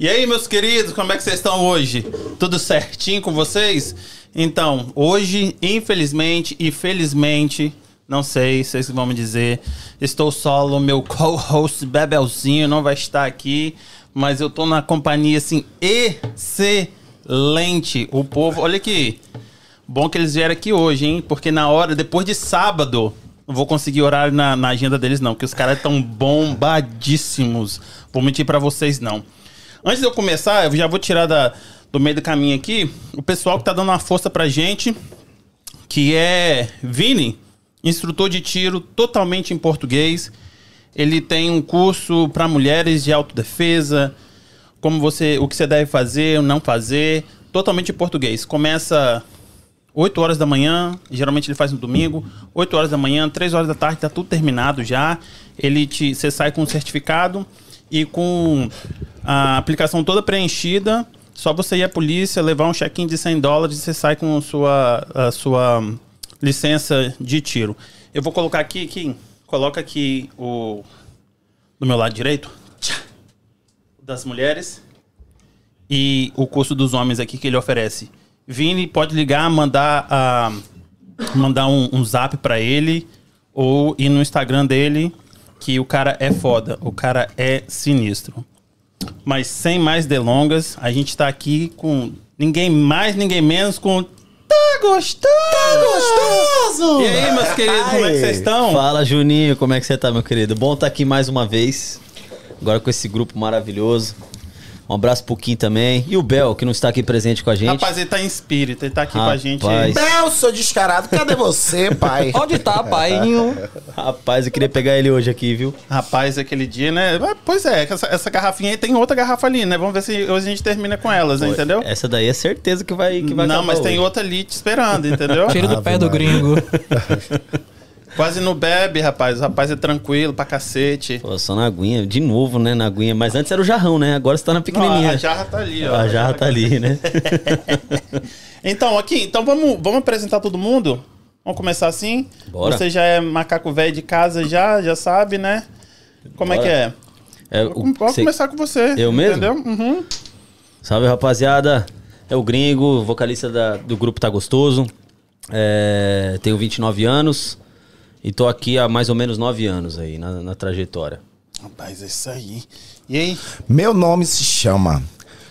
E aí, meus queridos, como é que vocês estão hoje? Tudo certinho com vocês? Então, hoje, infelizmente e felizmente, não sei se vocês vão me dizer, estou solo, meu co-host Bebelzinho não vai estar aqui, mas eu tô na companhia, assim, excelente. O povo, olha aqui, bom que eles vieram aqui hoje, hein? Porque na hora, depois de sábado, não vou conseguir horário na, na agenda deles, não, porque os caras estão bombadíssimos. Vou mentir pra vocês, não. Antes de eu começar, eu já vou tirar da, do meio do caminho aqui o pessoal que tá dando uma força pra gente, que é Vini, instrutor de tiro totalmente em português. Ele tem um curso para mulheres de autodefesa, como você, o que você deve fazer, não fazer, totalmente em português. Começa 8 horas da manhã, geralmente ele faz no domingo, 8 horas da manhã, 3 horas da tarde, tá tudo terminado já. Ele te, você sai com um certificado e com a aplicação toda preenchida. Só você ir à polícia, levar um check-in de 100 dólares e você sai com sua, a sua licença de tiro. Eu vou colocar aqui, Kim, coloca aqui o do meu lado direito, das mulheres e o curso dos homens aqui que ele oferece. Vini pode ligar, mandar, ah, mandar um, um zap pra ele ou ir no Instagram dele que o cara é foda, o cara é sinistro. Mas sem mais delongas, a gente tá aqui com ninguém mais, ninguém menos com Tá gostoso! Tá gostoso! E aí, meus queridos, como é que vocês estão? Fala, Juninho, como é que você tá, meu querido? Bom estar aqui mais uma vez. Agora com esse grupo maravilhoso. Um abraço pro Kim também. E o Bel, que não está aqui presente com a gente. Rapaz, ele tá em espírito, ele tá aqui com a Rapaz. gente. Bel, seu descarado, cadê você, pai? Onde tá, pai? Rapaz, eu queria pegar ele hoje aqui, viu? Rapaz, aquele dia, né? Pois é, essa, essa garrafinha aí tem outra garrafa ali, né? Vamos ver se hoje a gente termina com elas, né? entendeu? Essa daí é certeza que vai, que vai Não, mas tem hoje. outra ali te esperando, entendeu? Tiro do pé do gringo. Quase não bebe, rapaz. O rapaz é tranquilo pra cacete. Pô, só na aguinha, de novo, né? Na aguinha. Mas antes era o jarrão, né? Agora você tá na Ó, pequenininha. a jarra tá ali, ó. A jarra tá ali, né? Então, aqui, então vamos, vamos apresentar todo mundo? Vamos começar assim? Bora. Você já é macaco velho de casa, já, já sabe, né? Como é Bora. que é? É, o- Vamos cê- começar com você. Eu mesmo? Entendeu? Uhum. Salve, rapaziada. É o Gringo, vocalista da- do grupo Tá Gostoso. É, tenho 29 anos e tô aqui há mais ou menos 9 anos aí na, na trajetória. Rapaz, é isso aí. E aí? Meu nome se chama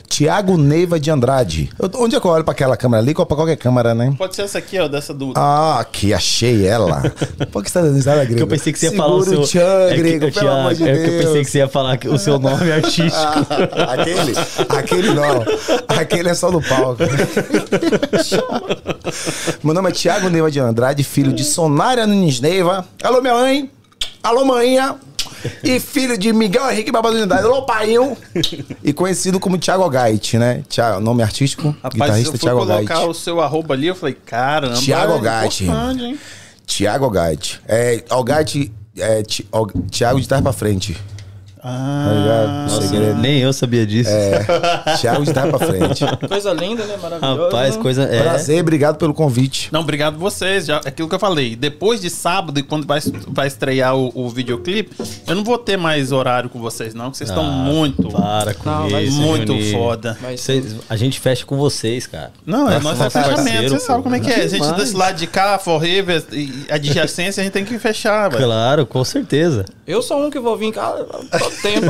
Tiago Neiva de Andrade. Eu- onde é que eu olho pra aquela câmera ali? Ou pra qualquer câmera, né? Pode ser essa aqui, ó, dessa do. Ah, aqui, achei ela. Por que você tá dando risada, Gringo? Que eu pensei que você ia falar o seu. tchan, é que- Gringo, é, pelo amor de Deus. é que eu pensei que você ia falar que o seu nome é artístico. Ah, aquele, aquele não. Aquele é só no palco. Meu nome é Tiago Neiva de Andrade, filho de Sonária Nunes Neiva. Alô, minha mãe. Alô, manhinha. E filho de Miguel Henrique Babado de Andrade. Alô, paiinho. E conhecido como Thiago Gait, né? Thiago, nome artístico, Rapaz, eu guitarrista fui Thiago colocar Gait. o seu arroba ali, eu falei, caramba. Thiago é hein? Thiago Algate. É, Algate, é, Thiago de trás pra frente. Tá? Ah, Segredo. Nem eu sabia disso. É, Thiago de trás pra frente. Coisa linda, né? Maravilhosa. Rapaz, coisa. É, Prazer, obrigado pelo convite. Não, obrigado vocês. Já, aquilo que eu falei. Depois de sábado, e quando vai, vai estrear o, o videoclipe, eu não vou ter mais horário com vocês, não, porque vocês estão Ah, muito, Para com Não, isso. muito Juninho. foda. Vocês- a gente fecha com vocês, cara. Não, é Nossa, nosso nosso fechamento, parceiro, você sabe pô. como é que é. A gente desse lado de cá, For River e adjacência, a gente tem que fechar, velho. Claro, com certeza. Eu sou um que vou vir cá todo tempo.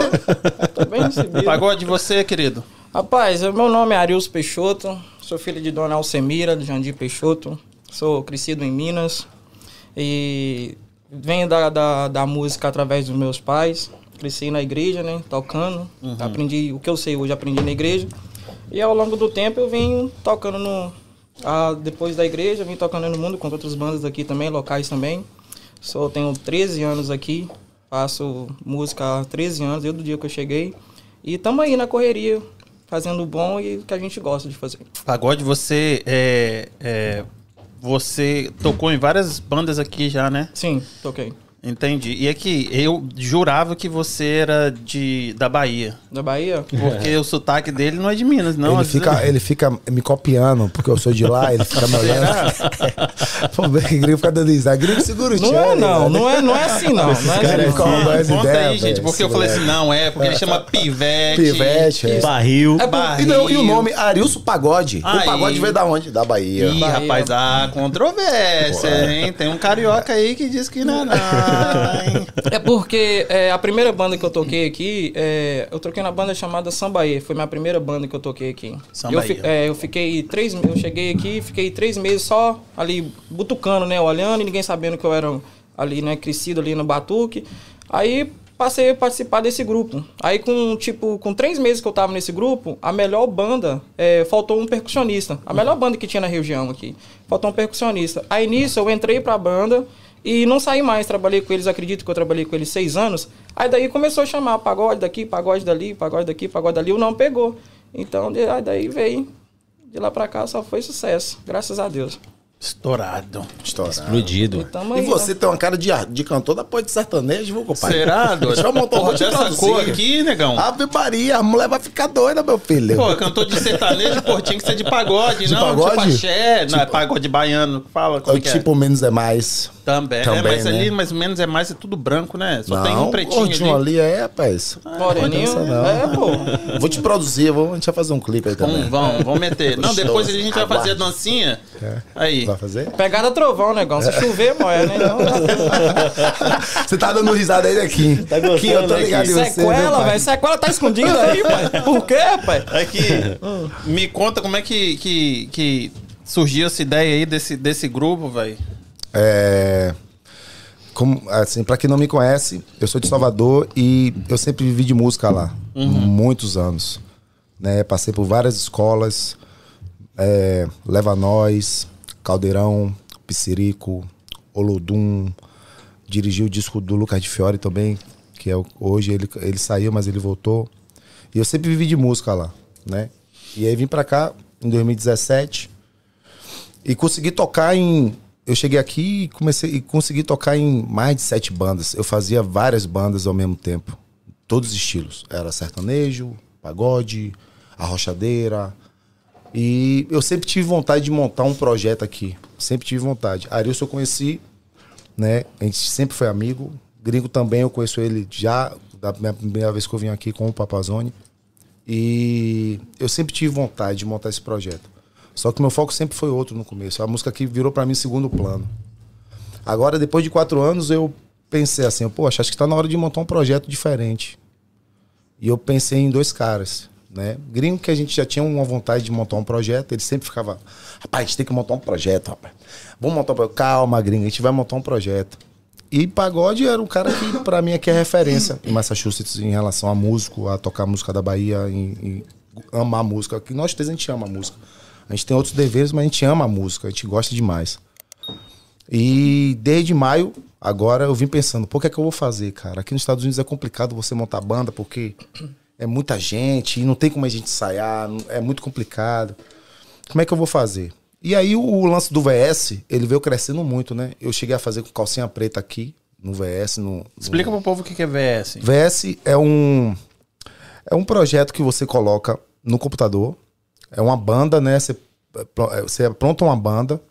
Tô bem recebido. De você, querido. Rapaz, o meu nome é Arilson Peixoto. Sou filho de Dona Alcemira, de Jandir Peixoto. Sou crescido em Minas. E venho da, da, da música através dos meus pais. Cresci na igreja, né? Tocando. Aprendi o que eu sei hoje, aprendi na igreja. E ao longo do tempo eu venho tocando no. ah, depois da igreja, vim tocando no mundo com outras bandas aqui também, locais também. Sou, tenho 13 anos aqui, faço música há 13 anos, desde o dia que eu cheguei. E estamos aí na correria, fazendo o bom e o que a gente gosta de fazer. Pagode, você é, é, você tocou em várias bandas aqui já, né? Sim, toquei. Entendi. E aqui, eu jurava que você era de, da Bahia. Da Bahia? Porque o sotaque dele não é de Minas, não. ele, vezes- fica, ele fica me copiando, porque eu sou de lá, ele fica me olhando. Pô, gringo fica dando risada. Gringo segura o Não é não, né? não é, não é assim não. não é cara assim, é Conta ideia, aí, gente, porque eu esse falei assim, não, é, porque ele chama Pivete. Pivete, é. Barril. É por- e, não, e o nome Arilson Pagode. Aí. O pagode veio da onde? Da Bahia. Ih, Bahia. rapaz, há controvérsia, hein? Tem um carioca aí que diz que não é não? É porque é, a primeira banda que eu toquei aqui, é, eu toquei na banda chamada Sambaê. Foi minha primeira banda que eu toquei aqui. Sambaê. Eu, é, eu fiquei três meses, eu cheguei aqui, fiquei três meses só ali butucando, né? Olhando e ninguém sabendo que eu era ali, né? Crescido ali no Batuque. Aí passei a participar desse grupo. Aí com, tipo, com três meses que eu tava nesse grupo, a melhor banda, é, faltou um percussionista. A melhor banda que tinha na região aqui. Faltou um percussionista. Aí nisso eu entrei pra banda e não saí mais. Trabalhei com eles, acredito que eu trabalhei com eles seis anos. Aí daí começou a chamar pagode daqui, pagode dali, pagode daqui, pagode dali. O não pegou. Então de- aí daí veio. De lá pra cá só foi sucesso. Graças a Deus. Estourado. Estourado. Explodido. E tamo E você né? tem uma cara de, de cantor da porra de sertanejo, viu, compadre? Será, doido? Deixa eu montar um dessa cor aqui. negão. Ave Maria, a mulher vai ficar doida, meu filho. Pô, cantor de sertanejo, pô, tinha que ser de pagode, De não? pagode? Tipo axé, não, é pagode baiano. Fala como o que tipo menos é mais. é. Também. também, é, mas né? ali, mais menos, é mais, é tudo branco, né? Só tem um pretinho gordinho ali. ali é, rapaz. Moreninho. Não, não. É, pô. Vou te produzir, vou, a gente vai fazer um clipe aí também. Vamos, vamos, vamos meter. Não, depois a gente vai fazer a dancinha. É. Aí. Vai fazer? Pegada trovão, negão. Se chover, moia, né? Então, Você tá dando risada aí daqui. Tá gostando, Aqui, eu tô né, ligado sequela, velho. Sequela tá escondida aí, pai. Por quê, pai? Aqui, me conta como é que, que, que surgiu essa ideia aí desse, desse grupo, velho. É, como, assim, para quem não me conhece, eu sou de Salvador e eu sempre vivi de música lá, muitos anos. Né? Passei por várias escolas, é, Leva Nós, Caldeirão, Pissirico, Olodum, dirigi o disco do Lucas de Fiore também, que é o- hoje ele, ele saiu, mas ele voltou. E eu sempre vivi de música lá, né? E aí vim pra cá em 2017 e consegui tocar em. Eu cheguei aqui e comecei e consegui tocar em mais de sete bandas. Eu fazia várias bandas ao mesmo tempo. Todos os estilos. Era sertanejo, pagode, arrochadeira. E eu sempre tive vontade de montar um projeto aqui. Sempre tive vontade. Arilson eu conheci, né? A gente sempre foi amigo. Gringo também, eu conheço ele já da minha primeira vez que eu vim aqui com o Papazone. E eu sempre tive vontade de montar esse projeto. Só que meu foco sempre foi outro no começo. A música que virou pra mim segundo plano. Agora, depois de quatro anos, eu pensei assim, poxa, acho que tá na hora de montar um projeto diferente. E eu pensei em dois caras, né? Gringo que a gente já tinha uma vontade de montar um projeto, ele sempre ficava, rapaz, a gente tem que montar um projeto, rapaz. Vamos montar um projeto. Calma, gringo, a gente vai montar um projeto. E Pagode era um cara que, pra mim, aqui é referência em Massachusetts em relação a músico, a tocar música da Bahia, em, em amar música. Que nós três a gente ama a música. A gente tem outros deveres, mas a gente ama a música, a gente gosta demais. E desde maio, agora eu vim pensando, pô, o que é que eu vou fazer, cara? Aqui nos Estados Unidos é complicado você montar banda, porque é muita gente, e não tem como a gente ensaiar, é muito complicado. Como é que eu vou fazer? E aí o, lance do VS, ele veio crescendo muito, né? Eu cheguei a fazer com calcinha preta aqui, no VS, no, no Explica pro povo o que é VS. VS é um é um projeto que você coloca no computador. É uma banda, né? Você, você apronta uma banda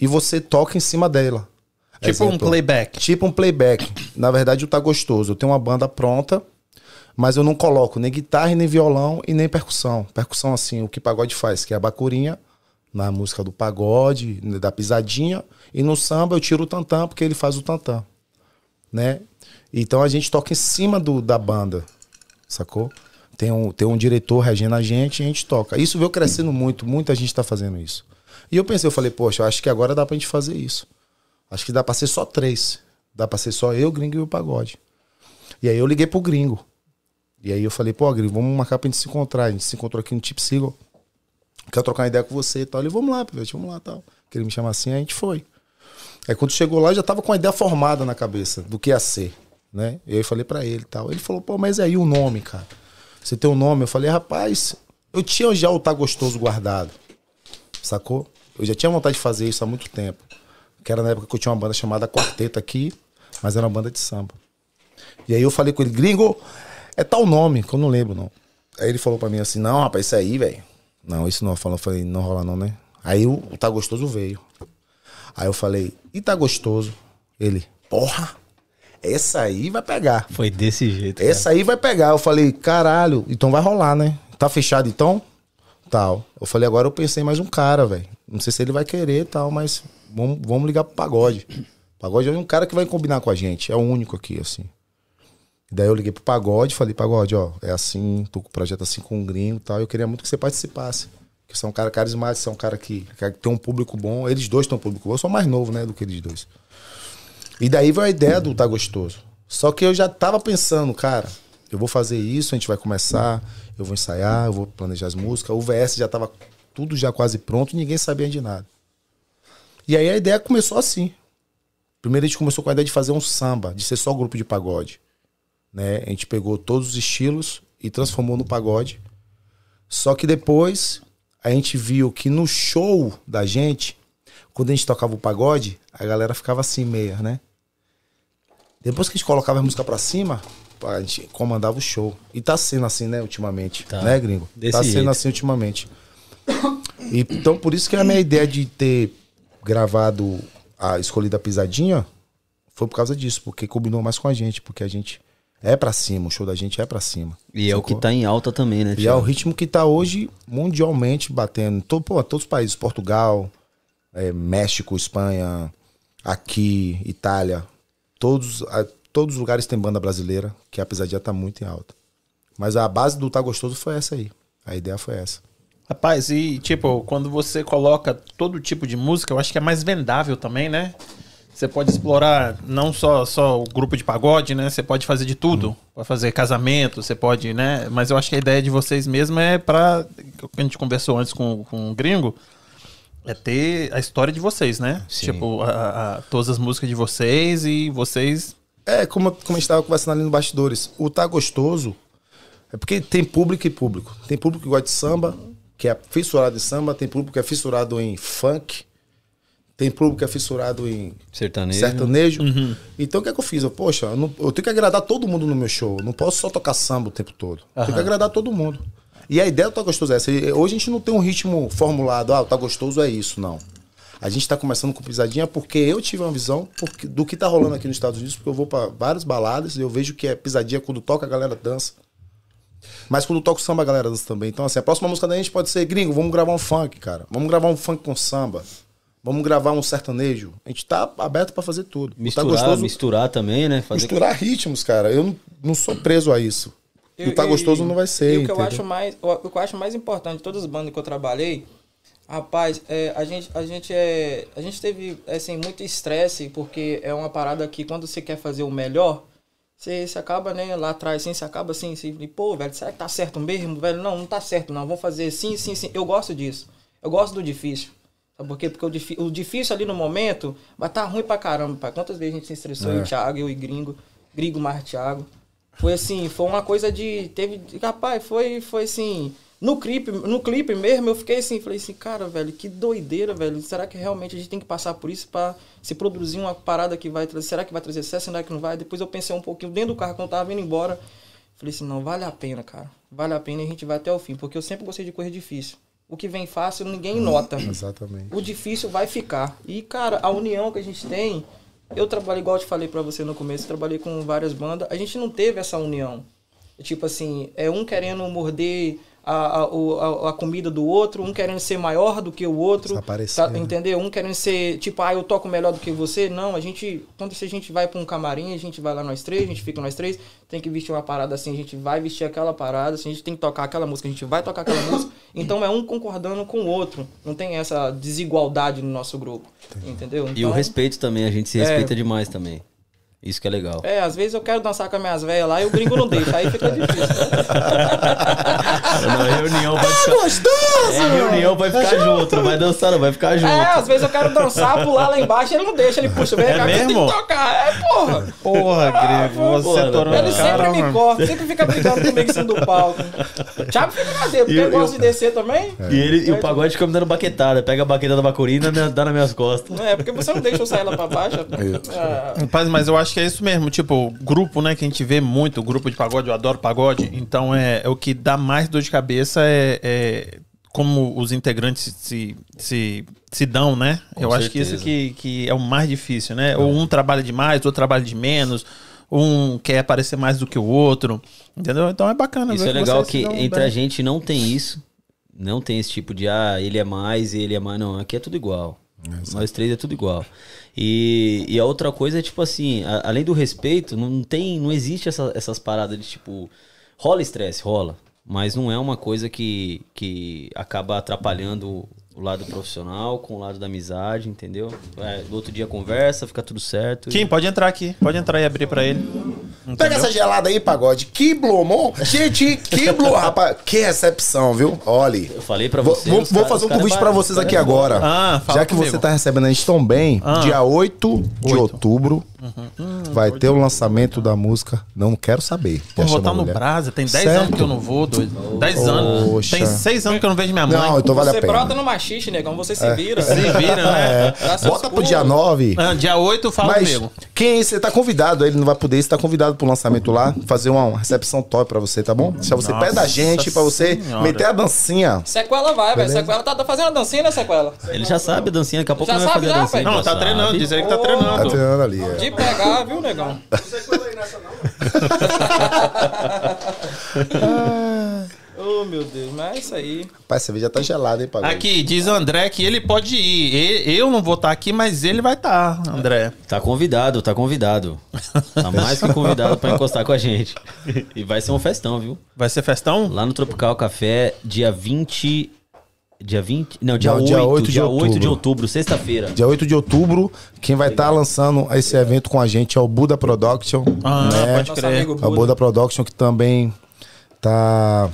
e você toca em cima dela. Tipo um Exemplo, playback. Tipo um playback. Na verdade, o Tá Gostoso. Eu tenho uma banda pronta, mas eu não coloco nem guitarra, nem violão e nem percussão. Percussão, assim, o que pagode faz, que é a bacurinha, na música do pagode, da pisadinha, e no samba eu tiro o tantã, porque ele faz o tantã. Né? Então a gente toca em cima do, da banda, sacou? Tem um, tem um diretor regendo a gente e a gente toca. Isso veio crescendo muito, muita gente tá fazendo isso. E eu pensei, eu falei, poxa, eu acho que agora dá pra gente fazer isso. Acho que dá pra ser só três. Dá pra ser só eu, gringo e o pagode. E aí eu liguei pro gringo. E aí eu falei, pô, gringo, vamos marcar pra gente se encontrar. A gente se encontrou aqui no Tip Seagull. Quero trocar uma ideia com você e tal. Ele, vamos lá, Pivete, vamos lá e tal. Que ele me chama assim, a gente foi. Aí quando chegou lá, já tava com a ideia formada na cabeça do que ia ser, né? E aí eu falei pra ele e tal. Ele falou, pô, mas aí o nome, cara? Você tem o um nome? Eu falei, rapaz, eu tinha já o Tá Gostoso guardado, sacou? Eu já tinha vontade de fazer isso há muito tempo. Que era na época que eu tinha uma banda chamada Quarteto aqui. Mas era uma banda de samba. E aí eu falei com ele, gringo, é tal nome, que eu não lembro, não. Aí ele falou pra mim assim, não, rapaz, isso aí, velho. Não, isso não. Eu falei, não rola não, né? Aí o, o Tá Gostoso veio. Aí eu falei, e Tá Gostoso? Ele, porra, essa aí vai pegar. Foi desse jeito. Essa aí vai pegar. Eu falei, caralho, então vai rolar, né? Tá fechado então? Tal. Eu falei, agora eu pensei em mais um cara, velho. Não sei se ele vai querer e tal, mas vamos, vamos ligar pro pagode. Pagode é um cara que vai combinar com a gente. É o único aqui, assim. Daí eu liguei pro Pagode, falei, Pagode, ó, é assim, tô com o projeto assim com um gringo e tal. Eu queria muito que você participasse. Que é um cara carismático, é um cara que, que tem um público bom. Eles dois têm um público bom. Eu sou mais novo, né, do que eles dois. E daí veio a ideia do Tá Gostoso. Só que eu já tava pensando, cara, eu vou fazer isso, a gente vai começar, eu vou ensaiar, eu vou planejar as músicas. O VS já tava tudo já quase pronto, ninguém sabia de nada. E aí a ideia começou assim. Primeiro a gente começou com a ideia de fazer um samba, de ser só grupo de pagode. Né? A gente pegou todos os estilos e transformou no pagode. Só que depois a gente viu que no show da gente, quando a gente tocava o pagode, a galera ficava assim meia, né? Depois que a gente colocava a música pra cima, a gente comandava o show. E tá sendo assim, né, ultimamente. Tá. Né, gringo? Desse tá sendo jeito. assim ultimamente. E, então, por isso que a minha ideia de ter gravado a escolhida pisadinha foi por causa disso, porque combinou mais com a gente, porque a gente é pra cima, o show da gente é pra cima. E é o que sacou? tá em alta também, né? E é o ritmo que tá hoje mundialmente batendo. Todo, pô, todos os países, Portugal, é, México, Espanha, aqui, Itália, todos, a- todos os lugares tem banda brasileira, que a pisadinha tá muito em alta. Mas a base do Tá Gostoso foi essa aí. A ideia foi essa. Rapaz, e tipo, quando você coloca todo tipo de música, eu acho que é mais vendável também, né? Você pode explorar não só, só o grupo de pagode, né? Você pode fazer de tudo. Pode fazer casamento, você pode, né? Mas eu acho que a ideia de vocês mesmo é pra. A gente conversou antes com, com o gringo. É ter a história de vocês, né? Sim. Tipo, a- a- a- todas as músicas de vocês e vocês. É, como, como a gente estava conversando ali no bastidores, o Tá Gostoso é porque tem público e público. Tem público que gosta de samba, que é fissurado em samba, tem público que é fissurado em funk, tem público que é fissurado em Sertanejo. sertanejo. Então o que é que eu fiz? Eu, poxa, eu, não- eu tenho que agradar todo mundo no meu show. Eu não posso só tocar samba o tempo todo. Eu Tenho que agradar todo mundo. E a ideia do Tá Gostoso é essa. Hoje a gente não tem um ritmo formulado, ah, o Tá Gostoso é isso, não. A gente tá começando com pisadinha porque eu tive uma visão porque- do que tá rolando aqui nos Estados Unidos, porque eu vou para várias baladas e eu vejo que é pisadinha quando toca a galera dança. Mas quando toca o samba a galera dança também. Então assim, a próxima música da gente pode ser gringo, vamos gravar um funk, cara. Vamos gravar um funk com samba. Vamos gravar um sertanejo. A gente tá aberto pra fazer tudo. O Misturar, tá gostoso misturar também, né? Fazer... misturar ritmos, cara. Eu não, não sou preso a isso. E o tá E- gostoso não vai ser. E o que eu acho mais, o o que eu acho mais importante de todas as bandas que eu trabalhei, rapaz, é, a gente a gente é, a gente teve assim muito estresse porque é uma parada que quando você quer fazer o melhor, você, você acaba, né, lá atrás, assim, você acaba assim, assim, pô, velho, será que tá certo mesmo, velho? Não, não tá certo, não. Vamos fazer sim, sim, sim. Eu gosto disso. Eu gosto do difícil. Sabe por quê? Porque o, o difícil ali no momento vai tá ruim pra caramba, pai. Quantas vezes a gente se estressou, É. eu, Thiago, eu e Gringo, Gringo mais Thiago. Foi assim, foi uma coisa de. Teve. Rapaz, foi, foi assim. No clipe, no clipe mesmo, eu fiquei assim, falei assim, cara, velho, que doideira, velho. Será que realmente a gente tem que passar por isso pra se produzir uma parada que vai trazer. Será que vai trazer sucesso? Será que não vai? Depois eu pensei um pouquinho dentro do carro quando eu tava vindo embora. Falei assim, não, vale a pena, cara. Vale a pena e a gente vai até o fim. Porque eu sempre gostei de coisa difícil. O que vem fácil, ninguém nota. Exatamente. O difícil vai ficar. E, cara, a união que a gente tem. Eu trabalhei, igual eu te falei pra você no começo, trabalhei com várias bandas. A gente não teve essa união. Tipo assim, é um querendo morder a, a, a, a comida do outro, um querendo ser maior do que o outro. Desaparecer, né? entendeu? Um querendo ser, tipo, ah, eu toco melhor do que você. Não, a gente, quando se a gente vai pra um camarim, a gente vai lá nós três, a gente fica nós três, tem que vestir uma parada assim, a gente vai vestir aquela parada, se a gente tem que tocar aquela música, a gente vai tocar aquela música. Então é um concordando com o outro. Não tem essa desigualdade no nosso grupo. Entendeu? E o Então- respeito também, a gente se É. respeita demais também. Isso que é legal. É, às vezes eu quero dançar com as minhas velhas lá e o gringo não deixa, aí fica difícil. Na reunião vai ficar. Gostoso! É, reunião vai ficar junto, não vai dançar, não, vai ficar junto. É, às vezes eu quero dançar, pular lá embaixo, ele não deixa, ele puxa, vem É cá tem mesmo? que tocar. É, porra. Porra, Grego, você porra, tornou Ele sempre me corta, sempre fica brigando comigo em cima do palco. Thiago fica na dele, porque eu- eu gosto de descer também. E, ele, e o pagode fica me dando baquetada. Pega a baqueta da bacurina e dá nas minhas costas. É, porque você não deixa eu sair lá pra baixo. É, Rapaz, mas eu acho acho que é isso mesmo. Tipo, grupo, né, que a gente vê muito, grupo de pagode, eu adoro pagode. Então, é, é o que dá mais dor de cabeça é, é como os integrantes se, se, se dão, né? Com eu acho que isso certeza. que, que é o mais difícil, né? Ou um trabalha demais, outro trabalha de menos. Um quer aparecer mais do que o outro. Entendeu? Então é bacana. Isso é legal que entre bem. a gente não tem isso. Não tem esse tipo de, ah, ele é mais, ele é mais. Não, aqui é tudo igual. Nós três é tudo igual. E, e a outra coisa é, tipo assim, a- além do respeito, não tem, não existe essa- essas paradas de, tipo, rola estresse, rola. Mas não é uma coisa que, que acaba atrapalhando o lado profissional com o lado da amizade, entendeu? É, no outro dia conversa, fica tudo certo. Kim, pode entrar aqui. Pode entrar e abrir pra ele. Pega Entendeu? essa gelada aí, pagode. Que blomon. Gente, que blomon. Rapaz, que recepção, viu? Olhe. Eu falei pra Vou, você. vou- vou fazer um convite pra param, vocês aqui caras agora. Ah, fala Já que comigo. você tá recebendo a gente tão bem, Ah. dia 8 de outubro vai ter o lançamento da música Não Quero Saber. Vou estar a no. Brasa. Tem 10 Certo. anos que eu não vou, doido. 10 anos. Poxa. Tem 6 anos que eu não vejo minha mãe. Não, então vale você a pena. brota no machixe, negão. Você se vira. Se vira, né? Seus Bota pro dia 9. Ah, dia 8, fala Mas comigo. quem você tá convidado, ele não vai poder, você tá convidado pro lançamento lá, fazer uma recepção top pra você, tá bom? Deixa você Nossa pé da gente pra você Senhora. meter a dancinha. Sequela vai, velho. Sequela tá, tá fazendo a dancinha, né, Sequela? Ele já sabe a dancinha, daqui a pouco Já ele vai sabe fazer a já, dancinha. pai? Não, tá treinando. Diz aí que tá Tá treinando. treinando ali. é. De pegar, viu, negão? oh, meu Deus. Mas é isso aí. Rapaz, você vê, já tá gelado, hein, pagode? Aqui, diz André que ele pode ir. E- Eu não vou estar aqui, mas ele vai estar, André. Tá convidado, tá convidado. Tá mais que convidado pra encostar com a gente. E vai ser um festão, viu? Vai ser festão? Lá no Tropical Café, dia 20. Dia 20? Não, dia, Não, 8, dia dia 8 8 de de outubro. outubro, sexta-feira. Dia 8 de outubro, quem vai estar lançando esse evento com a gente é o Buda Production. Ah, né? pode crer. amigo É o Buda. Production que também tá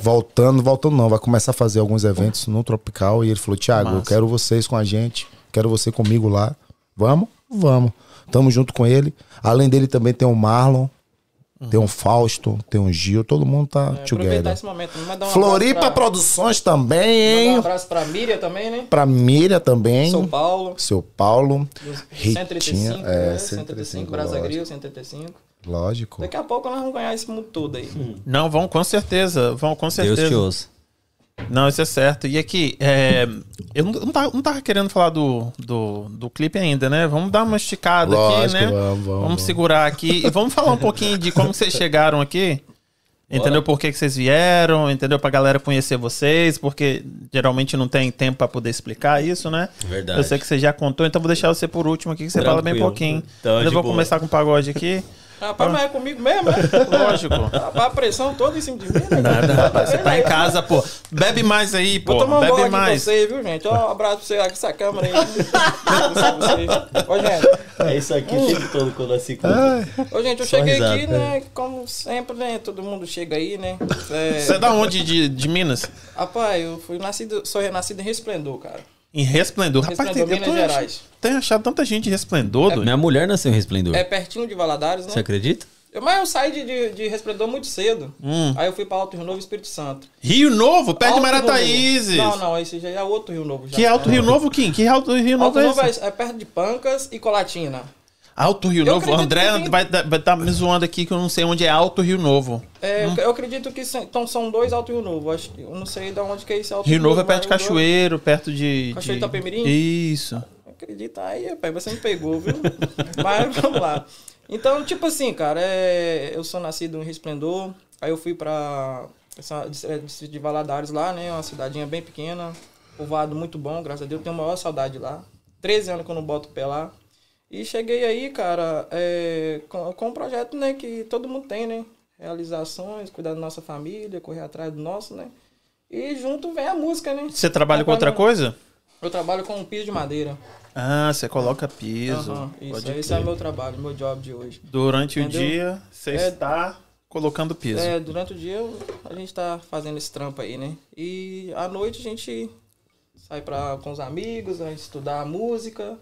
voltando, voltando não, vai começar a fazer alguns eventos no Tropical e ele falou: "Thiago, eu quero vocês com a gente, quero você comigo lá. Vamos? Vamos. Tamo junto com ele. Além dele também tem o Marlon, tem o Fausto, tem o Gil, todo mundo tá É, aproveitar together. esse momento. Um Floripa pra, Produções também, mandar um hein? abraço pra Miriam também, né? Pra Miriam também. São Paulo. Seu Paulo. 135, Ritinha. é, É, 135, 135, Brasa lógico. Grill, 135. Lógico. Daqui a pouco nós vamos ganhar esse mundo todo aí. Não, vão com certeza. Vão com certeza. Deus te ouça. Não, isso é certo. E aqui, é, eu não, não, tava, não tava querendo falar do, do, do clipe ainda, né? Vamos dar uma esticada Lógico, aqui, né? vamos, vamos, vamos. segurar aqui e vamos falar um pouquinho de como vocês chegaram aqui. Entendeu? Por que, que vocês vieram, entendeu? Pra galera conhecer vocês, porque geralmente não tem tempo pra poder explicar isso, né? Verdade. Eu sei que você já contou, então vou deixar você por último aqui, que você fala bem Tranquilo. pouquinho. Então, eu vou boa. começar com o pagode aqui. Rapaz, mas é comigo mesmo, né? Lógico. Rapaz, a pressão toda em cima de mim, né? Nada, rapaz. Você tá em casa, pô. Bebe mais aí, pô. Vou tomar um Bebe aqui pra mais. você, viu, gente? Ó, um abraço pra você aqui, essa câmera aí. Ô, gente, É isso aqui o tempo todo quando encontramos. ô, gente, eu Só cheguei risada. aqui, né? Como sempre, né? Todo mundo chega aí, né? É, Você é da onde de, de Minas? Rapaz, eu fui nascido, sou renascido em Resplendor, cara. Em Resplendor. Rapaz, Resplendor, tem, Minas ach- Gerais. tenho achado tanta gente de Resplendor, doido. Minha mulher nasceu em Resplendor. É pertinho de Valadares, né? Você acredita? Eu- mas eu saí de, de, de Resplendor muito cedo. Hum. Aí eu fui pra Alto Rio Novo, Espírito Santo. Rio Novo, perto de. Marataízes. Não, não, esse já é outro Rio Novo. Já. Que Alto Rio Novo, Kim? Que Alto Rio Novo Alto é Novo é, é perto de Pancas e Colatina. Alto Rio Eu Novo. O André que vai estar tá me zoando aqui que eu não sei onde é Alto Rio Novo. É, eu- eu acredito que são, então são dois Alto Rio Novo. Acho, eu não sei de onde que é esse Alto Rio Novo é perto de mas eu- Cachoeiro, perto de... Cachoeiro de... Itapemirim? Isso. Acredita aí, rapaz, você me pegou, viu? Mas vamos lá. Então, tipo assim, cara, é, eu sou nascido em Resplendor, aí eu fui pra essa, é, distrito de Valadares lá, né? Uma cidadinha bem pequena, povoado muito bom, graças a Deus, tenho a maior saudade lá. 13 anos que eu não boto o pé lá. E cheguei aí, cara, é, com, com um projeto, né, que todo mundo tem, né? Realizações, cuidar da nossa família, correr atrás do nosso, né? E junto vem a música, né? Você trabalha com outra coisa? Eu trabalho com um piso de madeira. Ah, você coloca piso. Aham, isso, esse crer. é o meu trabalho, meu job de hoje. Durante Entendeu? o dia, você É- está colocando piso. É, durante o dia a gente tá fazendo esse trampo aí, né? E à noite a gente sai pra, com os amigos, a gente estudar a música,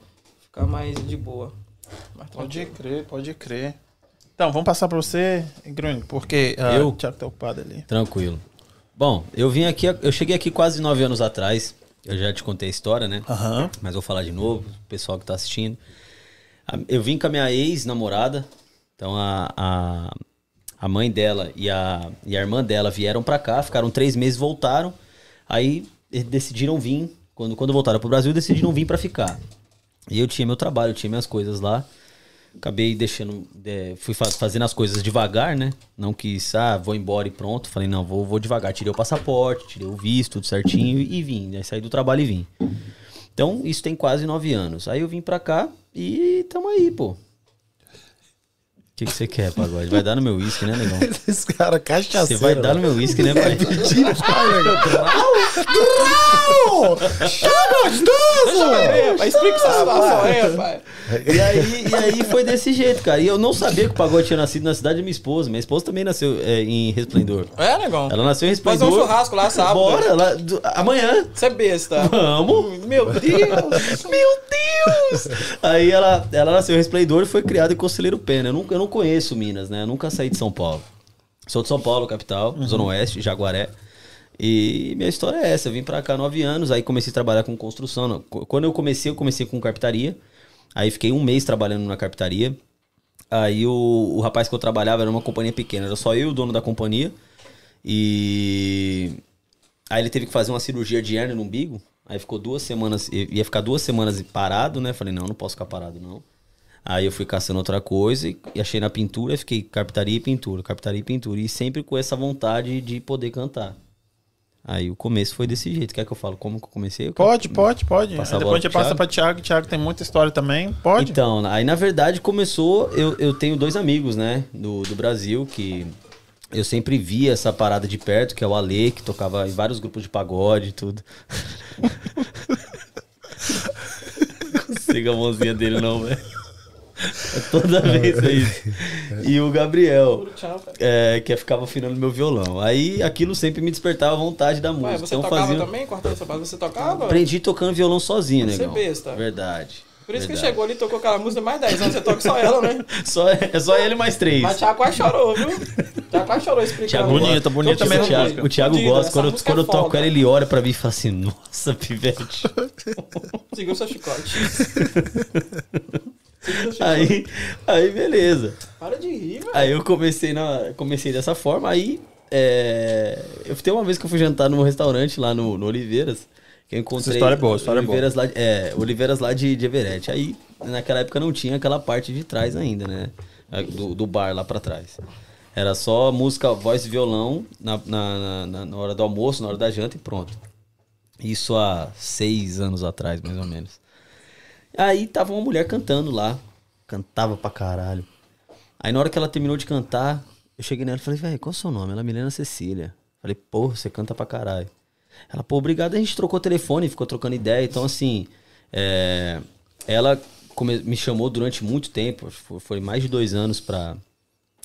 ficar mais de boa. Mais Pode crer, pode crer. Então, vamos passar pra você, Grun, porque ah, Eu? o Thiago tá ocupado ali. Tranquilo. Bom, eu vim aqui, eu cheguei aqui quase nove anos atrás. Eu já te contei a história, né? Aham. Mas vou falar de novo, o pessoal que tá assistindo. Eu vim com a minha ex-namorada. Então a, a, a mãe dela e a, e a irmã dela vieram pra cá, ficaram três meses, voltaram. Aí eles decidiram vir. Quando, quando voltaram pro Brasil, decidiram vir pra ficar. E eu tinha meu trabalho, eu tinha minhas coisas lá. Acabei deixando. é, fui fa- fazendo as coisas devagar, né? Não quis, ah, vou embora e pronto. Falei, não, vou, vou devagar. Tirei o passaporte, tirei o visto, tudo certinho e, vim. Né? Saí do trabalho e vim. Então, isso tem quase nove anos. Aí eu vim pra cá e tamo aí, pô. O que que você quer, pagode? Vai dar no meu uísque, né, negão? Esse cara Você cachaceiro. vai dar no meu uísque, né, pai? Não! Tá gostoso! É, pai, explica essa situação aí, pai. E aí, e aí foi desse jeito, cara. E eu não sabia que o pagode tinha nascido na cidade da minha esposa. Minha esposa também nasceu é, em Resplendor. É, negão. Ela nasceu em Fazer Resplendor. um churrasco lá sábado. Bora, lá, do- amanhã. Você é besta. Vamos. Meu Deus. Meu Deus! Aí ela, ela nasceu em Resplendor e foi criada em Conselheiro Pena. Eu não, eu não conheço Minas, né? Eu nunca saí de São Paulo. Sou de São Paulo, capital, Zona Oeste, Jaguaré. E minha história é essa. Eu vim pra cá há nove anos, aí comecei a trabalhar com construção. Quando eu comecei, eu comecei com carpintaria. Aí fiquei um mês trabalhando na carpintaria. Aí o, o rapaz que eu trabalhava era uma companhia pequena, era só eu e o dono da companhia. E aí ele teve que fazer uma cirurgia de hernia no umbigo. Aí ficou duas semanas, ia ficar duas semanas parado, né? Falei, não, não posso ficar parado, não. Aí eu fui caçando outra coisa e, achei na pintura, fiquei carpintaria e pintura, carpintaria e pintura. E sempre com essa vontade de poder cantar. Aí o começo foi desse jeito. Quer que eu falo como que eu comecei? Eu Pode, pode, pode. Aí bola depois a gente passa pra Thiago. Thiago tem muita história também. Pode. Então, aí na verdade começou. Eu, eu tenho dois amigos, né, do, do Brasil, que eu sempre via essa parada de perto, que é o Ale, que tocava em vários grupos de pagode e tudo. Não consigo a mãozinha dele, não, velho. É Toda vez é isso. E o Gabriel, é, que ficava afinando meu violão. Aí aquilo sempre me despertava a vontade da música. Ué, você então tocava fazia. também? Cortando essa base, você tocava? Aprendi tocando violão sozinho, né? Você é besta. Verdade. Por isso que verdade. chegou ali e tocou aquela música mais 10 anos, você toca só ela, né? Só, é só ele mais três. Mas Thiago quase chorou, viu? Thiago quase chorou explicando. Thiago Bonita, bonita O mesmo. Thiago, o Thiago Fudida, gosta, quando, eu- música quando eu é toco foda. ela, ele olha pra mim e fala assim: Nossa, pivete. Seguiu seu chicote. Aí, aí, beleza. Para de rir, velho. Aí eu comecei, na, comecei dessa forma. Aí, é, eu tenho uma vez que eu fui jantar num restaurante lá no, no Oliveiras. Que eu encontrei. Essa história é boa, história é boa. Oliveiras Lá, é, Oliveiras lá de, de Everett. Aí, naquela época não tinha aquela parte de trás ainda, né? Do, do bar lá pra trás. Era só música, voz e violão na, na, na, na hora do almoço, na hora da janta e pronto. Isso há seis anos atrás, mais ou menos. Aí tava uma mulher cantando lá. Cantava pra caralho. Aí na hora que ela terminou de cantar, eu cheguei nela e falei, velho, qual é o seu nome? Ela Milena Cecília. Falei, pô, você canta pra caralho. Ela, pô, obrigado, a gente trocou telefone, ficou trocando ideia. Então, assim, é, ela me chamou durante muito tempo, foi mais de dois anos pra,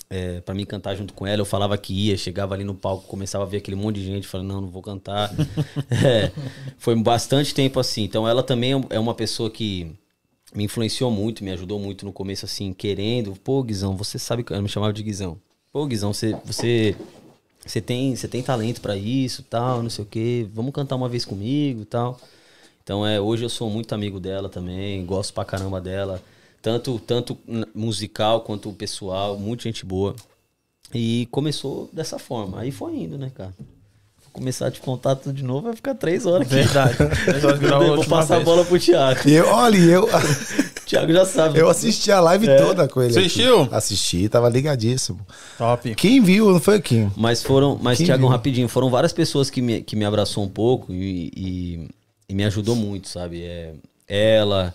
é, pra mim cantar junto com ela. Eu falava que ia, chegava ali no palco, começava a ver aquele monte de gente, falando, não, não vou cantar. É, foi bastante tempo assim. Então ela também é é uma pessoa que me influenciou muito, me ajudou muito no começo, assim, querendo. Pô, Guizão, você sabe que ela me chamava de Guizão. Pô, Guizão, você, você, você tem, você tem talento pra isso, tal, não sei o quê. Vamos cantar uma vez comigo, tal. Então é, hoje eu sou muito amigo dela também, gosto pra caramba dela, tanto tanto musical quanto pessoal, muita gente boa. E começou dessa forma. Aí foi indo, né, cara? Vou começar a te contar tudo de novo, vai ficar três horas aqui. Verdade. Três horas virar a Vou passar a vez. bola pro Thiago. Eu, olha, e eu, O Thiago já sabe. eu assisti a live toda com ele. aqui. Assistiu? Assisti, tava ligadíssimo. Top. Quem viu, não foi aqui? Mas foram, mas Quem Thiago, viu? rapidinho, foram várias pessoas que me, que me abraçou um pouco e, e, e me ajudou muito, sabe? É, ela,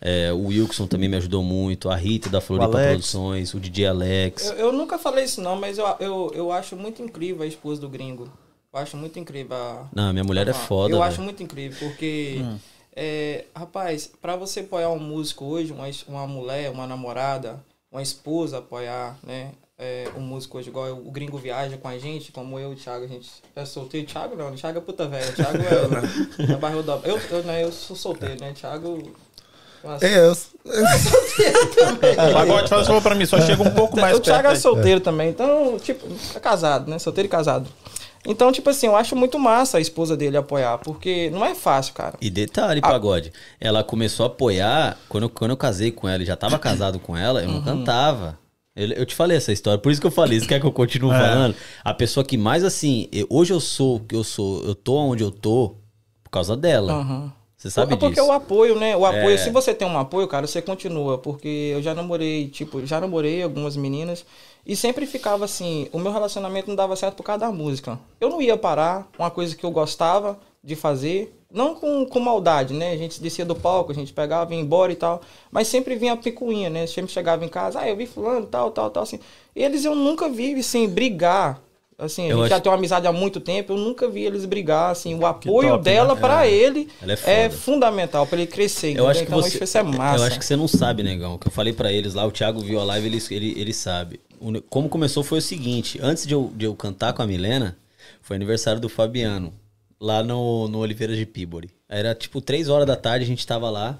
é, o Wilson também me ajudou muito, a Rita da Floripa Alex. Produções, o DJ Alex. Eu, eu nunca falei isso não, mas eu, eu, eu acho muito incrível a esposa do gringo. Eu acho muito incrível a... Não, minha mulher é foda, Eu velho. acho muito incrível, porque... é, rapaz, pra você apoiar um músico hoje, uma, uma mulher, uma namorada, uma esposa apoiar, né? É, um músico hoje, igual o gringo viaja com a gente, como eu e o Thiago, a gente é solteiro. Thiago não, o Thiago é puta velha. O Thiago é, é barril da... Eu, eu, né, eu sou solteiro, né? Thiago... Nossa, É, eu, Pagode, faz favor pra mim, só chega um pouco mais o Thiago perto. é solteiro também, então, tipo, é casado, né? Solteiro e casado. Então, tipo assim, eu acho muito massa a esposa dele apoiar, porque não é fácil, cara. E detalhe, pagode. Ela começou a apoiar. Quando eu, quando eu casei com ela e já tava casado com ela, eu não cantava. Eu, eu te falei essa história, por isso que eu falei. Você quer que eu continue falando? A pessoa que mais assim. eu- hoje eu sou o que eu sou, eu tô onde eu tô por causa dela. Aham. Você sabe é porque disso. o apoio, né? O apoio, É. se você tem um apoio, cara, você continua. Porque eu já namorei, tipo, já namorei algumas meninas e sempre ficava assim, o meu relacionamento não dava certo por causa da música. Eu não ia parar, uma coisa que eu gostava de fazer, não com, com maldade, né? A gente descia do palco, a gente pegava, ia embora e tal, mas sempre vinha a picuinha, né? Sempre chegava em casa, ah, eu vi fulano, tal, tal, tal, assim. Eles eu nunca vi, assim, brigar. Assim, a Eu gente acho- já tem uma amizade há muito tempo, eu nunca vi eles brigar, assim, o apoio top, dela né? pra ele Ela é é, fundamental pra ele crescer. Eu acho que então, você. isso é massa. Eu acho que você não sabe, negão. O que eu falei pra eles lá, o Thiago viu a live, ele, ele, ele sabe. Como começou foi o seguinte: antes de eu, de eu cantar com a Milena, foi aniversário do Fabiano, lá no, no Oliveira de Pibori. Era tipo 3 horas da tarde, a gente tava lá.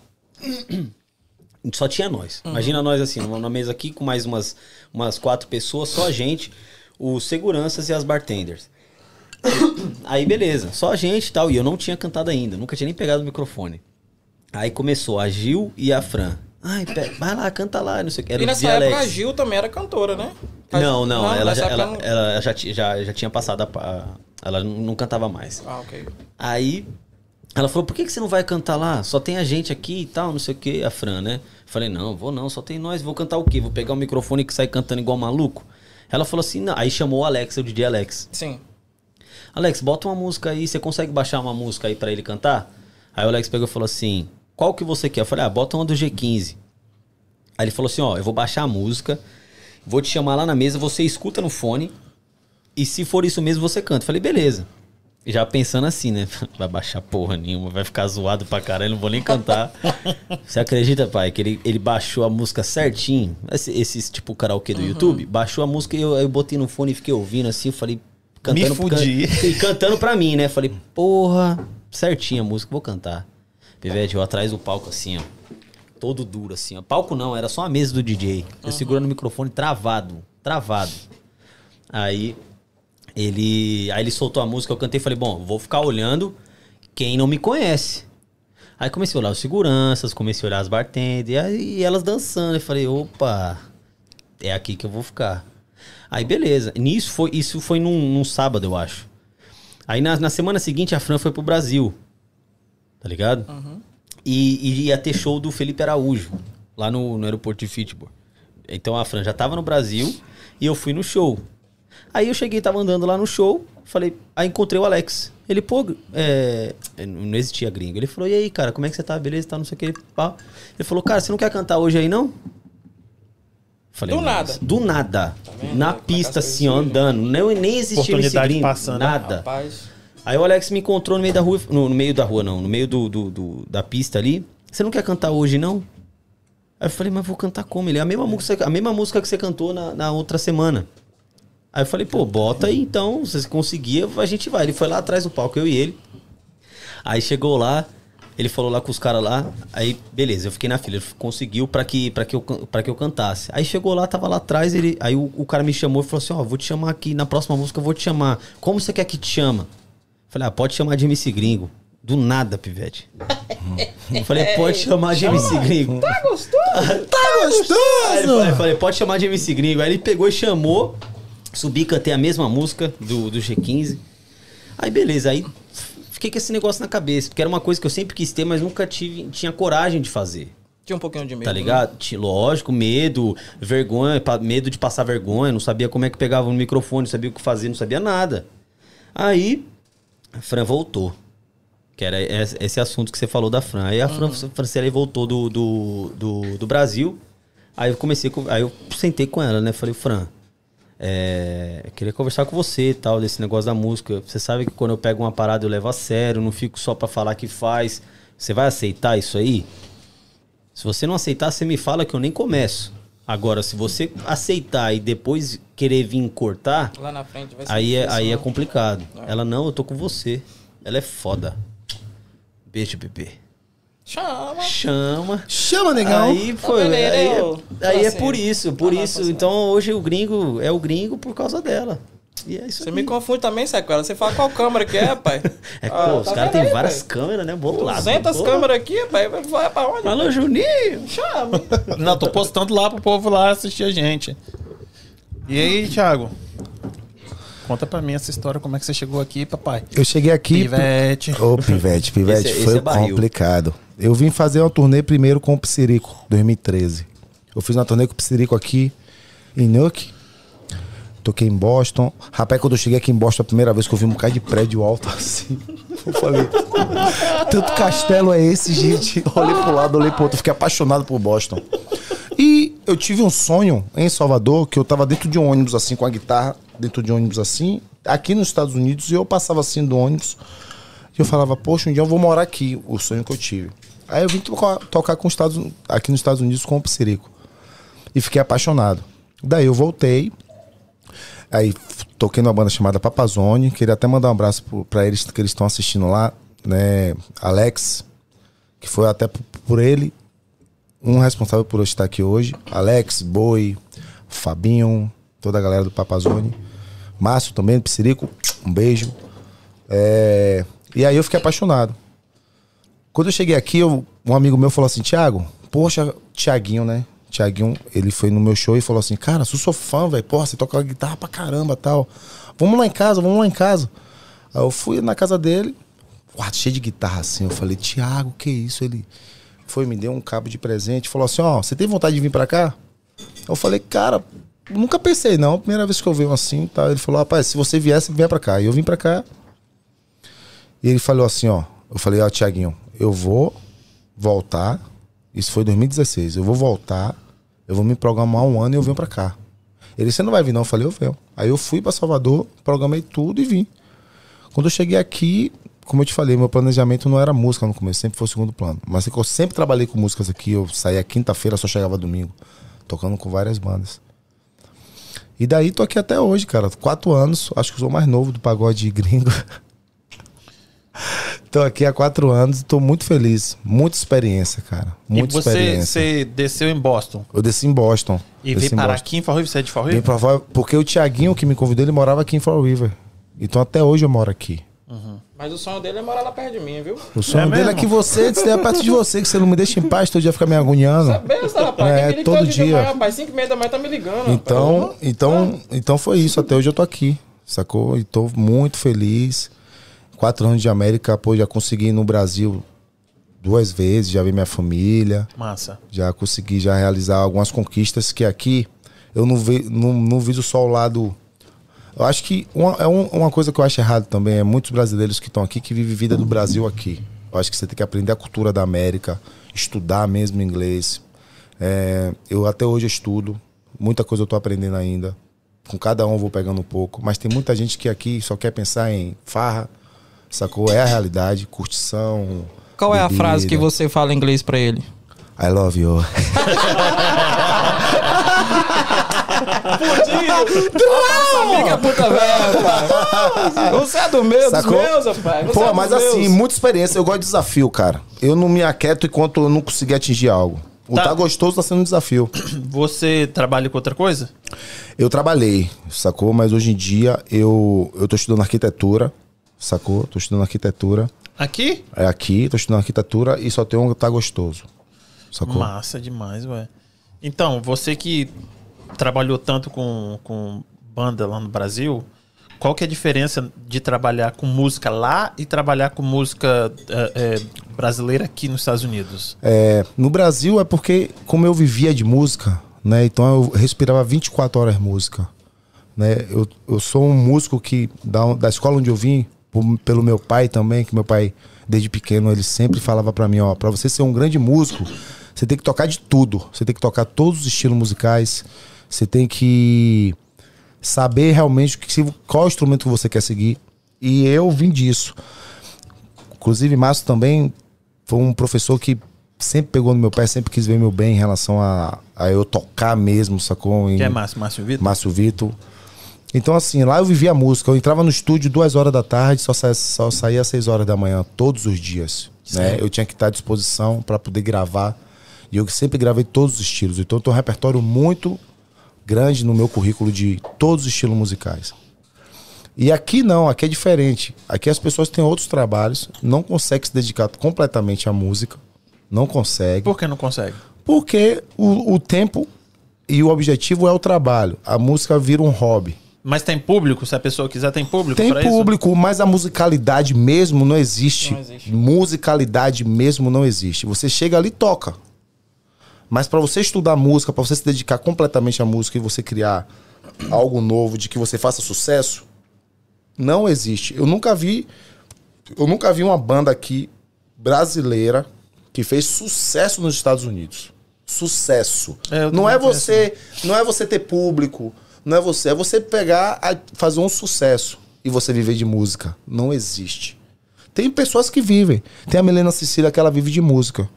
Só tinha nós. Imagina nós assim, numa mesa aqui com mais umas, umas quatro pessoas, só a gente, os seguranças e as bartenders. Aí beleza, só a gente e tal. E eu não tinha cantado ainda, nunca tinha nem pegado o microfone. Aí começou a Gil e a Fran. Ai, pe- vai lá, canta lá, não sei o que. Era E nessa época Alex. a Gil também era cantora, né? Não, não, ela, nessa já, ela, não- ela já, já, já tinha passado a. Ela não não cantava mais. Ah, ok. Aí ela falou: por que, que você não vai cantar lá? Só tem a gente aqui e tal, não sei o que, a Fran, né? Falei: não, vou não, só tem nós, vou cantar o quê? Vou pegar o microfone e sair cantando igual maluco? Ela falou assim: não. Aí chamou o Alex, o DJ Alex. Sim. Alex, bota uma música aí, você consegue baixar uma música aí pra ele cantar? Aí o Alex pegou e falou assim: qual que você quer? Eu falei: ah, bota uma do G15. Aí ele falou assim: ó, eu vou baixar a música, vou te chamar lá na mesa, você escuta no fone, e se for isso mesmo, você canta. Eu falei: beleza. Já pensando assim, né? Vai baixar porra nenhuma, vai ficar zoado pra caralho, não vou nem cantar. Você acredita, pai, que ele, ele baixou a música certinho? Esse, esse tipo karaokê do YouTube? Baixou a música e eu, eu botei no fone e fiquei ouvindo assim, falei. Me fudi. can- e cantando pra mim, né? Falei, porra, certinha a música, vou cantar. Pivete, eu atrás do palco assim, ó. Todo duro assim, ó. Palco não, era só a mesa do DJ. Eu segurando o microfone travado, travado. Aí ele, aí ele soltou a música, eu cantei e falei, bom, vou ficar olhando quem não me conhece. Aí comecei a olhar os seguranças, comecei a olhar as bartenders, e aí elas dançando. Eu falei, opa, é aqui que eu vou ficar. Aí beleza. Nisso foi, isso foi num, num sábado, eu acho. Aí na, na semana seguinte a Fran foi pro Brasil. Tá ligado? E, e ia ter show do Felipe Araújo, lá no, no aeroporto de Fitchburg. Então a Fran já tava no Brasil e eu fui no show. Aí eu cheguei, tava andando lá no show, falei, aí encontrei o Alex. Ele, pô, é, não existia gringo. Ele falou, e aí, cara, como é que você tá? Beleza, tá, não sei o que. Pá. Ele falou, cara, você não quer cantar hoje aí, não? Falei, Do nada. Do nada. vendo? Na é pista, assim, ó, andando. Nem, nem existia esse gringo. passando, né? Nada. Rapaz. Aí o Alex me encontrou no meio da rua, no, no meio da rua não, no meio do, do- do- da pista ali. Você não quer cantar hoje não? Aí eu falei, mas vou cantar como? Ele é a mesma música, a mesma música que você cantou na, na outra semana. Aí eu falei, pô, bota aí então, se você conseguir, a gente vai. Ele foi lá atrás do palco, eu e ele. Aí chegou lá, ele falou lá com os caras lá, aí beleza, eu fiquei na fila, ele conseguiu pra que, pra que, eu, pra que eu cantasse. Aí chegou lá, tava lá atrás, ele, aí o, o cara me chamou e falou assim, ó, vou te chamar aqui, na próxima música eu vou te chamar. Como você quer que te chama? Falei, ah, pode chamar de MC Gringo. Do nada, pivete. Falei, pode chamar de MC Gringo. Tá gostoso? Tá ele falou- aí gostoso? falei, pode chamar de MC Gringo. Aí ele pegou e chamou, subi, cantei a mesma música do, do G15. Aí beleza, aí fiquei com esse negócio na cabeça, porque era uma coisa que eu sempre quis ter, mas nunca tive, tinha coragem de fazer. Tinha um pouquinho de medo. Tá ligado? Tinha, lógico, medo, vergonha, medo de passar vergonha, não sabia como é que pegava no microfone, não sabia o que fazer, não sabia nada. Aí, a Fran voltou. Que era esse assunto que você falou da Fran. Aí a Fran, a Franciele voltou do, do, do, do Brasil. Aí eu comecei, com- aí eu sentei com ela, né? Falei, Fran, é, eu queria conversar com você e tal, desse negócio da música. Você sabe que quando eu pego uma parada eu levo a sério, não fico só pra falar que faz. Você vai aceitar isso aí? Se você não aceitar, você me fala que eu nem começo. Agora, se você aceitar e depois querer vir cortar, Lá na frente vai ser aí é, aí é né? complicado. Ela, não, eu tô com você. Ela é foda. Beijo, bebê. Chama. Chama. Chama, negão. Aí foi. Aí, é, aí é por isso, por a isso. Então hoje o gringo é o gringo por causa dela. E é isso Você aí. me confunde também, sequela. Você fala qual câmera que é, pai? É, Ah, pô, os tá caras têm várias pai? câmeras, né? Bolado. 200 Pô. câmeras aqui, pai. Vai pra onde? Alô, Juninho! Chama. Não, tô postando lá pro povo lá assistir a gente. E aí, Thiago? Conta pra mim essa história, como é que você chegou aqui, papai? Eu cheguei aqui. Pivete. Ô, Pivete, Pivete, Esse é- foi esse é complicado. Eu vim fazer uma turnê primeiro com o Psirico, 2013. Eu fiz uma turnê com o Psirico aqui em Newark. Toquei em Boston. Rapaz, quando eu cheguei aqui em Boston, a primeira vez que eu vi um bocado de prédio alto assim. Eu falei, tanto castelo é esse, gente? Eu olhei pro lado, olhei pro outro, fiquei apaixonado por Boston. E eu tive um sonho em Salvador, que eu tava dentro de um ônibus assim, com a guitarra, dentro de ônibus assim, aqui nos Estados Unidos, eu passava assim do ônibus, e eu falava, poxa, um dia eu vou morar aqui, o sonho que eu tive. Aí eu vim tocar, tocar com os Estados, aqui nos Estados Unidos com o Psirico. E fiquei apaixonado. Daí eu voltei, Aí toquei numa banda chamada Papazone. Queria até mandar um abraço pra eles que eles estão assistindo lá, né? Alex, que foi até por ele um responsável por eu estar aqui hoje. Alex, Boi, Fabinho, toda a galera do Papazone. Márcio também, Psirico, um beijo. É, E aí eu fiquei apaixonado. Quando eu cheguei aqui, eu- um amigo meu falou assim, Thiago, poxa, Thiaguinho, né? Thiaguinho, ele foi no meu show e falou assim, cara, sou sou fã, velho. Porra, você toca guitarra pra caramba tal. Vamos lá em casa, vamos lá em casa. Aí eu fui na casa dele, quarto cheio de guitarra assim. Eu falei, Thiago, que isso? Ele foi, me deu um cabo de presente, falou assim, ó, você tem vontade de vir pra cá? Eu falei, cara, nunca pensei não. Primeira vez que eu venho assim, tá? Ele falou, rapaz, se você viesse, venha pra cá. E eu vim pra cá. E ele falou assim, ó. Eu falei, ó, Tiaguinho, eu vou voltar. Isso foi em 2016. Eu vou voltar, eu vou me programar um ano e eu venho pra cá. Ele, você não vai vir não? Eu falei, eu venho. Aí eu fui pra Salvador, programei tudo e vim. Quando eu cheguei aqui, como eu te falei, meu planejamento não era música no começo, sempre foi o segundo plano. Mas eu sempre trabalhei com músicas aqui, eu saía quinta-feira, só chegava domingo, tocando com várias bandas. E daí tô aqui até hoje, cara. Quatro anos, acho que sou o mais novo do pagode gringo. tô aqui há quatro anos e tô muito feliz. Muita experiência, cara. Muita e você, experiência. você desceu em Boston. Eu desci em Boston. E veio em parar Boston. aqui em Fall River? Você é de Fall Vim River? pra Porque o Tiaguinho que me convidou, ele morava aqui em Fall River. Então até hoje eu moro aqui. Mas o sonho dele é morar lá perto de mim, viu? O sonho É dele é mesmo? que você esteja perto de você, que você não me deixa em paz, todo dia fica me agoniando. Benção, rapaz. É, todo de dia. manhã, rapaz. 5 e meia da manhã tá me ligando. Então, rapaz. então, então foi isso. Até hoje eu tô aqui, sacou? E tô muito feliz. Quatro anos de América, pô, já consegui ir no Brasil duas vezes, já vi minha família, Massa. já consegui já realizar algumas conquistas que aqui eu não, ve, não, não viso só o lado. Eu acho que uma, é um- uma coisa que eu acho errado também é muitos brasileiros que estão aqui que vivem vida do Brasil aqui. Eu acho que você tem que aprender a cultura da América, estudar mesmo inglês. É, eu até hoje estudo, muita coisa eu tô aprendendo ainda. Com cada um eu vou pegando um pouco, mas tem muita gente que aqui só quer pensar em farra, sacou? É a realidade, curtição. Qual é a bebida. frase que você fala em inglês pra ele? I love you. Amiga puta velha. Você é do meu, dos Sacou? meus, rapaz. Você Pô, é dos mas meus. assim, muita experiência. Eu gosto de desafio, cara. Eu não me aquieto enquanto eu não conseguir atingir algo. O Tá. tá, gostoso tá sendo um desafio. Você trabalha com outra coisa? Eu trabalhei, sacou? Mas hoje em dia eu, eu tô estudando arquitetura, sacou? Tô estudando arquitetura. Aqui? É aqui, tô estudando arquitetura e só tem um que tá gostoso. Sacou? Massa demais, ué. Então, você que trabalhou tanto com, com banda lá no Brasil, qual que é a diferença de trabalhar com música lá e trabalhar com música é, é, brasileira aqui nos Estados Unidos? É, no Brasil é porque, como eu vivia de música, né? Então eu respirava 24 horas música. Né? Eu, eu sou um músico que, da, da escola onde eu vim, por- pelo meu pai também, que meu pai, desde pequeno, ele sempre falava pra mim, ó, pra você ser um grande músico, você tem que tocar de tudo. Você tem que tocar todos os estilos musicais. Você tem que saber realmente qual instrumento que você quer seguir. E eu vim disso. Inclusive, Márcio também foi um professor que sempre pegou no meu pé, sempre quis ver meu bem em relação a, a eu tocar mesmo, sacou? Em Que é Márcio, Márcio Vitor? Márcio Vitor. Então, assim, lá eu vivia a música. Eu entrava no estúdio duas horas da tarde, só, sa só saía às seis horas da manhã, todos os dias. Né? Eu tinha que estar à disposição para poder gravar. E eu sempre gravei todos os estilos. Então, eu tenho um repertório muito grande no meu currículo de todos os estilos musicais. E aqui não, aqui é diferente. Aqui as pessoas têm outros trabalhos, não conseguem se dedicar completamente à música. Não consegue. Por que não consegue? Porque o, o tempo e o objetivo é o trabalho. A música vira um hobby. Mas tem público? Se a pessoa quiser, tem público Tem pra isso? público, mas a musicalidade mesmo não existe. Não existe. Musicalidade mesmo não existe. Você chega ali e toca. Mas pra você estudar música, pra você se dedicar completamente à música e você criar algo novo de que você faça sucesso, não existe. Eu nunca vi eu nunca vi uma banda aqui brasileira que fez sucesso nos Estados Unidos. Sucesso. É, não é você, não é você ter público, não é você, é você pegar, a- fazer um sucesso e você viver de música. Não existe. Tem pessoas que vivem. Tem a Milena Cecília que ela vive de música.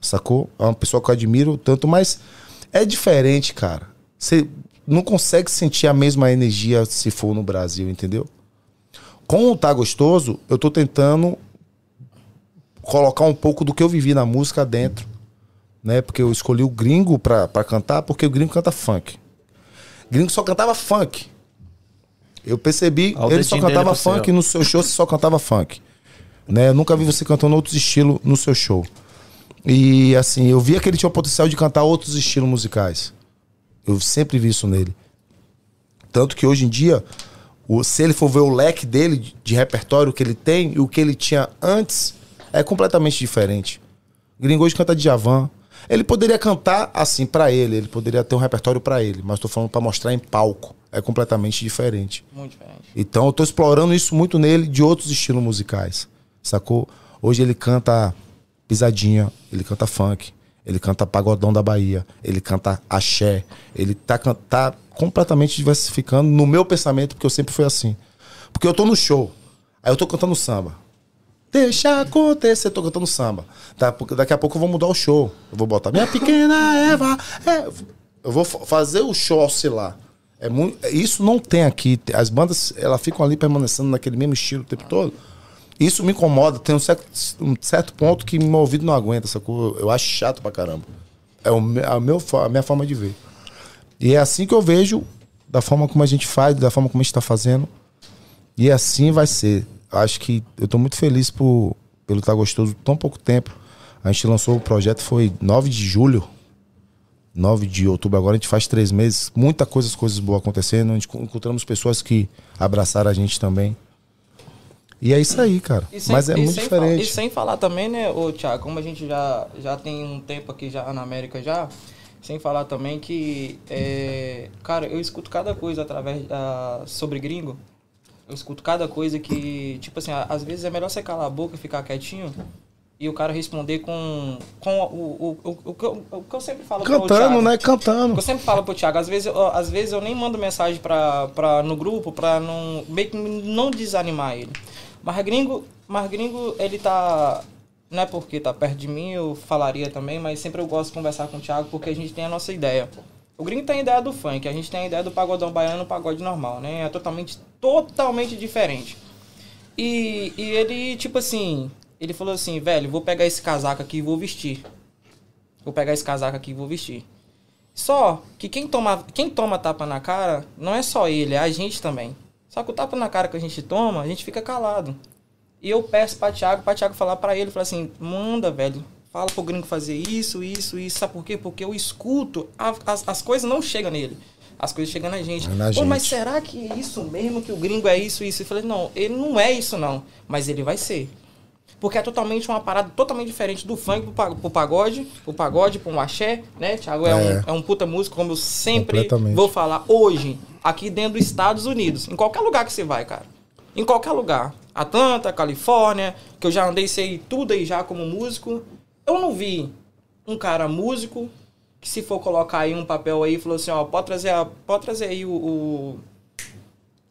Sacou? É uma pessoa que eu admiro tanto, mas é diferente, cara. Você não consegue sentir a mesma energia se for no Brasil, entendeu? Com o Tá Gostoso, eu tô tentando colocar um pouco do que eu vivi na música dentro, né? Porque eu escolhi o gringo pra, pra cantar, porque o gringo canta funk. Gringo só cantava funk. Eu percebi, Olha o ele só cantava funk no seu show, você só cantava funk. Né? Eu nunca vi você cantando outros estilos no seu show. E assim, eu via que ele tinha o potencial de cantar outros estilos musicais. Eu sempre vi isso nele. Tanto que hoje em dia, o- se ele for ver o leque dele de- de repertório que ele tem e o que ele tinha antes, é completamente diferente. Gringo hoje canta Djavan. Ele poderia cantar assim pra ele, ele poderia ter um repertório pra ele, mas tô falando pra mostrar em palco. É completamente diferente. Muito diferente. Então eu tô explorando isso muito nele de outros estilos musicais. Sacou? Hoje ele canta pisadinha, ele canta funk, ele canta pagodão da Bahia, ele canta axé, ele tá, tá completamente diversificando no meu pensamento, porque eu sempre fui assim. Porque eu tô no show, aí eu tô cantando samba. Deixa acontecer, tô cantando samba. Tá, daqui a pouco eu vou mudar o show. Eu vou botar minha pequena Eva. é. Eu vou fa- fazer o show oscilar. É muito, isso não tem aqui. As bandas, elas ficam ali permanecendo naquele mesmo estilo o tempo todo. Isso me incomoda. Tem um certo, um certo ponto que meu ouvido não aguenta, sacou? Eu acho chato pra caramba. É o, a, meu, a minha forma de ver. E é assim que eu vejo, da forma como a gente faz, da forma como a gente tá fazendo. E assim vai ser. Acho que eu tô muito feliz por, pelo Tá Gostoso tão pouco tempo. A gente lançou o projeto, foi 9 de julho. 9 de outubro, agora a gente faz três meses. Muita coisas, coisas boas acontecendo. A gente encontramos pessoas que abraçaram a gente também. E é isso aí, cara. Sem- Mas é muito diferente. e sem falar também, né, ô Thiago, como a gente já, já tem um tempo aqui já na América já, sem falar também que, é, cara, eu escuto cada coisa através da, sobre gringo. Eu escuto cada coisa que, tipo assim, às vezes é melhor você calar a boca e ficar quietinho e o cara responder com, com o, o, o, o, que eu- o que eu sempre falo pro Cantando, Thiago. né? Cantando. Eu sempre falo pro Thiago, às vezes, eu, às vezes eu nem mando mensagem pra, pra, no grupo pra não, meio que não desanimar ele. Mas gringo, mas gringo, ele tá. Não é porque tá perto de mim, eu falaria também, mas sempre eu gosto de conversar com o Thiago porque a gente tem a nossa ideia. O gringo tem a ideia do funk, a gente tem a ideia do pagodão baiano, pagode normal, né? É totalmente, totalmente diferente. E, e ele, tipo assim, ele falou assim, velho, vou pegar esse casaco aqui e vou vestir. Vou pegar esse casaco aqui e vou vestir. Só que quem toma, quem toma tapa na cara não é só ele, é a gente também. Só que o tapa na cara que a gente toma, a gente fica calado. E eu peço pra Thiago, pra Thiago falar pra ele, falar assim, manda, velho, fala pro gringo fazer isso, isso, isso. Sabe por quê? Porque eu escuto, a- as, as coisas não chegam nele. As coisas chegam na gente. É na Pô, mas gente. será que é isso mesmo que o gringo é isso, isso? Eu falei, não, ele não é isso não, mas ele vai ser. Porque é totalmente uma parada totalmente diferente do funk pro, pa- pro pagode, pro pagode, pro axé, né? Thiago é, É. Um, é um puta músico, como eu sempre vou falar hoje, aqui dentro dos Estados Unidos. Em qualquer lugar que você vai, cara. Em qualquer lugar. Atlanta, Califórnia, que eu já andei, sei tudo aí já como músico. Eu não vi um cara músico que se for colocar aí um papel aí, falou assim, ó, pode trazer, a- pode trazer aí o, o,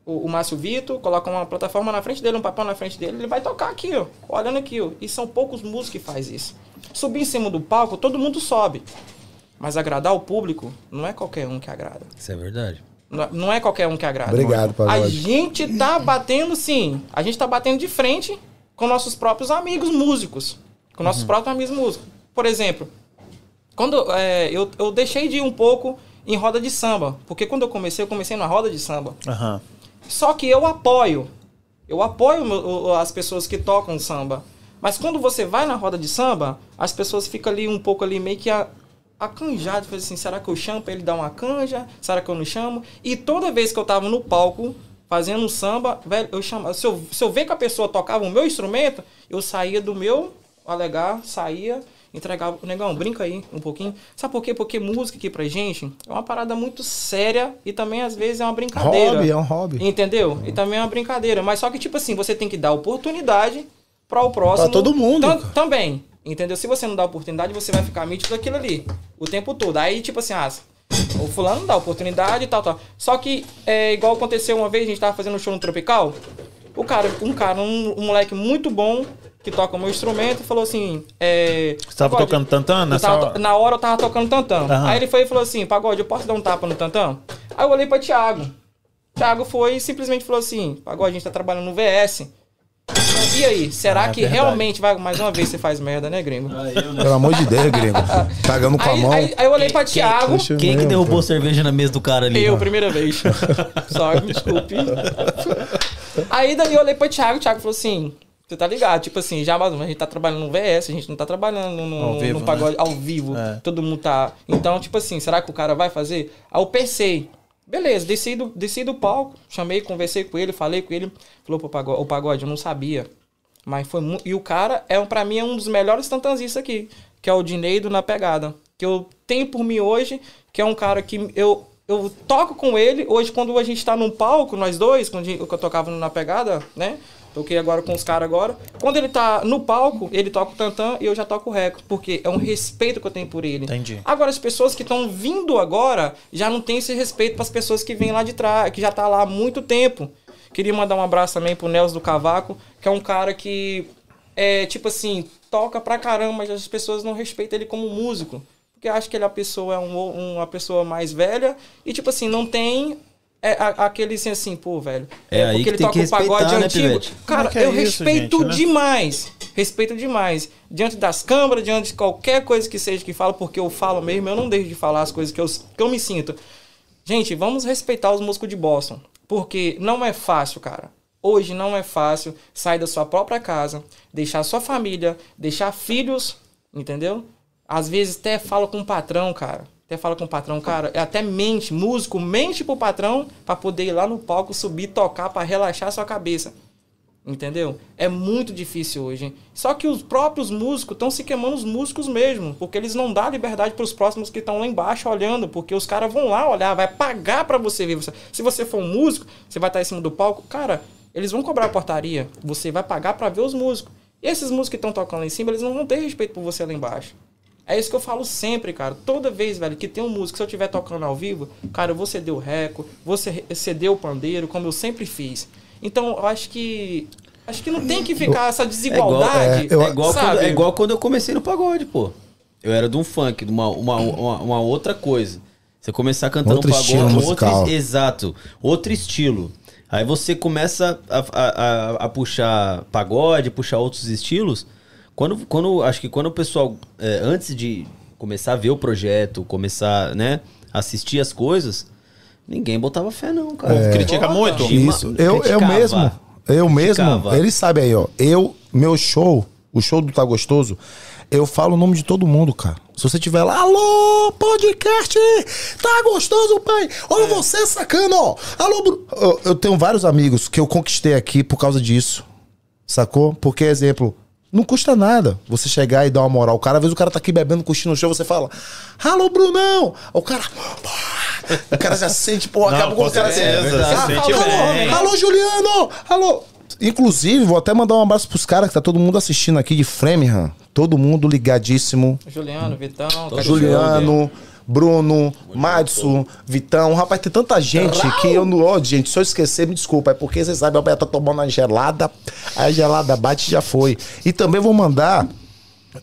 o, o Márcio Vitor, coloca uma plataforma na frente dele, um papel na frente dele, ele vai tocar aqui, ó, olhando aqui, ó. E são poucos músicos que faz isso. Subir em cima do palco, todo mundo sobe. Mas agradar o público não é qualquer um que agrada. Isso é verdade. Não é- Não é qualquer um que agrada. Obrigado, A Pagode. gente tá batendo, sim. A gente tá batendo de frente com nossos próprios amigos músicos. Com nossos próprios amigos músicos. Por exemplo, quando é, eu, eu deixei de ir um pouco em roda de samba. Porque quando eu comecei, eu comecei na roda de samba. Aham. Só que eu apoio. Eu apoio as pessoas que tocam samba. Mas quando você vai na roda de samba, as pessoas ficam ali um pouco ali meio que a, acanjadas. Fazem assim, será que eu chamo pra ele dar uma canja? Será que eu não chamo? E toda vez que eu tava no palco fazendo um samba, velho, eu chamava. Se eu, se eu ver que a pessoa tocava o meu instrumento, eu saía do meu alegar, saía, entregava. Negão, brinca aí um pouquinho. Sabe por quê? Porque música aqui pra gente é uma parada muito séria e também às vezes é uma brincadeira. Hobby, é um hobby. Entendeu? E também é uma brincadeira. Mas só que, tipo assim, você tem que dar oportunidade para o próximo. Pra todo mundo, tam- também. Entendeu? Se você não dá oportunidade, você vai ficar mítido daquilo ali. O tempo todo. Aí, tipo assim, ah, o fulano dá oportunidade e tal, tal. Só que, é igual aconteceu uma vez, a gente tava fazendo um show no Tropical. O cara, um cara, um, um moleque muito bom, que toca o meu instrumento, falou assim. É, Você tava "Pagode, tocando tantã eu nessa tava hora? Na hora eu tava tocando tantã. Aham. Aí ele foi e falou assim: Pagode, eu posso dar um tapa no tantã? Aí eu olhei pra Thiago. Thiago foi e simplesmente falou assim: Pagode, a gente tá trabalhando no VS. E aí, será Ah, é que verdade. realmente vai. Mais uma vez você faz merda, né, gringo? Pelo amor de Deus, gringo. Cagando com a Aí, mão. aí- aí eu olhei pra Thiago. Deixa eu Quem que ver, derrubou pô. cerveja na mesa do cara ali? Eu, primeira vez. Só, me desculpe. Aí daí eu olhei pro Thiago, o Thiago falou assim. Você tá ligado? Tipo assim, já mas a gente tá trabalhando no VS, a gente não tá trabalhando no, Ao vivo, no pagode ao vivo. É. Todo mundo tá. Então, tipo assim, será que o cara vai fazer? Aí eu pensei. Beleza, desci do, desci do palco, chamei, conversei com ele, falei com ele. Falou pro pagode, o pagode, eu não sabia. Mas foi E o cara, é, pra mim, é um dos melhores tantanzistas aqui, que é o Dineido na pegada. Que eu tenho por mim hoje, que é um cara que eu, eu toco com ele. Hoje, quando a gente tá num palco, nós dois, quando eu tocava na pegada, né? Toquei agora com os caras agora. Quando ele tá no palco, ele toca o tantã e eu já toco o recorde. Porque é um respeito que eu tenho por ele. Entendi. Agora, as pessoas que estão vindo agora já não tem esse respeito para as pessoas que vêm lá de trás, que já tá lá há muito tempo. Queria mandar um abraço também pro Nelson do Cavaco, que é um cara que é tipo assim, toca pra caramba, mas as pessoas não respeitam ele como músico. Porque acham que ele é uma pessoa, é um, uma pessoa mais velha e, tipo assim, não tem é, aquele assim, assim, pô, velho. É aí porque que ele tem toca o pagode né, antigo. Pivete? Cara, é é eu isso, respeito gente, né? demais. Respeito demais. Diante das câmeras, diante de qualquer coisa que seja que fala, porque eu falo mesmo, eu não deixo de falar as coisas que eu, que eu me sinto. Gente, vamos respeitar os músicos de Boston. Porque não é fácil, cara. Hoje não é fácil sair da sua própria casa, deixar sua família, deixar filhos, entendeu? Às vezes até fala com o patrão, cara. Até fala com o patrão, cara. Até mente, músico mente pro patrão pra poder ir lá no palco, subir, tocar, pra relaxar sua cabeça. Entendeu? É muito difícil hoje. Só que os próprios músicos estão se queimando os músicos mesmo. Porque eles não dão liberdade para os próximos que estão lá embaixo olhando. Porque os caras vão lá olhar, vai pagar para você ver. Se você for um músico, você vai estar em cima do palco. Cara, eles vão cobrar a portaria. Você vai pagar para ver os músicos. E esses músicos que estão tocando lá em cima, eles não vão ter respeito por você lá embaixo. É isso que eu falo sempre, cara. Toda vez, velho, que tem um músico, se eu estiver tocando ao vivo, cara, eu vou ceder o reco, vou ce- ceder o pandeiro, como eu sempre fiz. Então, eu acho que. Acho que não tem que ficar essa desigualdade. é, eu- É igual, sabe? quando, é igual quando eu comecei no pagode, pô. Eu era de um funk, de uma, uma, uma, uma outra coisa. Você começar cantando Outro pagode, estilo outro, musical. exato, outro estilo. Aí você começa a, a, a- a puxar pagode, puxar outros estilos. Quando, quando acho que quando o pessoal, é, antes de começar a ver o projeto, começar, né, assistir as coisas, ninguém botava fé não, cara. Povo critica muito? Isso, eu, eu mesmo, eu mesmo, Criticava. ele sabe aí, ó. Eu, meu show, o show do Tá Gostoso, eu falo o nome de todo mundo, cara. Se você tiver lá, alô, podcast, tá gostoso, pai? Olha você sacando, ó. Alô, Bru... eu, eu tenho vários amigos que eu conquistei aqui por causa disso, sacou? Porque, exemplo, não custa nada você chegar e dar uma moral. O cara, às vezes o cara tá aqui bebendo, curtindo o show, você fala, alô, Brunão. O cara, pô, o cara já sente, pô, acaba com o cara certeza, assim, ah, sente alô, alô, Juliano! Alô! Inclusive, vou até mandar um abraço pros caras que tá todo mundo assistindo aqui de Framingham. Todo mundo ligadíssimo. Juliano, Vitão, Cachorro. Juliano, Bruno, Madison, Vitão. Rapaz, tem tanta gente que eu não. Ó, gente, se eu esquecer, me desculpa. É porque vocês sabem, a Bahia tá tomando a gelada. A gelada bate e já foi. E também vou mandar.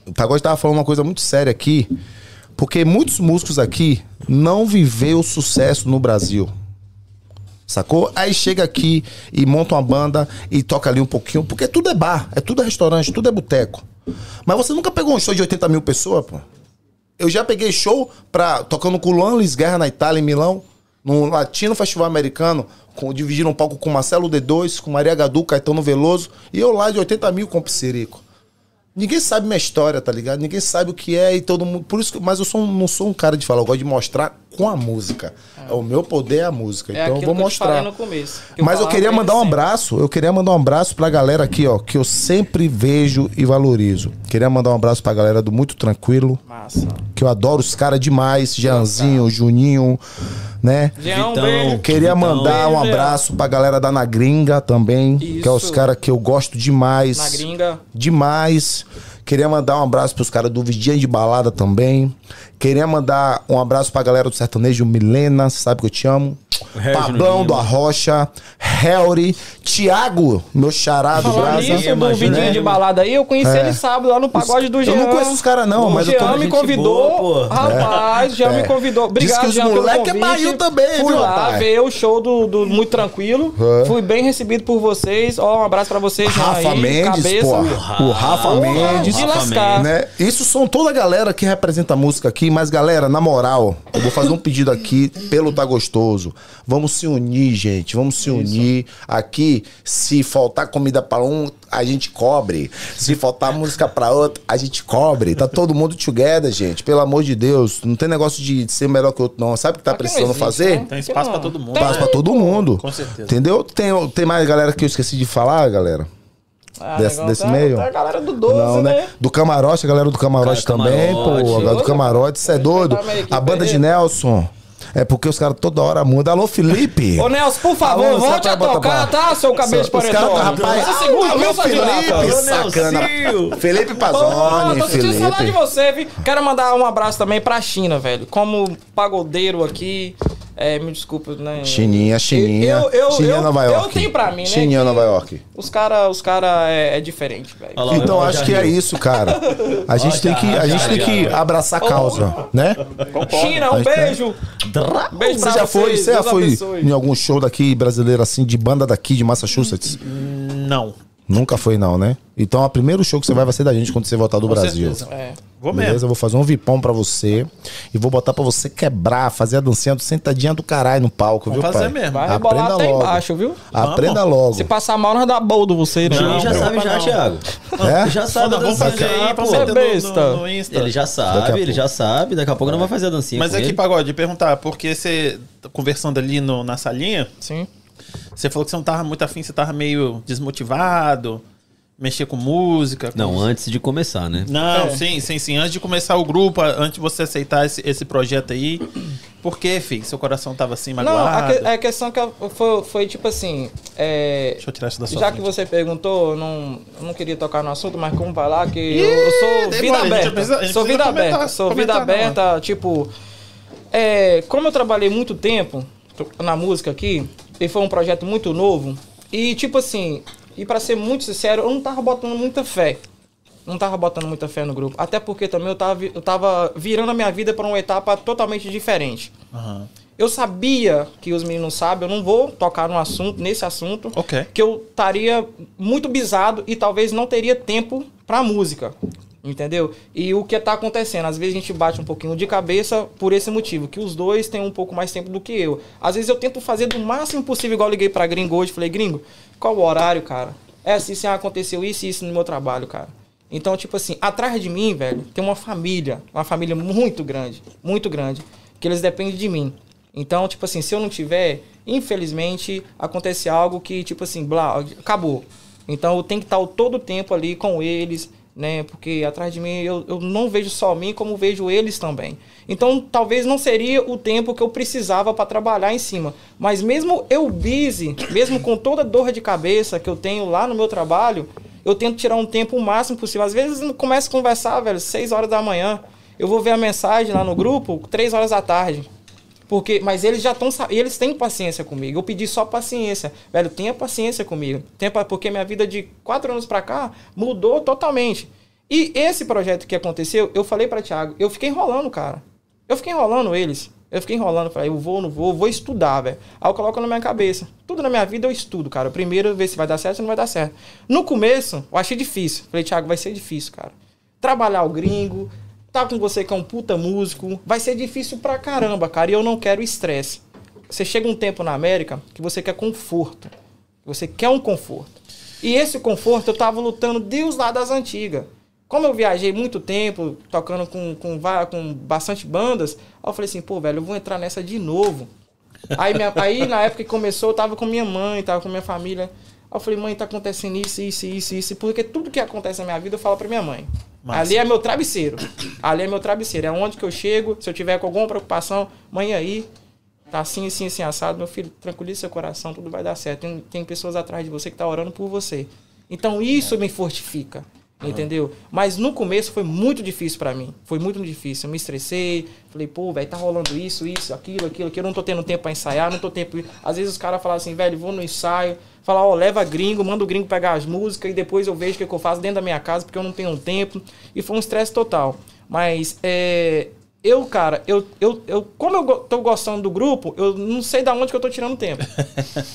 O Pagode tava falando uma coisa muito séria aqui. Porque muitos músicos aqui não viveu sucesso no Brasil. Sacou? Aí chega aqui e monta uma banda e toca ali um pouquinho, porque tudo é bar, é tudo é restaurante, tudo é boteco. Mas você nunca pegou um show de 80 mil pessoas, pô? Eu já peguei show pra, tocando com o Luan Luiz Guerra na Itália, em Milão. no Latino Festival Americano, com, dividiram um palco com Marcelo D2, com Maria Gadu, Caetano Veloso, e eu lá de 80 mil com o Psirico. Ninguém sabe minha história, tá ligado? Ninguém sabe o que é e todo mundo. Por isso que, mas eu sou, um- não sou um cara de falar, eu gosto de mostrar com a música. O meu poder é a música. É então eu vou que eu te falei mostrar. no começo. Mas eu queria mandar um sempre. abraço. Eu queria mandar um abraço pra galera aqui, ó, que eu sempre vejo e valorizo. Queria mandar um abraço pra galera do Muito Tranquilo, Massa. que eu adoro os caras demais. Jeanzinho, Juninho, né? Jean, Vitão. Queria Vitão. mandar um abraço pra galera da Na Gringa também, que é os Isso. caras que eu gosto demais. Na gringa. Demais. Queria mandar um abraço pros caras do Vidinha de Balada também. Queria mandar um abraço pra galera do sertanejo Milena, sabe que eu te amo. Régio Pablão do Arrocha, Helry, Thiago, meu chará do Falando Brasa. nisso, do vidinho né? de balada aí, eu conheci É. ele sábado lá no pagode do eu Jean. não conheço os caras não, o mas eu Jean tô... me convidou. boa, pô. Rapaz, o Jean É. me convidou. Diz Obrigado, que os Jean, moleque é convite. barril também, Fui viu, lá rapaz? ver o show do, do Muito Tranquilo. É. Fui bem recebido por vocês. Ó, um abraço pra vocês. Rafa aí, Mendes, cabeça. porra. O Rafa Mendes. De lascar. né? Isso são toda a galera que representa a música aqui, mas galera, na moral, eu vou fazer um pedido aqui pelo Tá Gostoso. Vamos se unir, gente, vamos se unir. Aqui, se faltar comida pra um, a gente cobre. Se faltar música pra outro, a gente cobre. Tá todo mundo together, gente, pelo amor de Deus. Não tem negócio de ser melhor que o outro, não. Sabe o que tá precisando existe, fazer? né? Tem espaço pra todo mundo. Passa pra todo mundo. Com certeza. Entendeu? Tem, tem mais galera que eu esqueci de falar, galera? Ah, Desse- desse tá- meio? tá a galera do 12, Não, né? né? Do camarote, a galera do camarote Cara, também, camarote. pô. A galera do camarote, você é doido. A banda de Nelson. É porque os caras toda hora mudam. Alô, Felipe. Ô, Nelson, por favor, Alô, volte a tocar, tá, seu cabelo de Os caras, paredão? rapaz. Segura Alô, o Felipe, Felipe, sacana. Felipe Pazoni, tô sentindo saudade de você, viu? Quero mandar um abraço também pra China, velho. Como pagodeiro aqui, é, me desculpa, né? Chininha, Chininha. Eu, eu, Chininha eu, Nova eu York. tenho pra mim, né? Chininha que Nova York. Os caras os cara é, é diferente, velho. Então acho que é isso, cara. A gente tem que, a já, gente tem que abraçar a causa, né? China, um beijo. Beijo Você já foi, você já foi abençoe. em algum show daqui brasileiro assim de banda daqui de Massachusetts? Não. Nunca foi não, né? Então o primeiro show que você vai vai ser da gente quando você voltar do Com Brasil. certeza. É. Vou Beleza? mesmo. Eu vou fazer um vipão pra você e vou botar pra você quebrar, fazer a dancinha do sentadinha do caralho no palco, Vamos viu, fazer pai? mesmo. Vai rebolar até embaixo, viu? Aprenda logo. Se passar mal, nós dá boldo você, né? Ele já Não, sabe não, já, não. Thiago. É? Já sabe Não, a vamos dancinha fazer já, aí, vamos pô. meter no- besta. no, no Insta. Ele já Daqui a sabe, ele pouco. já sabe. Daqui a pouco não vai fazer a dancinha Mas com aqui, ele. Pagode, perguntar, porque você, conversando ali no- na salinha, Sim. você falou que você não tava muito afim, você tava meio desmotivado, mexer com música. com- Não, antes de começar, né? Não, É. sim, sim, sim. Antes de começar o grupo, a- antes de você aceitar esse, esse projeto aí, por que, filho? Seu coração tava assim, Não, magoado? a, que- a questão que eu- foi, foi tipo assim. é, Deixa eu tirar isso da sua já que frente. você perguntou, eu não, eu não queria tocar no assunto, mas como vai lá, que eu, eu sou demora, vida a gente aberta. precisa- a sou vida comentar- aberta. Sou vida comentar, não, aberta, tipo. é, como eu trabalhei muito tempo na música aqui, e foi um projeto muito novo, e tipo assim, e pra ser muito sincero, eu não tava botando muita fé. Não tava botando muita fé no grupo. Até porque também eu tava, eu tava virando a minha vida pra uma etapa totalmente diferente. Aham. Eu sabia que os meninos sabem, eu não vou tocar no assunto, nesse assunto, Ok. que eu estaria muito bisado e talvez não teria tempo pra música. Entendeu? E o que tá acontecendo? Às vezes a gente bate um pouquinho de cabeça por esse motivo, que os dois têm um pouco mais tempo do que eu. Às vezes eu tento fazer do máximo possível, igual eu liguei pra gringo hoje, falei, gringo, qual o horário, cara? É assim, assim, aconteceu isso e isso no meu trabalho, cara. Então, tipo assim, atrás de mim, velho, tem uma família, uma família muito grande, muito grande, que eles dependem de mim. Então, tipo assim, se eu não tiver, infelizmente, acontece algo que, tipo assim, blá, acabou. Então eu tenho que estar todo o tempo ali com eles, né? Porque atrás de mim eu, eu não vejo só mim, como vejo eles também. Então talvez não seria o tempo que eu precisava para trabalhar em cima. Mas mesmo eu busy, mesmo com toda a dor de cabeça que eu tenho lá no meu trabalho, eu tento tirar um tempo o máximo possível. Às vezes eu começo a conversar, velho, 6 horas da manhã. Eu vou ver a mensagem lá no grupo 3 horas da tarde. Porque, mas eles já estão, eles têm paciência comigo. Eu pedi só paciência, velho, tenha paciência comigo. Tenha, porque minha vida de quatro anos pra cá mudou totalmente. E esse projeto que aconteceu, eu falei pra Thiago, eu fiquei enrolando, cara. Eu fiquei enrolando eles. Eu fiquei enrolando, falei, eu vou, não vou, vou estudar, velho. Aí eu coloco na minha cabeça. Tudo na minha vida eu estudo, cara. Primeiro ver se vai dar certo, se não vai dar certo. No começo, eu achei difícil. Falei, Thiago, vai ser difícil, cara. Trabalhar o gringo, tá com você que é um puta músico, vai ser difícil pra caramba, cara. E eu não quero estresse. você chega um tempo na América que você quer conforto. Você quer um conforto. E esse conforto eu tava lutando Deus lá das antigas. Como eu viajei muito tempo, tocando com, com, com bastante bandas, eu falei assim, pô, velho, eu vou entrar nessa de novo. Aí, minha- aí na época que começou, eu tava com minha mãe, tava com minha família. Aí eu falei, mãe, tá acontecendo isso, isso, isso, isso. Porque tudo que acontece na minha vida eu falo pra minha mãe. Massa. Ali é meu travesseiro. Ali é meu travesseiro. É onde que eu chego. Se eu tiver com alguma preocupação, mãe, aí, tá assim, assim, assim, assado, meu filho, tranquilize seu coração, tudo vai dar certo. Tem, tem pessoas atrás de você que tá orando por você. Então isso me fortifica. Entendeu? Mas no começo foi muito difícil pra mim. Foi muito difícil. Eu me estressei. Falei, pô, velho, tá rolando isso, isso, aquilo, aquilo, aquilo. Eu não tô tendo tempo pra ensaiar, não tô tempo. Às vezes os caras falam assim, velho, vou no ensaio. Falar, ó, leva gringo, manda o gringo pegar as músicas e depois eu vejo o que, que eu faço dentro da minha casa porque eu não tenho tempo. E foi um estresse total. Mas é, eu, cara, eu, eu, eu, como eu tô gostando do grupo, eu não sei da onde que eu tô tirando tempo.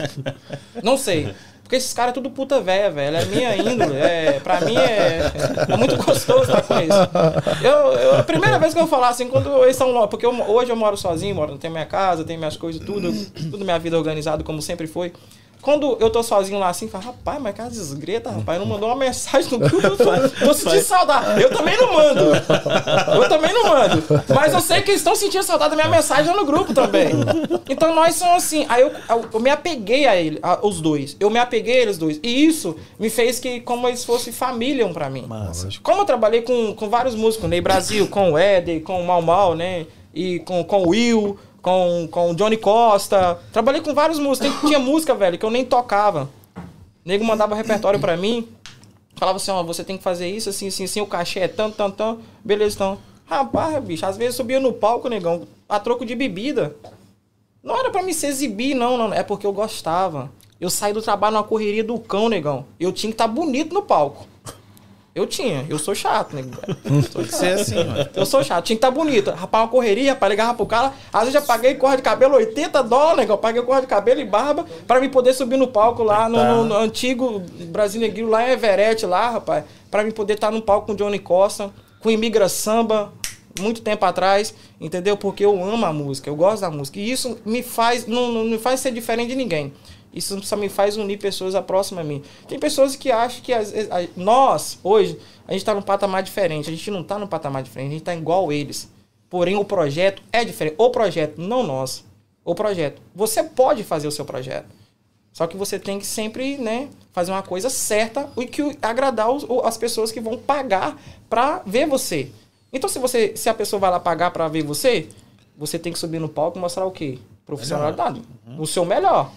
não sei. Porque esses caras é tudo puta véia, velho. É minha índole. É, pra mim é, é muito gostoso estar com isso. Eu, eu- a primeira vez que eu falar assim, quando eles são. Porque eu- hoje eu moro sozinho, moro, tenho minha casa, tenho minhas coisas, tudo, tudo minha vida organizado como sempre foi. Quando eu tô sozinho lá assim, falo, rapaz, mas que desgreta, rapaz, não mandou uma mensagem no grupo, eu tô, tô sentindo saudade. Eu também não mando. Eu também não mando. Mas eu sei que eles estão sentindo saudade da minha mensagem no grupo também. Então nós somos assim. Aí eu, eu, eu me apeguei a ele, a- os dois. Eu me apeguei a eles dois. E isso me fez que, como eles fossem família um pra mim. Massa. Como eu trabalhei com, com vários músicos, Ney Brasil, com o Éder, com o Mal Mal, né? E com, com o Will, com, com Johnny Costa. Trabalhei com vários músicos. Tinha música, velho, que eu nem tocava. O nego mandava repertório pra mim. Falava assim, ó, você tem que fazer isso, assim, assim, assim, o cachê é tanto, tanto, tanto. Beleza, então. Rapaz, bicho, às vezes subia no palco, negão, a troco de bebida. Não era pra me se exibir, não, não. É porque eu gostava. Eu saí do trabalho numa correria do cão, negão. Eu tinha que estar bonito no palco. Eu tinha. Eu sou chato, nego. velho. Sou que ser assim, mano. eu sou chato, tinha que estar bonito. Rapaz, uma correria, rapaz, ligava pro cara. Às vezes eu paguei corte de cabelo 80 dólares. Eu paguei corte de cabelo e barba pra me poder subir no palco lá no, no- no antigo Brasil Negril, lá em Everett, lá, rapaz. Pra me poder estar no palco com Johnny Costa, com Imigra Samba, muito tempo atrás, entendeu? Porque eu amo a música, eu gosto da música. E isso me faz, não, não me faz ser diferente de ninguém. Isso só me faz unir pessoas a próxima a mim. Tem pessoas que acham que às vezes, a- nós, hoje, a gente está num patamar diferente. A gente não está num patamar diferente, a gente está igual eles. Porém, o projeto é diferente. O projeto, não nós. O projeto. Você pode fazer o seu projeto. Só que você tem que sempre, né, fazer uma coisa certa e que agradar os- as pessoas que vão pagar pra ver você. Então, se você, se a pessoa vai lá pagar pra ver você, você tem que subir no palco e mostrar o quê? Profissionalidade. O seu melhor.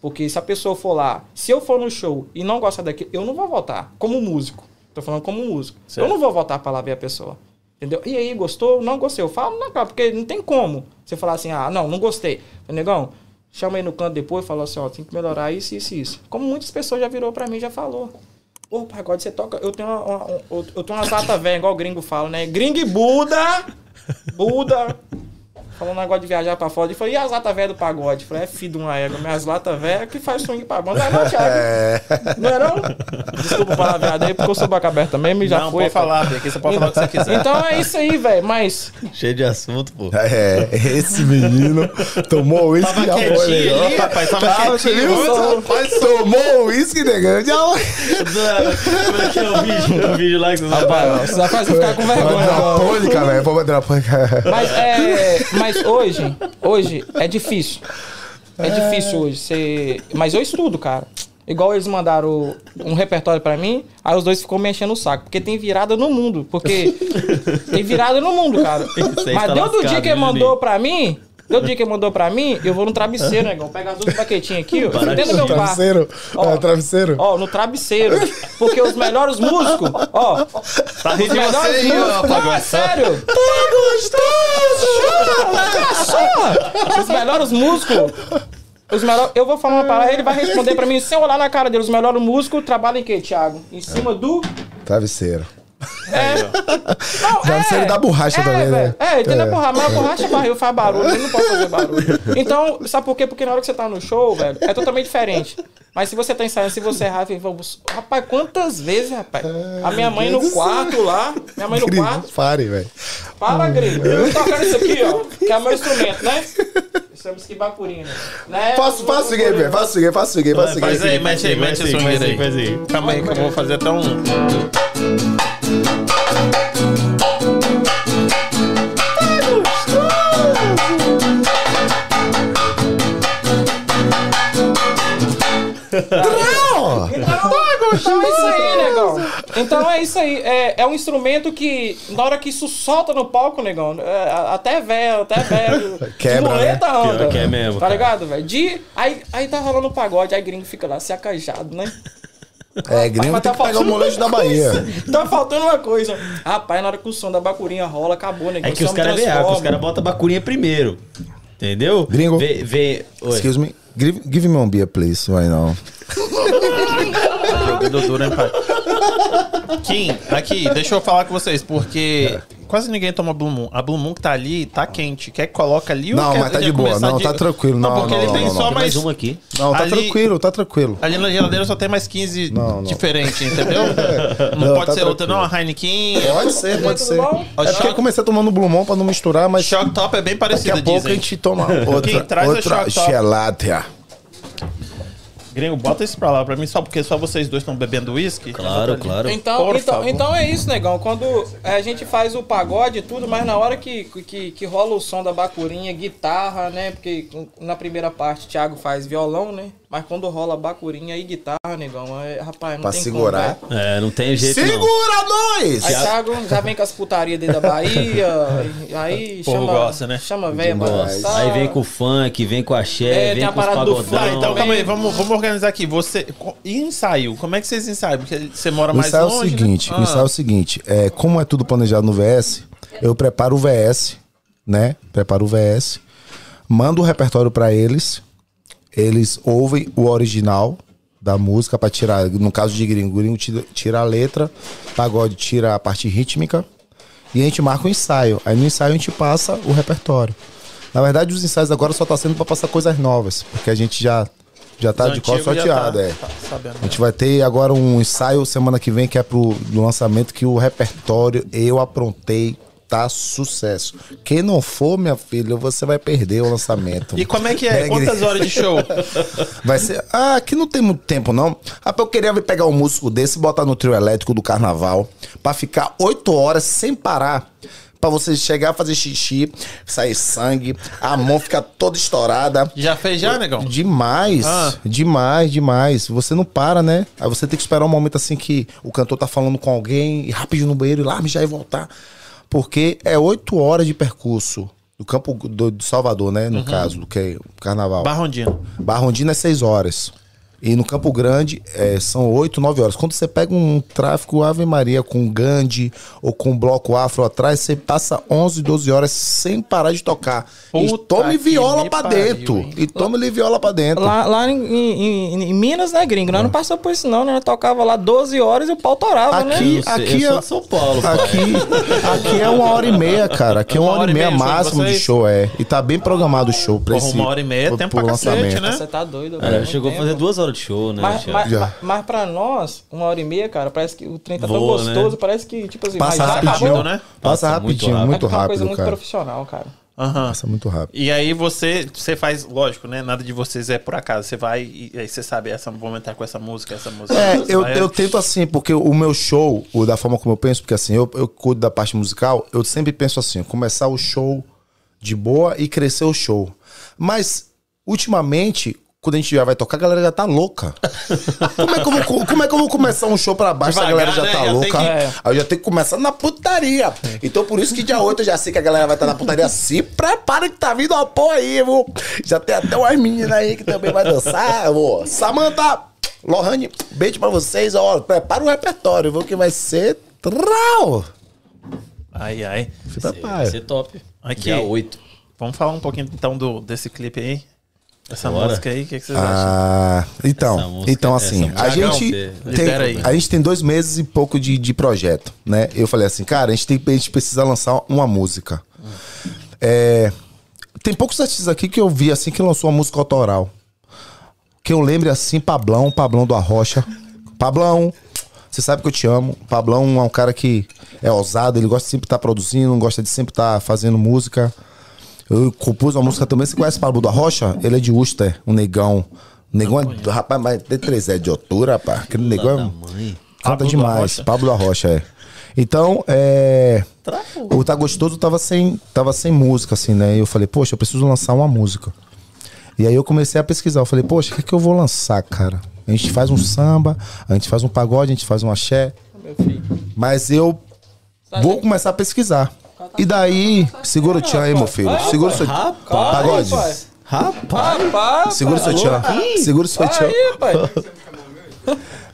Porque se a pessoa for lá, se eu for no show e não gostar daquilo, eu não vou voltar como músico. Tô falando como músico. Certo. Eu não vou voltar pra lá ver a pessoa. Entendeu? E aí, gostou? Não gostei. Eu falo, não, cara, porque não tem como você falar assim, ah, não, não gostei. Negão, chama aí no canto depois e fala assim, ó, tem que melhorar isso, isso isso. Como muitas pessoas já virou pra mim, já falou. Pô, pagode, você toca. Eu tenho uma, uma- um- eu tenho umas latas velhas, igual o gringo fala, né? Gringo e Buda! Buda! Falando um negócio de viajar pra fora. Eu falei, e as latas velhas do pagode? Eu falei, é filho de uma égua. Minhas latas velhas que faz swing pra banda. Não é não, Thiago? Não é não? Desculpa o palavreado aí, porque eu sou boca aberta mesmo e já não, foi. pode falar, aqui você pode falar o que você quiser. Então é isso aí, velho. Mas Cheio de assunto, pô. É, esse menino tomou uísque foi quietinho legal. ali, rapaz, tava Tava, você quietinho. viu? Rapaz, tomou uísque, negão. Já Como é que é o vídeo? O vídeo lá que vocês Rapaz, você vai fazer ficar com vergonha. Drapônica, velho. Vou drapônica. Mas, é, mas hoje, hoje é difícil. É difícil hoje. Você... Mas eu estudo, cara. Igual eles mandaram um repertório pra mim, aí os dois ficou me enchendo o saco. Porque tem virada no mundo. Porque tem virada no mundo, cara. Mas tá deu do dia que ele né, mandou pra mim, deu do dia que ele mandou pra mim, eu vou no travesseiro, negão. Pega as duas baquetinhas aqui, ó. Dentro do meu quarto. Travesseiro. Ó. É, travesseiro. Ó, no travesseiro. Porque os melhores músicos, ó. Tá rindo Os de você melhores aí, ó, músicos. Não, é Pagode. sério. Só! Os melhores músicos. Os melhores, eu vou falar uma parada, ele vai responder pra mim sem olhar na cara dele. Os melhores músicos trabalham em quê, Thiago? Em cima do. Travesseiro. É. Não, Travesseiro da borracha é, também, né? velho. É, entendeu? É. Porra, mas a borracha barril faz barulho, ele não pode fazer barulho. Então, sabe por quê? Porque na hora que você tá no show, velho, é totalmente diferente. Mas se você tá ensaiando, se você errar, fala, rapaz, quantas vezes, rapaz? A minha mãe no quarto lá, minha mãe no quarto, pare, velho. Fala, gringo. Eu tô tocando isso aqui, ó. Que é o meu instrumento, né? Estamos que bacurina. Né? Faça faça o seguinte, velho. Faça o seguinte, faça o seguinte, faça o Faz seguinte. aí, mete aí, mete aí. Faz aí. Calma aí que eu vou fazer até um. Não! Então é isso aí, negão. Então é isso aí. É, é um instrumento que, na hora que isso solta no palco, negão, é, até velho, até velho. Quebra, muleta né? anda. Pior que é mesmo, Tá cara. ligado, velho? De, aí, aí tá rolando o pagode, aí gringo fica lá se acajado, né? É, gringo Mas tem que pegar o molejo da Bahia. coisa. Tá faltando uma coisa. Rapaz, na hora que o som da bacurinha rola, acabou, negão. É que os caras veem, transforma. os caras botam a bacurinha primeiro. Entendeu? Gringo. Vê, vê. Excuse me. Give, give me one beer, please, right now. Jogador duro, hein, pai? Kim, aqui, deixa eu falar com vocês, porque quase ninguém toma Blue Moon. A Blue Moon que tá ali, tá quente. Quer que coloca ali ou Não, quer mas tá de boa. Não, tá tranquilo. Não, porque não, ele não, tem não, só não. Tem mais... mais uma aqui. Não, tá Ali- tranquilo, tá tranquilo. Ali na geladeira só tem mais 15 Não, não. diferentes, entendeu? Não, Não, pode tá ser outra, não. tranquilo. A Heineken. Pode ser, pode Tudo ser. bom? É porque eu comecei tomando Blue Moon pra não misturar, mas Shock Top é bem daqui parecido, a pouco a gente toma outra, Quem traz o outra Shock Top? Gringo, bota isso pra lá pra mim, só porque só vocês dois estão bebendo uísque. Claro, claro. Então, Por então, favor. então é isso, negão. Quando é, a gente faz o pagode e tudo, mas na hora que, que, que rola o som da bacurinha, guitarra, né? Porque na primeira parte o Thiago faz violão, né? Mas quando rola bacurinha e guitarra, negão, é, rapaz, não Pra tem segurar. como. né? É, não tem jeito não. Segura nós! Aí Thiago já vem com as putarias dentro da Bahia, aí chama, gosta, né? chama velha pra Demais. dançar. Aí vem com o funk, vem com a axé, É, vem tem a com os parada do pagodão. Tá, funk então calma aí, vamos, vamos organizar aqui. Você. E ensaio? Como é que vocês ensaiam? Porque você mora mais ensaio é o longe. né? seguinte, o Ah. ensaio é o seguinte, é, como é tudo planejado no VS, eu preparo o VS, né? Preparo o VS, mando o repertório pra eles, eles ouvem o original da música pra tirar, no caso de gringo, gringo tira, a letra, pagode tira a parte rítmica e a gente marca o ensaio. Aí no ensaio a gente passa o repertório. Na verdade, os ensaios agora só tá sendo pra passar coisas novas, porque a gente já já tá Os de cor antigos já sorteado, tá- é. tá. A gente vai ter agora um ensaio semana que vem que é pro do lançamento que o repertório eu aprontei tá sucesso. Quem não for, minha filha, você vai perder o lançamento. E como é que é? Né, Quantas horas de show? Vai ser. Ah, aqui não tem muito tempo, não. Rapaz, eu queria pegar um músico desse e botar no trio elétrico do carnaval pra ficar oito horas sem parar. Pra você chegar a fazer xixi, sair sangue, a mão ficar toda estourada. Já fez já, negão? Demais, Ah. demais, demais. Você não para, né? Aí você tem que esperar um momento assim que o cantor tá falando com alguém e rapidinho no banheiro, ir lá, já e voltar. Porque é oito horas de percurso do campo do, de Salvador, né? No caso, do que é o carnaval. Barrondino. Barrondina é seis horas. E no Campo Grande é, são 8, 9 horas. Quando você pega um tráfico Ave Maria com Gandhi ou com bloco afro atrás, você passa 11, 12 horas sem parar de tocar. e Puta tome que viola pra pariu, dentro. hein? E tome viola pra dentro. Lá, lá em, em- em Minas, né, gringo? Nós não passou por isso, não, né? Nós tocava lá 12 horas e o pau torava, né? Aqui, Eu sei, aqui, é, São Paulo, aqui, aqui é uma hora e meia, cara. Aqui é uma, hora e meia de máximo de show, é. E tá bem programado o show pra Porra, esse uma hora e meia é tempo pra cacete, lançamento. né? Você tá doido, É, velho, chegou a fazer duas horas de show, né? Mas, mas, mas, mas pra nós, uma hora e meia, cara, parece que o trem tá tão Voa, né? gostoso, parece que, tipo assim, Passa rapidinho, acabou. né? Passa Passa muito rapidinho, rápido. muito é uma coisa muito profissional, cara. Aham. Passa muito rápido. E aí você, você faz, lógico, né? Nada de vocês é por acaso. Você vai e aí você sabe, essa, vou entrar com essa música, essa música. É, eu, vai- eu tento assim, porque o meu show, o da forma como eu penso, porque assim, eu, eu cuido da parte musical, eu sempre penso assim, começar o show de boa e crescer o show. Mas, ultimamente, quando a gente já vai tocar, a galera já tá louca. Como é que eu vou, como é que eu vou começar um show pra baixo se a Devagar, galera já né? tá Já louca? que-. Aí eu já tenho que começar na putaria. Então por isso que dia 8 eu já sei que a galera vai estar na putaria. Se prepara que tá vindo uma porra aí, viu? Já tem até umas meninas aí que também vai dançar, vô. Samanta, Lohane, beijo pra vocês. Ó, prepara o repertório, viu? Que vai ser... Trau! Ai, ai. Vai prepara. ser top. Aqui. Dia 8. Vamos falar um pouquinho então do, desse clipe aí? Essa Bora. música aí, o que, que vocês acham? Ah, Essa então, música- então essa assim, a é gente, tem, a gente tem dois meses e pouco de, de projeto, né? Eu falei assim, cara, a gente, tem, a gente precisa lançar uma música. É, tem poucos artistas aqui que eu vi assim que lançou uma música autoral. Que eu lembre assim, Pablão, Pablão do Arrocha. Pablão, você sabe que eu te amo. Pablão é um cara que é ousado, ele gosta de sempre estar produzindo, gosta de sempre estar fazendo música. Eu compus uma música também. Você conhece Pablo da Rocha? Ele é de Uster, um negão. O negão é. Rapaz, mas tem três é de altura, rapaz. Aquele negão da é. Canta da demais. Rocha. Pablo da Rocha, é. Então, é. O Tá Gostoso tava sem, tava sem música, assim, né? E eu falei, poxa, eu preciso lançar uma música. E aí eu comecei a pesquisar. Eu falei, poxa, o que, que eu vou lançar, cara? A gente faz um samba, a gente faz um pagode, a gente faz um axé. Mas eu vou começar a pesquisar. E daí, segura o tchan aí, meu filho. Segura o seu. Rapaz. Pagode. Rapaz. Rapaz, Segura o seu tchan. Segura o seu tchan.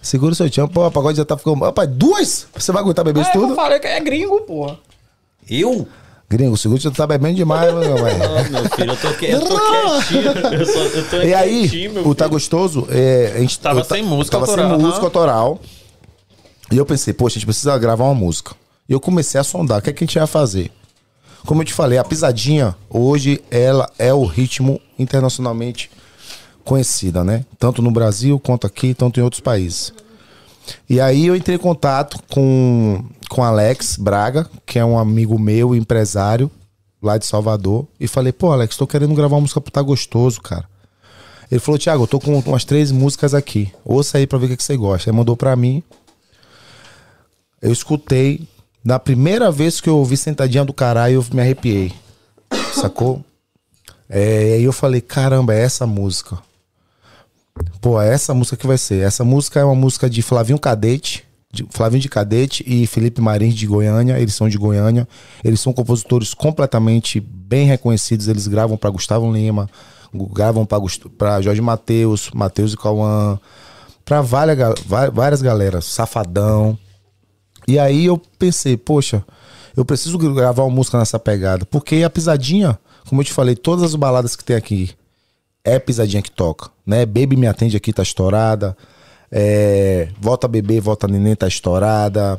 Segura o seu tchan. Pô, o pagode já tá ficando. Rapaz, duas? Você vai aguentar beber isso É, eu tudo? falei que é gringo, porra. Eu? Gringo, o seguro já tá bebendo demais, meu velho. Ah, meu filho, eu tô, que- eu tô quietinho. Eu, só, eu tô E aí, o Tá. Gostoso, é, a gente Tava eu ta- sem música tava autoral, sem aham. música autoral. E eu pensei, poxa, a gente precisa gravar uma música. Eu comecei a sondar, o que, é que a gente ia fazer? Como eu te falei, a pisadinha, hoje, ela é o ritmo internacionalmente conhecida, né? Tanto no Brasil, quanto aqui, tanto em outros países. E aí eu entrei em contato com, com Alex Braga, que é um amigo meu, empresário, lá de Salvador, e falei, pô, Alex, tô querendo gravar uma música pro Tá Gostoso, cara. Ele falou, Thiago, eu tô com umas três músicas aqui. Ouça aí pra ver o que, que você gosta. Aí mandou pra mim. Eu escutei. Na primeira vez que eu ouvi Sentadinha do Caralho, eu me arrepiei. Sacou? É, aí eu falei, caramba, é essa música. Pô, é essa música que vai ser. Essa música é uma música de Flavinho Cadete, de Flavinho de Cadete e Felipe Marins de Goiânia. Eles são de Goiânia. Eles são compositores completamente bem reconhecidos. Eles gravam para Gustavo Lima, gravam para Jorge Mateus, Mateus e Cauã, para várias, várias galeras, Safadão. E aí eu pensei, poxa, eu preciso gravar uma música nessa pegada. Porque a pisadinha, como eu te falei, todas as baladas que tem aqui, é pisadinha que toca, né? Baby Me Atende aqui tá estourada. É, Volta Bebê, Volta Neném tá estourada.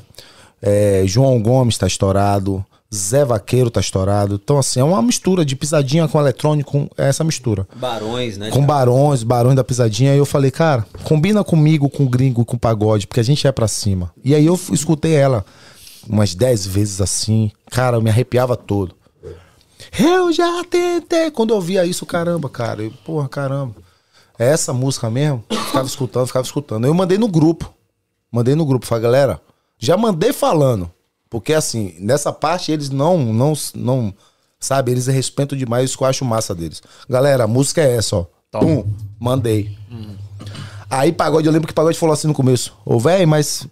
É, João Gomes tá estourado. Zé Vaqueiro tá estourado. Então, assim, é uma mistura de pisadinha com eletrônico, é essa mistura. Barões, né? Com barões, barões da pisadinha. E eu falei, cara, combina comigo, com o gringo, com o pagode, porque a gente é pra cima. E aí eu escutei ela umas dez vezes assim. Cara, eu me arrepiava todo. Eu já tentei. Quando eu ouvia isso, caramba, cara. Eu, porra, caramba. É essa música mesmo? Ficava escutando, ficava escutando. Eu mandei no grupo. Mandei no grupo. Falei, galera, já mandei falando. Porque assim, nessa parte eles não, não, não, sabe, eles respeitam demais isso que eu acho massa deles. Galera, a música é essa, ó. Pum, mandei. Aí Pagode, eu lembro que Pagode falou assim no começo. Ô, velho, mas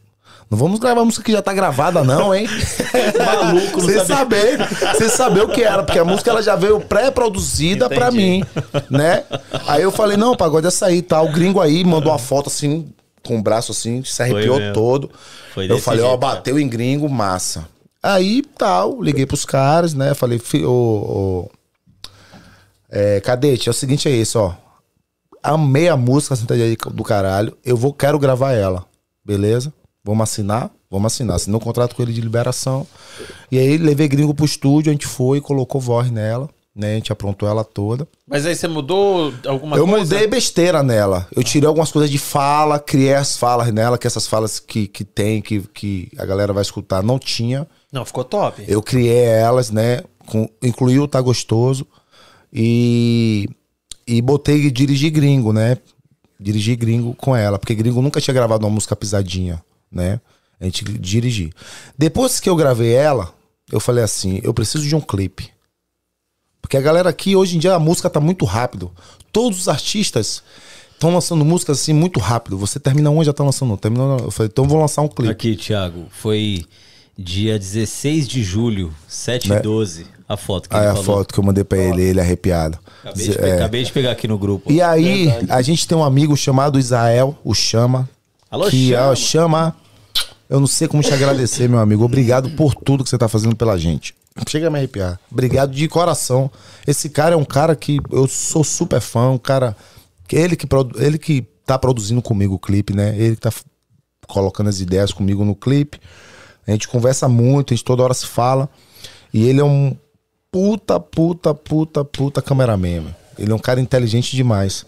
não vamos gravar música que já tá gravada não, hein? Maluco, não Sem saber, sem saber o que era, porque a música ela já veio pré-produzida pra mim, né? Aí eu falei, não, Pagode, essa aí, tá. O gringo aí mandou uma foto assim, com o braço assim, se arrepiou mesmo. todo. Foi eu falei, ó, bateu em gringo, massa. Aí, tal, liguei pros caras, né? Falei, ô, ô, é, cadete, é o seguinte, é isso, ó. Amei a música Sentadinha aí do caralho. Eu vou, quero gravar ela. Beleza? Vamos assinar? Vamos assinar. Assinou um contrato com ele de liberação. E aí levei gringo pro estúdio, a gente foi, colocou voz nela, né? A gente aprontou ela toda. Mas aí você mudou alguma eu coisa? mudei besteira nela. Eu tirei algumas coisas de fala, criei as falas nela, que essas falas que, que tem, que, que a galera vai escutar, não tinha. Não, ficou top. Eu criei elas, né? Com, incluí o Tá Gostoso. E, e botei dirigir gringo, né? Dirigir gringo com ela. Porque gringo nunca tinha gravado uma música pisadinha, né? A gente dirigir. Depois que eu gravei ela, eu falei assim: eu preciso de um clipe. Porque a galera aqui, hoje em dia, a música tá muito rápido. Todos os artistas estão lançando músicas assim muito rápido. Você termina um, já tá lançando outro. Termina, eu falei, então eu vou lançar um clipe. Aqui, Thiago, foi dia 16 de julho, 7 e Né? 12, a foto que Aí ele a falou. foto que eu mandei pra ele, ele arrepiado. Acabei de, É. acabei de pegar aqui no grupo. E aí, a gente tem um amigo chamado Israel, o Chama. Alô, que Chama. ó, Chama. Eu não sei como te agradecer, meu amigo. Obrigado por tudo que você tá fazendo pela gente. Chega a me arrepiar. Obrigado de coração. Esse cara é um cara que eu sou super fã, um cara. que Ele que, ele que tá produzindo comigo o clipe, né? Ele que tá colocando as ideias comigo no clipe. A gente conversa muito, a gente toda hora se fala. E ele é um puta, puta, puta, puta cameraman. Ele é um cara inteligente demais.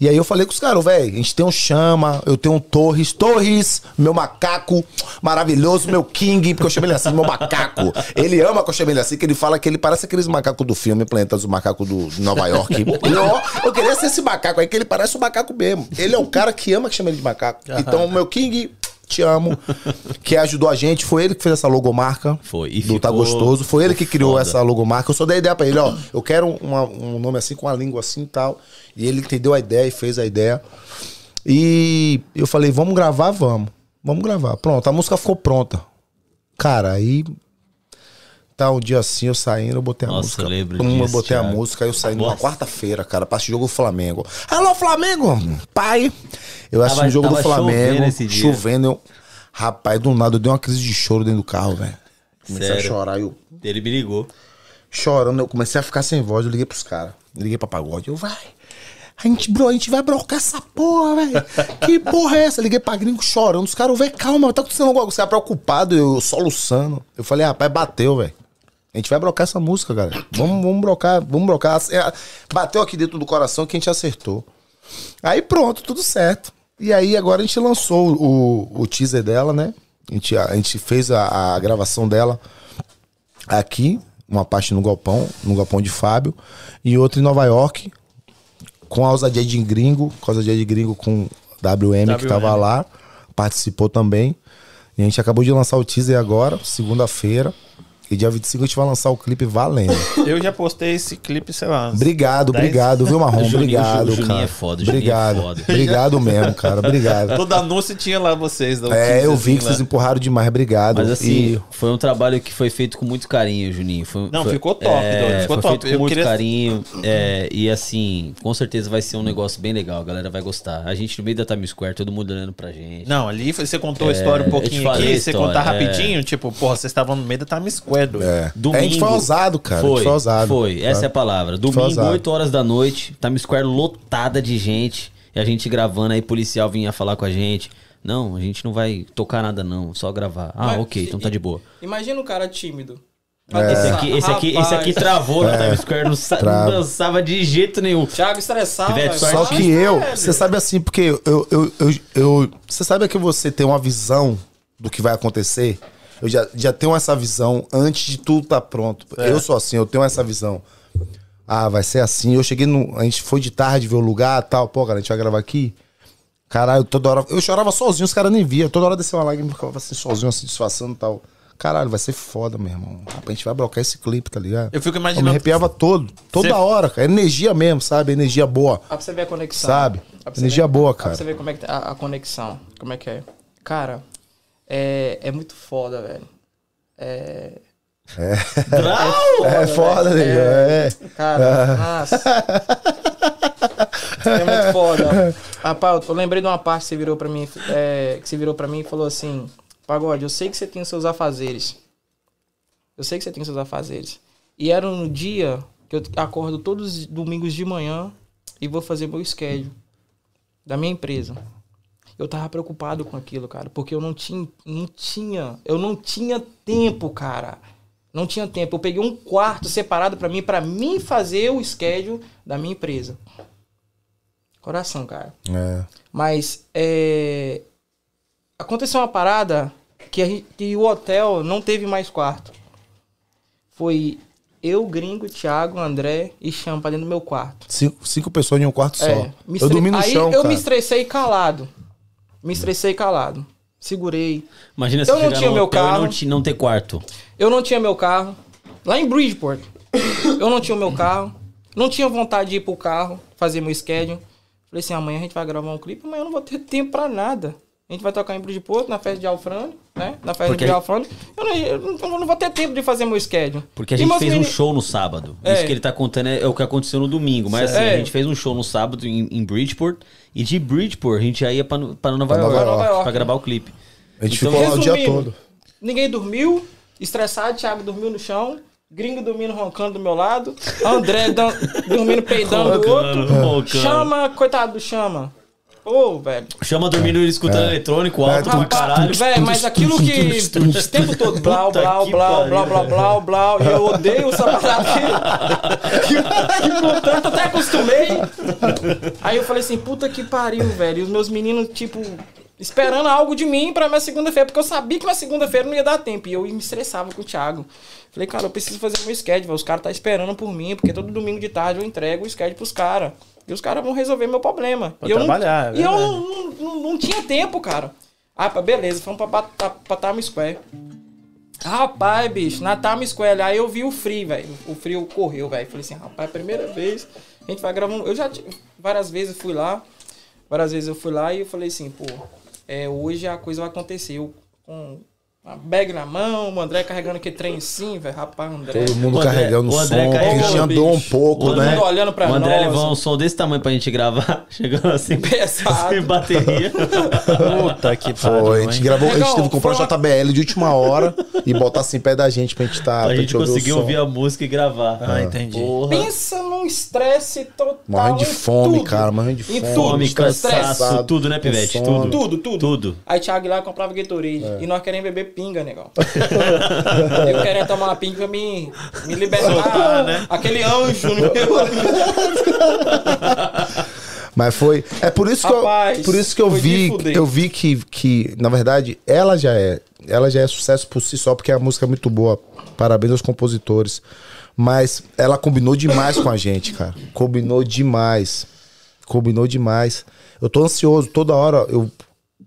E aí eu falei com os caras, velho, a gente tem um Chama, eu tenho um Torres. Torres, meu macaco maravilhoso, meu King, porque eu chamei ele assim, meu macaco. Ele ama que eu chamei ele assim, que ele fala que ele parece aqueles macacos do filme Planeta dos Macacos do de Nova York. Ó, eu queria ser esse macaco aí, que ele parece um macaco mesmo. Ele é o cara que ama que chama ele de macaco. Então, meu King, te amo, que ajudou a gente, foi ele que fez essa logomarca. Foi, e do Tá Gostoso. Foi ele que criou foda. essa logomarca. Eu só dei a ideia pra ele, ó. Eu quero uma- um nome assim, com a língua assim e tal. E ele entendeu a ideia e fez a ideia. E eu falei, vamos gravar, vamos. Vamos gravar. Pronto, a música ficou pronta. Cara, aí. Tá um dia assim, eu saindo, eu botei a Nossa, música. eu lembro Pum, eu disso, botei a Thiago. música, aí eu saí numa quarta-feira, cara, pra assistir o jogo do Flamengo. Alô, Flamengo! Pai! Eu assisti o jogo do Flamengo, chovendo chovendo. eu- Rapaz, do nada eu dei uma crise de choro dentro do carro, velho. Comecei Sério? a chorar, eu Ele me ligou. chorando, eu comecei a ficar sem voz, eu liguei pros caras. Liguei pra pagode, eu, vai. A gente, bro, a gente vai brocar essa porra, velho. Que porra é essa? Liguei pra gringo chorando. Os caras, velho, calma, tá acontecendo alguma coisa. Os caras preocupados, eu soluçando. Eu falei, rapaz, bateu, velho. A gente vai brocar essa música, cara. Vamos, vamos brocar, vamos brocar. É, Bateu aqui dentro do coração que a gente acertou. Aí pronto, tudo certo. E aí agora a gente lançou o, o teaser dela, né? A gente, a gente fez a, a gravação dela aqui, uma parte no Galpão, no Galpão de Fábio, e outra em Nova York, com a ousadia de gringo, com a ousadia de gringo com WM, que tava lá, participou também. E a gente acabou de lançar o teaser agora, segunda-feira. E dia 25 a gente vai lançar o clipe valendo. Eu já postei esse clipe, sei lá. Obrigado, dez- obrigado, viu, Marrom? Juninho- Obrigado, Juninho cara. é foda, o Juninho é obrigado. foda. Obrigado mesmo, cara. Obrigado. Todo anúncio tinha lá vocês. um É, eu vi que lá. vocês empurraram demais, obrigado. Mas assim, E foi um trabalho que foi feito com muito carinho, Juninho. Foi- Não, foi- ficou top, é, ficou foi top. feito com Eu muito queria- carinho. é, e assim, com certeza vai ser um negócio bem legal. A galera vai gostar. A gente no meio da Times Square, todo mundo olhando pra gente. Não, ali foi- você contou a história um pouquinho aqui. a Você história, contar é. rapidinho, tipo, porra, vocês estavam no meio da Times Square, doido. É. Domingo. A gente foi ousado, cara. a gente Foi, foi ousado. foi. Essa é a palavra. Domingo, ousado. 8 horas da noite, Times Square lotada de gente. E a gente gravando, aí policial vinha falar com a gente. Não, a gente não vai tocar nada não, só gravar. Ah, Mas- ok, então tá de boa. Imagina um cara tímido. É. Esse aqui, esse aqui, esse aqui travou no Times Square, não, não dançava de jeito nenhum. Thiago. Tivete sorte. Só que eu, você sabe assim, porque eu, eu, eu, eu, eu- Você sabe que você tem uma visão do que vai acontecer? Eu já, já tenho essa visão antes de tudo tá pronto. Eu sou assim, eu tenho essa visão. Ah, vai ser assim. Eu cheguei no. A gente foi de tarde ver o lugar tal. Pô, cara, a gente vai gravar aqui. Caralho, toda hora. Eu chorava sozinho, os caras nem via. Toda hora descia uma lágrima e ficava assim, sozinho, assim, disfarçando e tal. Caralho, vai ser foda, meu irmão. Rapaz, a gente vai blocar esse clipe, tá ligado? Eu fico Eu me imaginando. arrepiava todo. Toda Você- hora, cara. Energia mesmo, sabe? Energia boa. Dá pra você ver a conexão. Sabe? Energia ver- boa, dá pra cara. você ver como é que tá a, a conexão. Como é que é. Cara, é, é muito foda, velho. É. É foda, nego. É. Cara, nossa. É muito foda. Rapaz, eu lembrei de uma parte que você virou pra mim, é, que você virou pra mim e falou assim: Pagode, eu sei que você tem os seus afazeres. Eu sei que você tem os seus afazeres. E era no dia que eu acordo todos os domingos de manhã e vou fazer meu schedule da minha empresa. Eu tava preocupado com aquilo, cara, porque eu não tinha, não tinha, eu não tinha tempo, cara. Não tinha tempo. Eu peguei um quarto separado pra mim, pra mim fazer o schedule da minha empresa. Coração, cara. É. Mas é, aconteceu uma parada que, gente- que o hotel não teve mais quarto. Foi eu, Gringo, Thiago, André e Champa dentro do meu quarto. Cinco, cinco pessoas em um quarto só. É, me Eu dormi no Aí chão, eu cara. me estressei calado. Me estressei calado. Segurei. Imagina Eu você não tinha meu carro. não, ti- não ter quarto. Eu não tinha meu carro. Lá em Bridgeport. Eu não tinha meu carro. Não tinha vontade de ir pro carro, fazer meu schedule. Falei assim, amanhã a gente vai gravar um clipe, amanhã eu não vou ter tempo pra nada. A gente vai tocar em Bridgeport, na festa de Alfrânio, né? Na festa Porque de Alfrânio. Eu não, eu não- eu não vou ter tempo de fazer meu schedule. Porque a gente fez um show no sábado. É. Isso que ele tá contando é, é o que aconteceu no domingo. Mas assim, É. a gente fez um show no sábado em, em Bridgeport. E de Bridgeport a gente já ia pra, pra Nova, Pra Nova York, York. Pra gravar o clipe. A gente Então, ficou lá o dia todo. Ninguém dormiu, estressado, Thiago dormiu no chão, Gringo dormindo roncando do meu lado, André dormindo peidando do outro. roncando. Chama, coitado do Chama. Ô, velho. Chama dormindo e escutando É. eletrônico, É, alto pra tum, caralho. Velho, mas aquilo que esse tempo todo, blau, blau, blau, pariu, blau, blau, velho. blau, blau, e eu odeio essa parada que, que, que com tanto até acostumei. Aí eu falei assim, puta que pariu, velho. E os meus meninos, tipo, esperando algo de mim pra minha segunda-feira, porque eu sabia que na segunda-feira não ia dar tempo. E eu me estressava com o Thiago. Falei, cara, eu preciso fazer meu sketch, velho. Os caras tá esperando por mim, porque todo domingo de tarde eu entrego o sketch pros caras. E os caras vão resolver meu problema. Pra e eu trabalhar, não, é E eu não, não, não tinha tempo, cara. Ah, beleza, fomos pra, pra, pra Times Square. Rapaz, bicho, na Times Square, aí eu vi o Free, velho. O Free correu, velho. Falei assim, rapaz, primeira vez, a gente vai gravando. Eu já, várias vezes eu fui lá, várias vezes eu fui lá e eu falei assim, pô, é, hoje a coisa vai acontecer. Eu com uma bag na mão, o André carregando aquele trem assim, velho. Rapaz, André. Todo mundo O André- carregando o o André som. A gente andou um pouco, O né? mundo olhando pra O André nós. levou um som desse tamanho pra gente gravar, chegando assim, Pesado. sem bateria. Puta que pariu. Foi, a gente gravou, a gente Legal, teve que comprar foi um JBL de última hora e botar assim perto da gente pra gente tá. a pra gente ouvir o conseguiu som. ouvir a música e gravar. Ah, entendi. Porra. Pensa num estresse total. Morrendo de fome, tudo. cara, morrendo de fome. tudo, Fome, estresse. cansaço, tudo, né, Pivete? Tudo. Tudo, tudo. Tudo. Aí Thiago lá comprava Gatorade. É. E nós queremos beber pinga, negão. eu querendo tomar uma pinga pra me, me libertar. Soltar, né? Aquele anjo no meu. Mas foi. É por isso que Rapaz, eu, por isso que eu vi, eu vi que, que, na verdade, ela já é. Ela já é sucesso por si só, porque a música é muito boa. Parabéns aos compositores. Mas ela combinou demais com a gente, cara. Combinou demais. Combinou demais. Eu tô ansioso toda hora. Eu,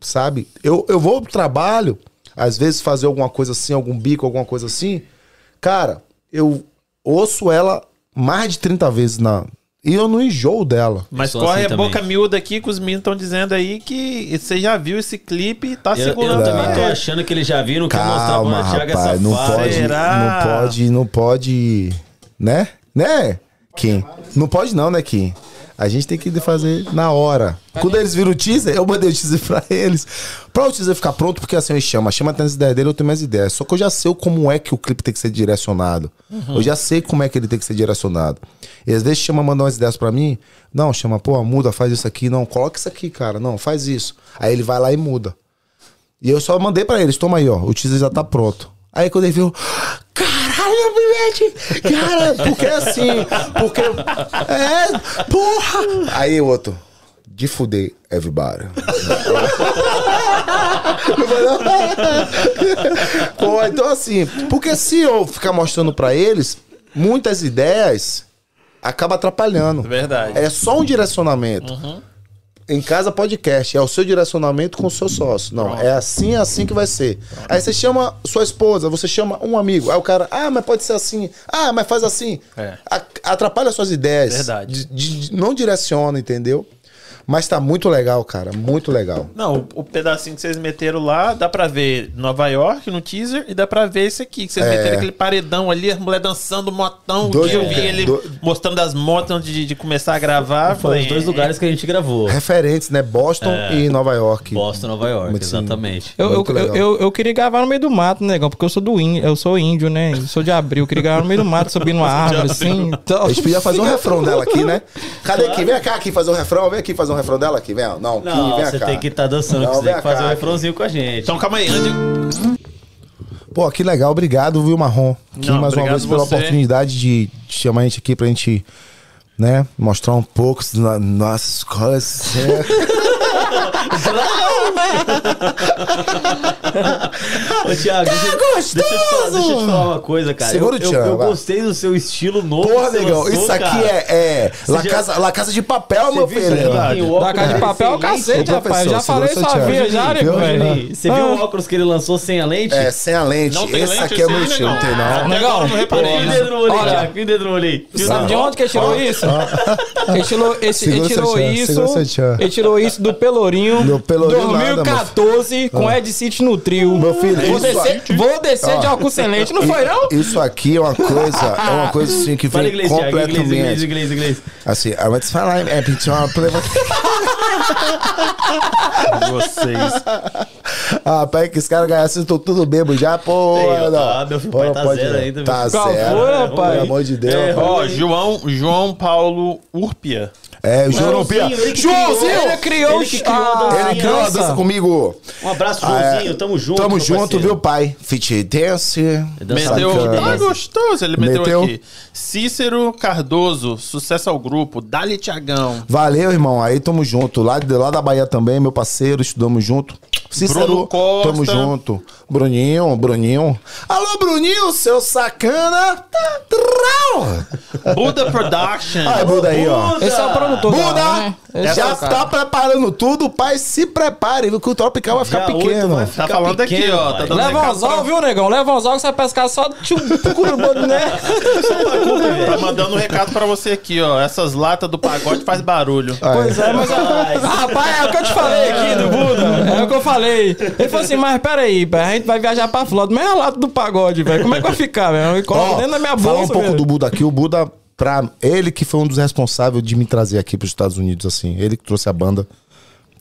sabe? Eu, eu vou pro trabalho, às vezes fazer alguma coisa assim, algum bico, alguma coisa assim. Cara, eu ouço ela mais de 30 vezes na. E eu não enjoo dela. Mas sou corre assim a boca miúda aqui que os meninos estão dizendo aí que você já viu esse clipe e tá Eu, eu segurando também tô achando que eles já viram que mostrar Calma, pra Thiago rapaz, essa não pode, Será? não pode, não pode, né? Né, Kim? Não pode não, né, Kim? A gente tem que fazer na hora. Quando eles viram o teaser, eu mandei o teaser pra eles. Pra o teaser ficar pronto, porque assim, eu chamo. Chama tem as ideias dele, eu tenho mais ideias. Só que eu já sei como é que o clipe tem que ser direcionado. Eu já sei como é que ele tem que ser direcionado. E às vezes chama, mandar umas ideias pra mim. Não, chama, pô, muda, faz isso aqui. Não, coloca isso aqui, cara. Não, faz isso. Aí ele vai lá e muda. E eu só mandei pra eles, toma aí, ó, o teaser já tá pronto. Aí quando ele viu, caralho, Bilhete, cara, porque assim, porque, é, porra. Aí o outro, de fuder, everybody. Pô, então assim, porque se eu ficar mostrando pra eles, muitas ideias acaba atrapalhando. Verdade. É só um direcionamento. Em casa, podcast. É o seu direcionamento com o seu sócio. Não, é assim, é assim que vai ser. Aí você chama sua esposa, você chama um amigo. Aí o cara, ah, mas pode ser assim. Ah, mas faz assim. É. Atrapalha suas ideias. Verdade. De- de- não direciona, entendeu? Mas tá muito legal, cara. Muito legal. Não, o, o pedacinho que vocês meteram lá, dá pra ver Nova York no teaser e dá pra ver esse aqui, que vocês É. meteram aquele paredão ali, as mulheres dançando motão, Doido, que eu vi é. ele Do- mostrando as motos antes de, de começar a gravar. Foram os dois é, lugares que a gente gravou. Referentes, né? Boston e Nova York. Boston, Nova York, Muito exatamente. Eu, eu, eu, eu queria gravar no meio do mato, negão, porque eu sou do índio, eu sou índio, né? Eu sou de abril, eu queria gravar no meio do mato, subir numa árvore, assim. Então... A gente podia fazer um refrão dela aqui, né? Cadê aqui? Vem cá aqui fazer um refrão. Vem aqui fazer um refrão dela aqui. Vem, não, Não, Kim, vem você cá. tem que estar dançando, Não, você tem que fazer cá, um aqui. refrãozinho com a gente. Então calma aí, antes Pô, que legal. Obrigado, viu, Marrom? Kim, Não, mais uma vez pela você. oportunidade de chamar a gente aqui pra gente, né, mostrar um pouco das nossas coisas. Ô, Thiago, deixa, deixa, eu te falar, deixa eu te falar uma coisa, cara. Segura eu, o eu, Thiago, eu vai. gostei do seu estilo novo. Porra, negão, isso aqui cara. é, é La, já- casa, La Casa de Papel, Você meu filho. aqui? Da casa de papel é o cacete, rapaz. Já professor, falei sua tchan. já, velho. Você viu Ah. o óculos que ele lançou sem a lente? É, sem a lente. Não tem Esse lente aqui é meu estilo, tem não. Negão, agora eu não reparei Fim o isso. dedo no olho, Olha. Thiago. Dedo no olho? Sabe de onde que ele tirou isso? Ele tirou, isso. Ele tirou isso do pelourinho. Do pelourinho 2014 com Ed City no trio. Meu filho, vou descer, vou descer de Ó. álcool excelente, não foi não? Isso aqui é uma coisa, é uma coisa assim que Fala vem inglês, Thiago. Inglês, inglês, completamente. inglês, inglês. Assim, I want to falar, é pintar uma Vocês. Ah, pai, que os caras ganhassem, tô tudo bebo já, pô. Ei, não. ah, meu filho, Pô, pai tá pode zero ainda, Tá Qual zero. foi, rapaz? Pelo amor de Deus. É, Ó, João, João Paulo Urpia. É, o João Pia. Joãozinho, ele Joãozinho! Ele criou, Ele criou a a- dancinha. Ele criou a dança. Dança comigo. Um abraço, Ah, é. Joãozinho. Tamo junto. Tamo junto, parceiro. viu, pai? Fit dance. Meteu. Tá gostoso, ele meteu, Meteu. aqui. Cícero Cardoso, sucesso ao grupo. Dali Tiagão. Valeu, irmão. Aí tamo junto. Lá, de, lá da Bahia também, meu parceiro, estudamos junto. Cícero, Bruno Costa. tamo junto. Bruninho, Bruninho. Alô, Bruninho, seu sacana. Buda Production. Ai, Buda aí, ó. Esse é o produtor. Buda, né? Esse já é tá preparando tudo, pai. Se prepare, viu? Que o Tropical vai ficar Dia pequeno. vai Tá ficar falando aqui, pequeno, ó. pai. Tá dando Leva um anzol, pra- viu, negão? Leva um anzol que você vai pescar só de um né? Tá mandando um recado pra você aqui, ó. Essas latas do pagode faz barulho. Pois é, mas... Ah, rapaz, é o que eu te falei aqui do Buda. É o que eu falei. Ele falou assim, mas peraí, a gente vai viajar pra Flórida, mas é a lata do pagode, velho. Como é que vai ficar, velho? Ó, dentro da minha falar bolsa, um pouco velho. do Buda aqui. O Buda, pra ele que foi um dos responsáveis de me trazer aqui pros Estados Unidos, assim. Ele que trouxe a banda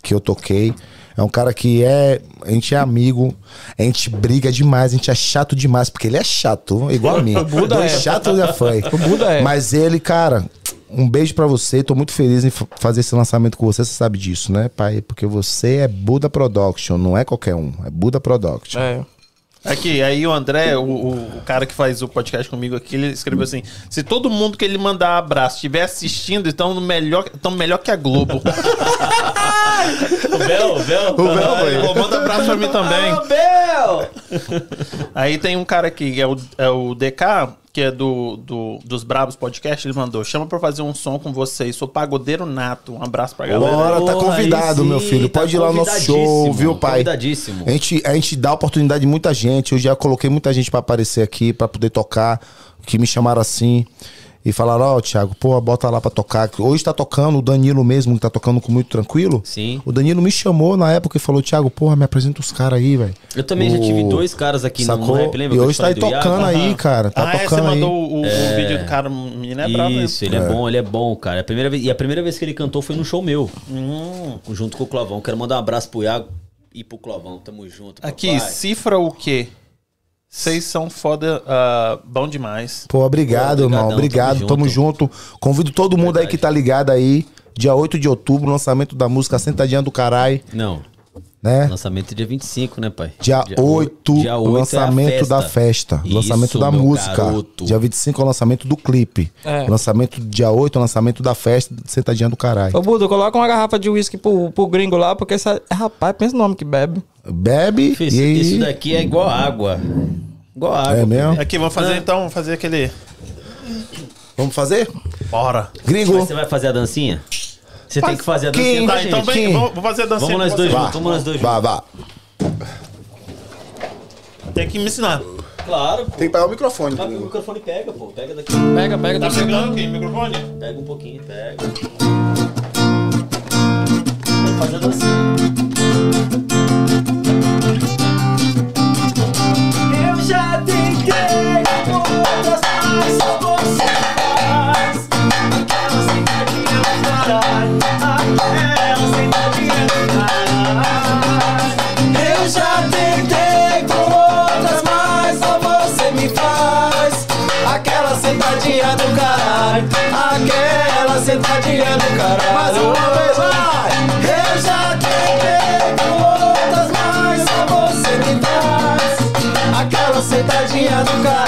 que eu toquei. É um cara que é. A gente é amigo, a gente briga demais, a gente é chato demais, porque ele é chato, igual a mim. O Buda Dois é. chato já foi. O Buda é. Mas ele, cara, um beijo pra você. Tô muito feliz em fa- fazer esse lançamento com você. Você sabe disso, né, pai? Porque você é Buda Production, não é qualquer um. É Buda Production. É. Aqui, aí o André, o, o- o cara que faz o podcast comigo aqui, ele escreveu assim: se todo mundo que ele mandar abraço estiver assistindo, então melhor, então melhor que a Globo. O Bel, o Bel. O Bel, foi. Pô, manda abraço pra mim também. Ah, Bel! Aí tem um cara aqui, que é o, é o DK, que é do, do- dos Brabos Podcast, ele mandou: chama pra fazer um som com vocês, sou pagodeiro nato. Um abraço pra galera. Bora, tá convidado, meu filho. tá Pode ir lá no nosso show, viu, pai? convidadíssimo. A gente, a gente dá oportunidade de muita gente. Eu já coloquei muita gente pra aparecer aqui, pra poder tocar, que me chamaram assim. E falaram, ó, Thiago, pô, bota lá pra tocar. Hoje tá tocando o Danilo mesmo, que tá tocando com muito tranquilo. Sim. O Danilo me chamou na época e falou, Thiago, porra, me apresenta os caras aí, velho. Eu também já O- tive dois caras aqui no- no Sacou? rap, lembra? E hoje tá aí falei do Iago? tocando aí, cara. Tá ah, é, você tocando aí. mandou o, o- o vídeo do cara, o menino é bravo. né? Isso, ele é. bom, ele é bom, cara. É a primeira vez, e a primeira vez que ele cantou foi no show meu. Junto com o Clovão. Quero mandar um abraço pro Iago e pro Clovão. Tamo junto. Aqui, papai. cifra o quê? Vocês são foda, ah, bom demais. Pô, obrigado, Pô, irmão. Obrigado, tamo tamo junto. Convido todo mundo aí Verdade. que tá ligado aí. Dia 8 de outubro, lançamento da música Sentadinha do Carai, Não, né? lançamento dia 25, né, pai? Dia, 8, dia oito lançamento é da festa. Isso, lançamento da música. garoto. Dia 25 é o lançamento do clipe. É. Lançamento dia 8 é o lançamento da festa Sentadinha do Carai. Ô, Buda, coloca uma garrafa de uísque pro, pro gringo lá, porque essa, rapaz, pensa no nome que bebe. Bebe Filho, e. Isso daqui é igual água. Igual água. É mesmo? Aqui, vamos Ah. fazer então, vamos fazer aquele. Vamos fazer? Bora. Gringo. Mas você vai fazer a dancinha? Você tem que fazer a Quem? dancinha com a Tá, então vem, Quem? vamos, vamos fazer a dancinha. Vamos nós com dois juntos, vamos nós dois Vá, juntos. vá. Tem que me ensinar. Claro, pô. Tem que pegar o microfone. Mas o microfone pega, pô. Pega daqui. Pega, pega, Tá tá pegando aqui, microfone? Pega um pouquinho, pega. Vamos fazer a dancinha. Eu já tentei com outras, mas só Sentadinha do caralho. Mais uma vez, vai! Eu já tentei com outras, mas só você me faz. Aquela sentadinha do caralho.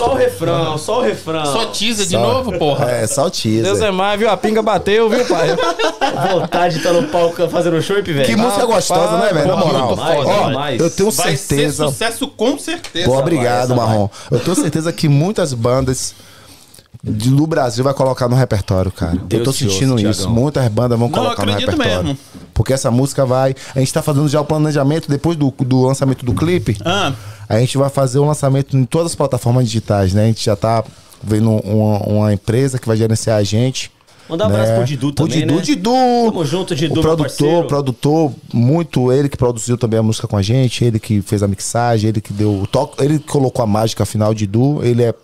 Só o refrão, só o refrão. Só teaser de Só. novo, porra. É, só o teaser. Deus é mais, viu? A pinga bateu, viu, pai? vontade de estar no palco fazendo show, velho. Que música gostosa, né, velho? Na muito moral. foda, Ó, demais. eu tenho Vai certeza. ser sucesso com certeza. Pô, obrigado, vai. Marrom. Eu tenho certeza que muitas bandas de- do Brasil vai colocar no repertório, cara. eu Deus tô te ouça, sentindo isso. Thiagão. Muitas bandas vão Não, colocar no repertório. mesmo. Porque essa música vai. A gente tá fazendo já o planejamento depois do, do lançamento do clipe. Ah, A gente vai fazer o lançamento em todas as plataformas digitais, né? A gente já tá vendo uma, uma empresa que vai gerenciar a gente. Mandar um abraço pro Didu também, Didu, né? Didu. Tamo junto, Didu, O produtor, produtor, muito ele que produziu também a música com a gente, ele que fez a mixagem, ele que deu o toque, ele que colocou a mágica final Didu, ele é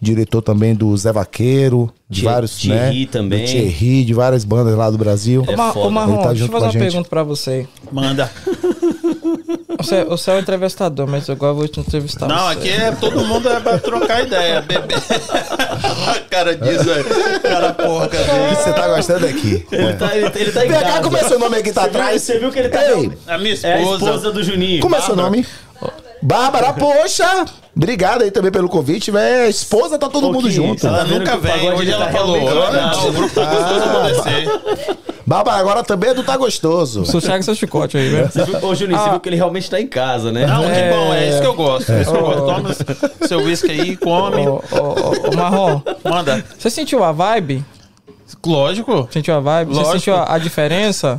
diretor também do Zé Vaqueiro, de Thie- vários, Thierry né? também. Do Thierry, de várias bandas lá do Brasil. É Ô, Ma- foda. Ô, Marrom, tá deixa eu fazer uma gente. pergunta pra você. manda. Você, você é o entrevistador, mas agora eu vou te entrevistar. Não, você. aqui é todo mundo é pra trocar ideia, bebê. A cara disso, velho. Cara, porra, cadê? Você tá gostando aqui? Ele tá, ele, ele tá em Vem cá, casa. como é seu nome aqui, tá Você viu- atrás? Você viu que ele tá... Ei, A minha É a esposa. esposa do Juninho. como é seu nome? Bárbara, poxa! Obrigado aí também pelo convite, velho. Esposa, tá todo mundo junto. ela nunca vem, hoje tá ela falou. realmente Não, o grupo tá gostoso pra descer. Bárbara agora também é do Tá Gostoso. Sossega seu chicote aí, velho. Você viu, ô, Juninho, você Ah. viu que ele realmente tá em casa, né? Não, que bom, é isso que eu gosto. É isso que eu gosto. Toma seu uísque aí, come. Ô, ô, ô, ô, Marrom, Manda. você sentiu a vibe? Lógico. Sentiu a vibe? Você Lógico. sentiu a, a diferença?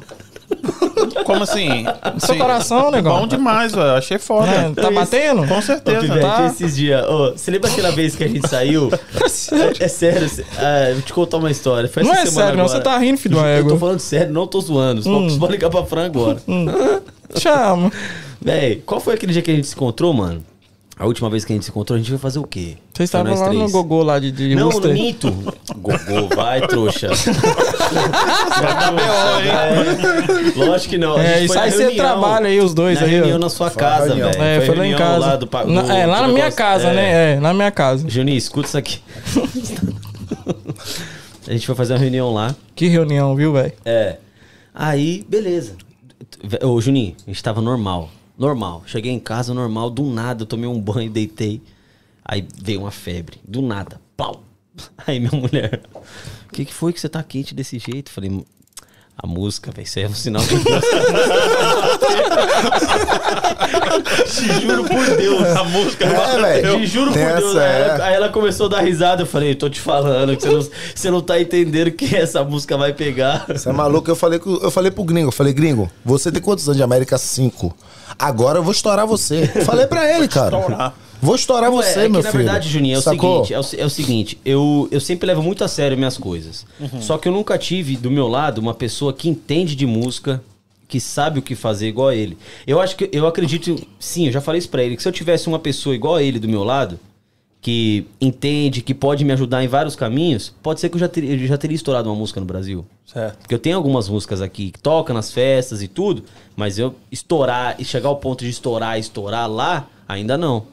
Como assim? Seu Sim. coração, negão. Bom demais, velho. Achei foda. É, tá batendo? Com Ô, certeza. Pivete, tá? esses dias... ô, você lembra aquela vez que a gente saiu? é, é sério. cê- ah, vou te contar uma história. Foi Não essa é semana sério, não. agora. Você tá rindo, filho de uma Eu tô falando sério, não tô zoando. Pode- Você pode ligar pra Fran agora. Chama. Véi, qual foi aquele dia que a gente se encontrou, mano? A última vez que a gente se encontrou, a gente foi fazer o quê? Vocês Foi estavam lá no três. gogô lá de, de Não, no Minto. Gogô, vai, trouxa. É, lógico que não. É, isso foi aí você trabalha aí, os dois na aí, ó. reunião na sua casa, velho. É, foi lá em casa. lá do pa- Na- do- é, lá do na minha negócio. casa, É. né? É, lá na minha casa. Juninho, escuta isso aqui. a gente foi fazer uma reunião lá. Que reunião, viu, velho? É. Aí, beleza. Ô, Juninho, a gente tava normal. Normal. Cheguei em casa normal, do nada, eu tomei um banho, deitei. Aí veio uma febre. Do nada. Pau! Aí minha mulher. O que, que foi que você tá quente desse jeito? Falei, a música, velho, isso aí é um sinal que Te juro por Deus. A música. É, velho. Te juro por Deus. Aí ela, é. aí ela começou a dar risada. Eu falei, tô te falando que você não, você não tá entendendo que essa música vai pegar. Você é maluco? Eu falei, eu falei pro gringo, eu falei, gringo, você tem quantos anos de América? Cinco. Agora eu vou estourar você. falei pra ele, cara. Estourar. Vou estourar Não, você, é, é meu que, filho. na verdade, Juninho, é o Sacou? seguinte, é o, é o seguinte, eu, eu sempre levo muito a sério minhas coisas. Uhum. Só que eu nunca tive do meu lado uma pessoa que entende de música, que sabe o que fazer igual a ele. Eu acho que eu acredito, sim, eu já falei isso pra ele, que se eu tivesse uma pessoa igual a ele do meu lado, que entende, que pode me ajudar em vários caminhos, pode ser que eu já teria, eu já teria estourado uma música no Brasil. Certo. Porque eu tenho algumas músicas aqui que tocam nas festas e tudo, mas eu estourar e chegar ao ponto de estourar, estourar lá, ainda não.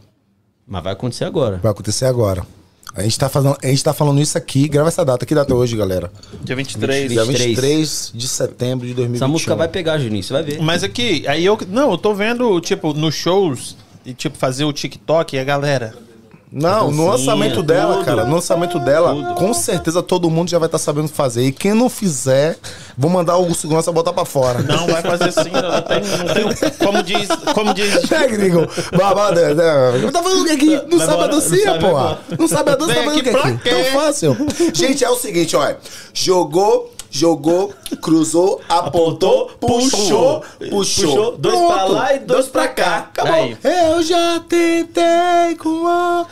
Mas vai acontecer agora. Vai acontecer agora. A gente, tá fazendo, a gente tá falando isso aqui, grava essa data. Que data é hoje, galera? Dia 23. Dia 23. 23 de setembro de 2021. Essa música vai pegar, Juninho, você vai ver. Mas aqui, aí eu. Não, eu tô vendo, tipo, nos shows, e tipo, fazer o TikTok e a galera. Não, no lançamento dela, tudo. cara, no lançamento dela, com certeza todo mundo já vai estar sabendo fazer. E quem não fizer, vou mandar o segurança botar pra fora. Não, vai fazer assim, não tem. Não tem como diz. Como diz. É, gringo. Babada, né? Tá fazendo o que aqui? Não sabe a dancinha, porra. Não sabe a dança, tá fazendo o que aqui? Tão fácil. Gente, é o seguinte, olha. Jogou, jogou, cruzou, apontou, puxou, puxou. Puxou, dois Pronto. pra lá e dois pra cá. Acabou. Aí. Eu já tentei com a...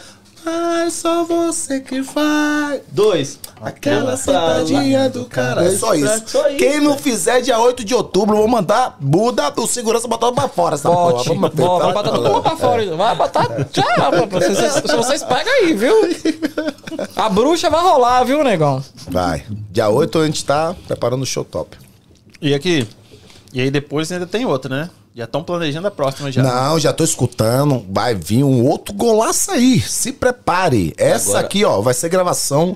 Mas só você que faz. Dois. Aquela sentadinha do cara. É só isso. Só isso, Quem não fizer dia 8 de outubro, vou mandar Buda, o segurança botar pra fora essa Bote. porra. Vamos Bota, vai botar tudo pra fora. Vai botar. Tchau, vocês, se vocês pegam aí, viu? A bruxa vai rolar, viu, negão? Vai. Dia 8 a gente tá preparando o show top. E aqui? E aí depois ainda tem outra, né? Já estão planejando a próxima já. Não, já tô escutando. Vai vir um outro golaço aí. Se prepare. Essa Agora- aqui, ó, vai ser gravação.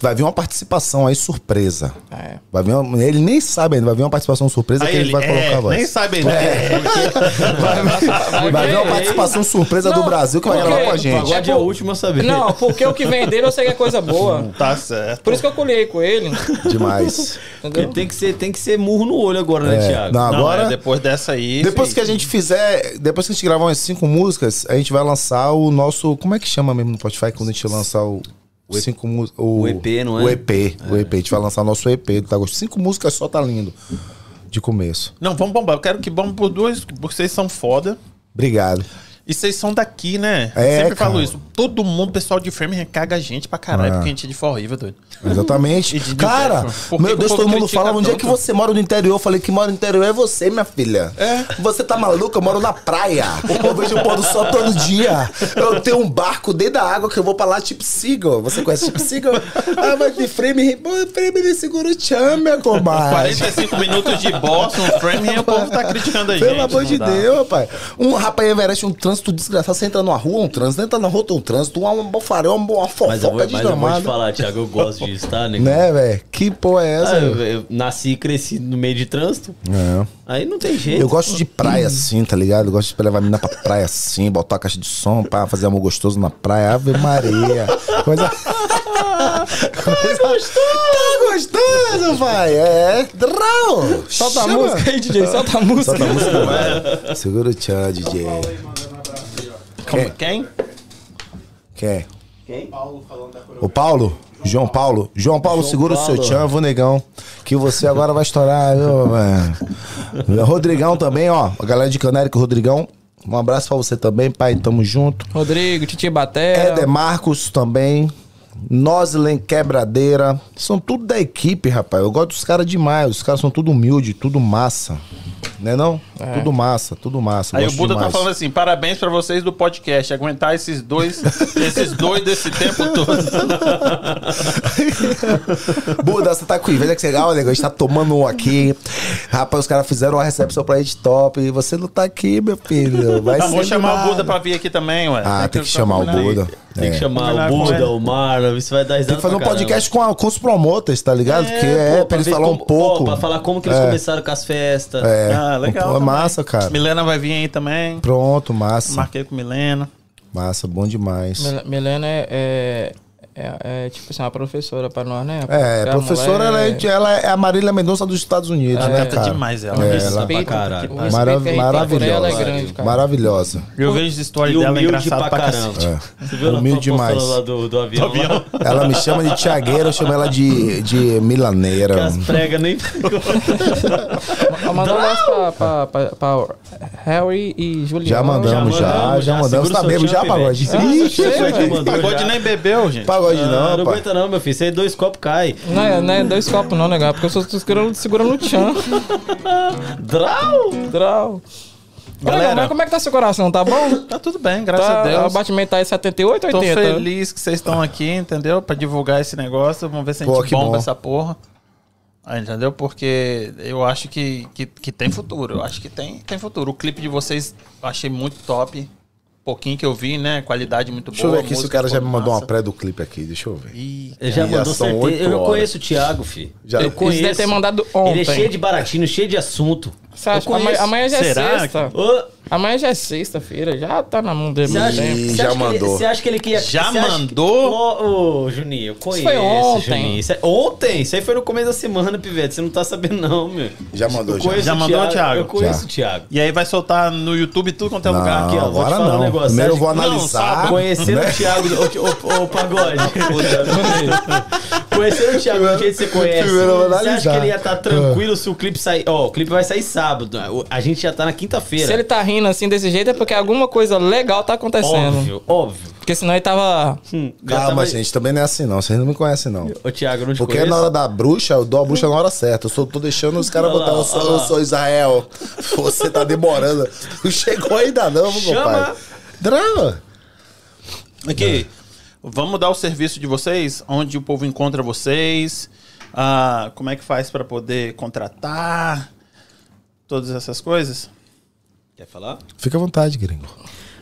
Vai vir uma participação aí surpresa. É. Vai vir uma- ele nem sabe ainda, vai vir uma participação surpresa Aí que ele, vai colocar é, a voz. Nem sabe ainda. É. Vai vir uma participação surpresa do Não, Brasil que vai gravar com a gente. Pagode é o último a saber. Não, porque o que vem dele eu sei que é coisa boa. Tá certo. Por isso que eu colhei com ele. Demais. Entendeu? tem que, ser, tem que ser murro no olho agora, né, É, Thiago? não, Não, agora. é, depois dessa aí. Depois que a gente fizer, depois que a gente gravar umas cinco músicas, a gente vai lançar o nosso. Como é que chama mesmo no Spotify quando a gente lançar o. Cinco mu- o EP, não é? O EP, o EP. A gente vai lançar nosso EP do Tá Gostoso. Cinco músicas só tá lindo. De começo. Não, vamos bombar. Eu quero que bombe por duas, porque vocês são foda. Obrigado. E vocês são daqui, né? Eu É, sempre falo cara. isso. Todo mundo, pessoal de Framingham, caga a gente pra caralho, Ah. porque a gente é de forró horrível, doido. Exatamente. E de- de Cara, que meu o Deus, todo mundo fala, onde é que você mora no interior? Eu falei que mora no interior é você, minha filha. É. Você tá maluca? Eu moro na praia. Eu vejo o pôr do sol todo dia. Eu tenho um barco dentro da água que eu vou pra lá, tipo Seagull. Você conhece tipo Seagull? Ah, mas de frame, frame de seguro tchan, minha comadre. 45 minutos de Boston, Framingham, o povo tá criticando a gente. Pelo amor de dá. Deus, rapaz. Um rapaz Everest, um trânsito desgraçado. Você entra numa rua, um trânsito. Entra na rua, tem um trânsito. Uma, bofarel, uma, uma fofoca Mas eu, vou, mas eu vou te desgramada. falar, Thiago, eu gosto disso, tá, nego? Né, velho? Que porra é essa? Ah, eu, eu nasci e cresci no meio de trânsito. É. Aí não tem jeito. Eu gosto de praia assim, tá ligado? Eu gosto de levar a menina pra praia assim, botar a caixa de som pra fazer amor gostoso na praia. Ave Maria. Coisa. Coisa Tá gostoso, vai. É. Drau. Solta a Chama. música aí, DJ. Solta a música. Solta a música, vai. Segura o tchan, DJ. Como- Quem? Quem? O Paulo? João Paulo? João Paulo, João segura o seu Paulo. tchan, vô negão. Que você agora vai estourar, viu, mano? Rodrigão também, ó. A galera de Canérica, Rodrigão. Um abraço pra você também, pai. Tamo junto. Rodrigo, Titi Batera. Éder Marcos também. Noslen Quebradeira. São tudo da equipe, rapaz. Eu gosto dos caras demais. Os caras são tudo humilde, tudo massa. Né não? Tudo massa, tudo massa. Aí o Buda tá demais. falando assim: parabéns pra vocês do podcast. Aguentar esses dois, esses doidos esse tempo todo. Buda, você tá com inveja que você olha, a gente tá tomando um aqui. Rapaz, os caras fizeram uma recepção pra gente top. E você não tá aqui, meu filho. Vai Ah, ser vamos do chamar o nada. Buda pra vir aqui também, ué. Ah, tem que tá chamar o combinado aí. Buda. Tem que É. chamar o Buda, o Marlon, isso vai dar Tem que fazer um pra podcast com, a- com os promoters, tá ligado? Porque é, pô, pra eles ver falar um como- pouco. ó, pra falar como que eles É. começaram com as festas. É, Ah, legal. Pô, é massa, cara. Milena vai vir aí também. Pronto, massa. Marquei com Milena. Massa, bom demais. Mil- Milena é, é, é- é, tipo assim, uma professora pra nós, né? É, Porque a professora, ela é, ela é a Marília Mendonça dos Estados Unidos, né, Respeita cara? demais ela. É, ela- pra caralho. o pai. respeito Marav- que a por maravilhosa. ela é grande, cara. Maravilhosa. Eu vejo as histórias E dela humilde engraçado pra pra caramba. cacete. Você viu ela Humilde demais. lá do, do avião? lá? Ela me chama de Tiagueira, eu chamo ela de, de Que Milaneira. as pregas nem... Ela mandou um abraço pra, pra, pra, pra Harry e Juliano. Já mandamos, já, já, mandamos. Tá mesmo já, pagode? que mandou Pagode nem bebeu, gente. Pagode Ah, não, não pai. aguenta não, meu filho. Você dois copos cai. Não é, não é dois copos não, negado, porque eu tô segurando, segurando o tchan. Drau! Drau. Galera. Galera, mas como é que tá seu coração? Tá bom? Tá tudo bem, graças Tá, a O Deus. batimento tá aí 78, Tô 80? feliz que vocês estão aqui, entendeu? Pra divulgar esse negócio. Vamos ver se a Pô, gente que bomba bom. essa porra. Ah, entendeu? Porque eu acho que, que, que tem futuro. Eu acho que tem, tem futuro. O clipe de vocês eu achei muito top. Pouquinho que eu vi, né? Qualidade muito Deixa eu boa. ver aqui se o cara já me mandou uma massa. pré do clipe aqui, deixa eu ver. Ih, Ele já Já mandou certeza. Eu, eu conheço o Thiago, filho. Já- eu conheço. deve ter mandado Ele é ontem. cheio de baratinho, cheio de assunto. Você acha? Eu Amanhã, amanhã já é Será sexta. Amanhã já é sexta-feira. Já tá na mão dele acha, tempo. Já acha que ele- mandou. você acha que ele queria. Já mandou? Ô, ô, Juninho, eu conheço. foi ontem. Juninho. Isso é- ontem? Isso aí foi no começo da semana, Pivete. Você não tá sabendo, não, meu. Já mandou, Eu já. Já mandou, Thiago? Eu conheço Já. o Thiago. E aí vai soltar no YouTube tudo quanto é Não, lugar. Aqui, ó, vou te agora falar um não. negócio. Primeiro eu vou acha que- Não, analisar. Conhecendo né? o Thiago, ô, Pagode. Conhecendo o Thiago do jeito que você conhece. Primeiro eu vou Você acha que analisar. ele ia estar tranquilo se o clipe sair? Ó, o clipe vai sair sábado. A gente já tá na quinta-feira. Se ele tá rindo assim desse jeito é porque alguma coisa legal tá acontecendo. Óbvio, óbvio. Porque senão ele tava. Hum, Calma, tava- gente, também não é assim não. Vocês não me conhecem não. Ô, Thiago, não te Porque conheço. na hora da bruxa, eu dou a bruxa na hora certa. Eu só tô deixando os caras botar, eu sou, eu sou Israel. Você tá demorando. Não chegou ainda não, meu Chama. compadre. Drama. Aqui, vamos dar o serviço de vocês, onde o povo encontra vocês, ah, como é que faz pra poder contratar, todas essas coisas. Quer falar? Fica à vontade, gringo.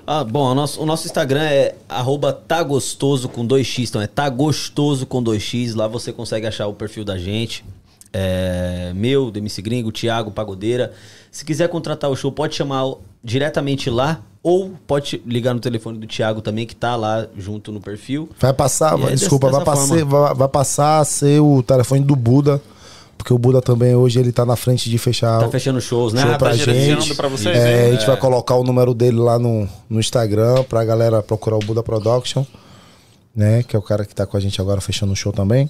Ah, bom, o nosso, o nosso Instagram é arroba tagostoso com 2x, então é tagostoso com 2x, lá você consegue achar o perfil da gente. É, meu, do MC Gringo, Thiago, Pagodeira. Se quiser contratar o show, pode chamar diretamente lá ou pode ligar no telefone do Thiago também, que tá lá junto no perfil. Vai passar, aí, desculpa, vai, passar, vai, vai passar a ser o telefone do Buda. Porque o Buda também hoje ele tá na frente de fechar Tá fechando shows, né? show Ah, pra tá gente. pra vocês, É, hein? a gente vai colocar o número dele lá no, no Instagram pra galera procurar o Buda Production. né? Que é o cara que tá com a gente agora fechando o show também.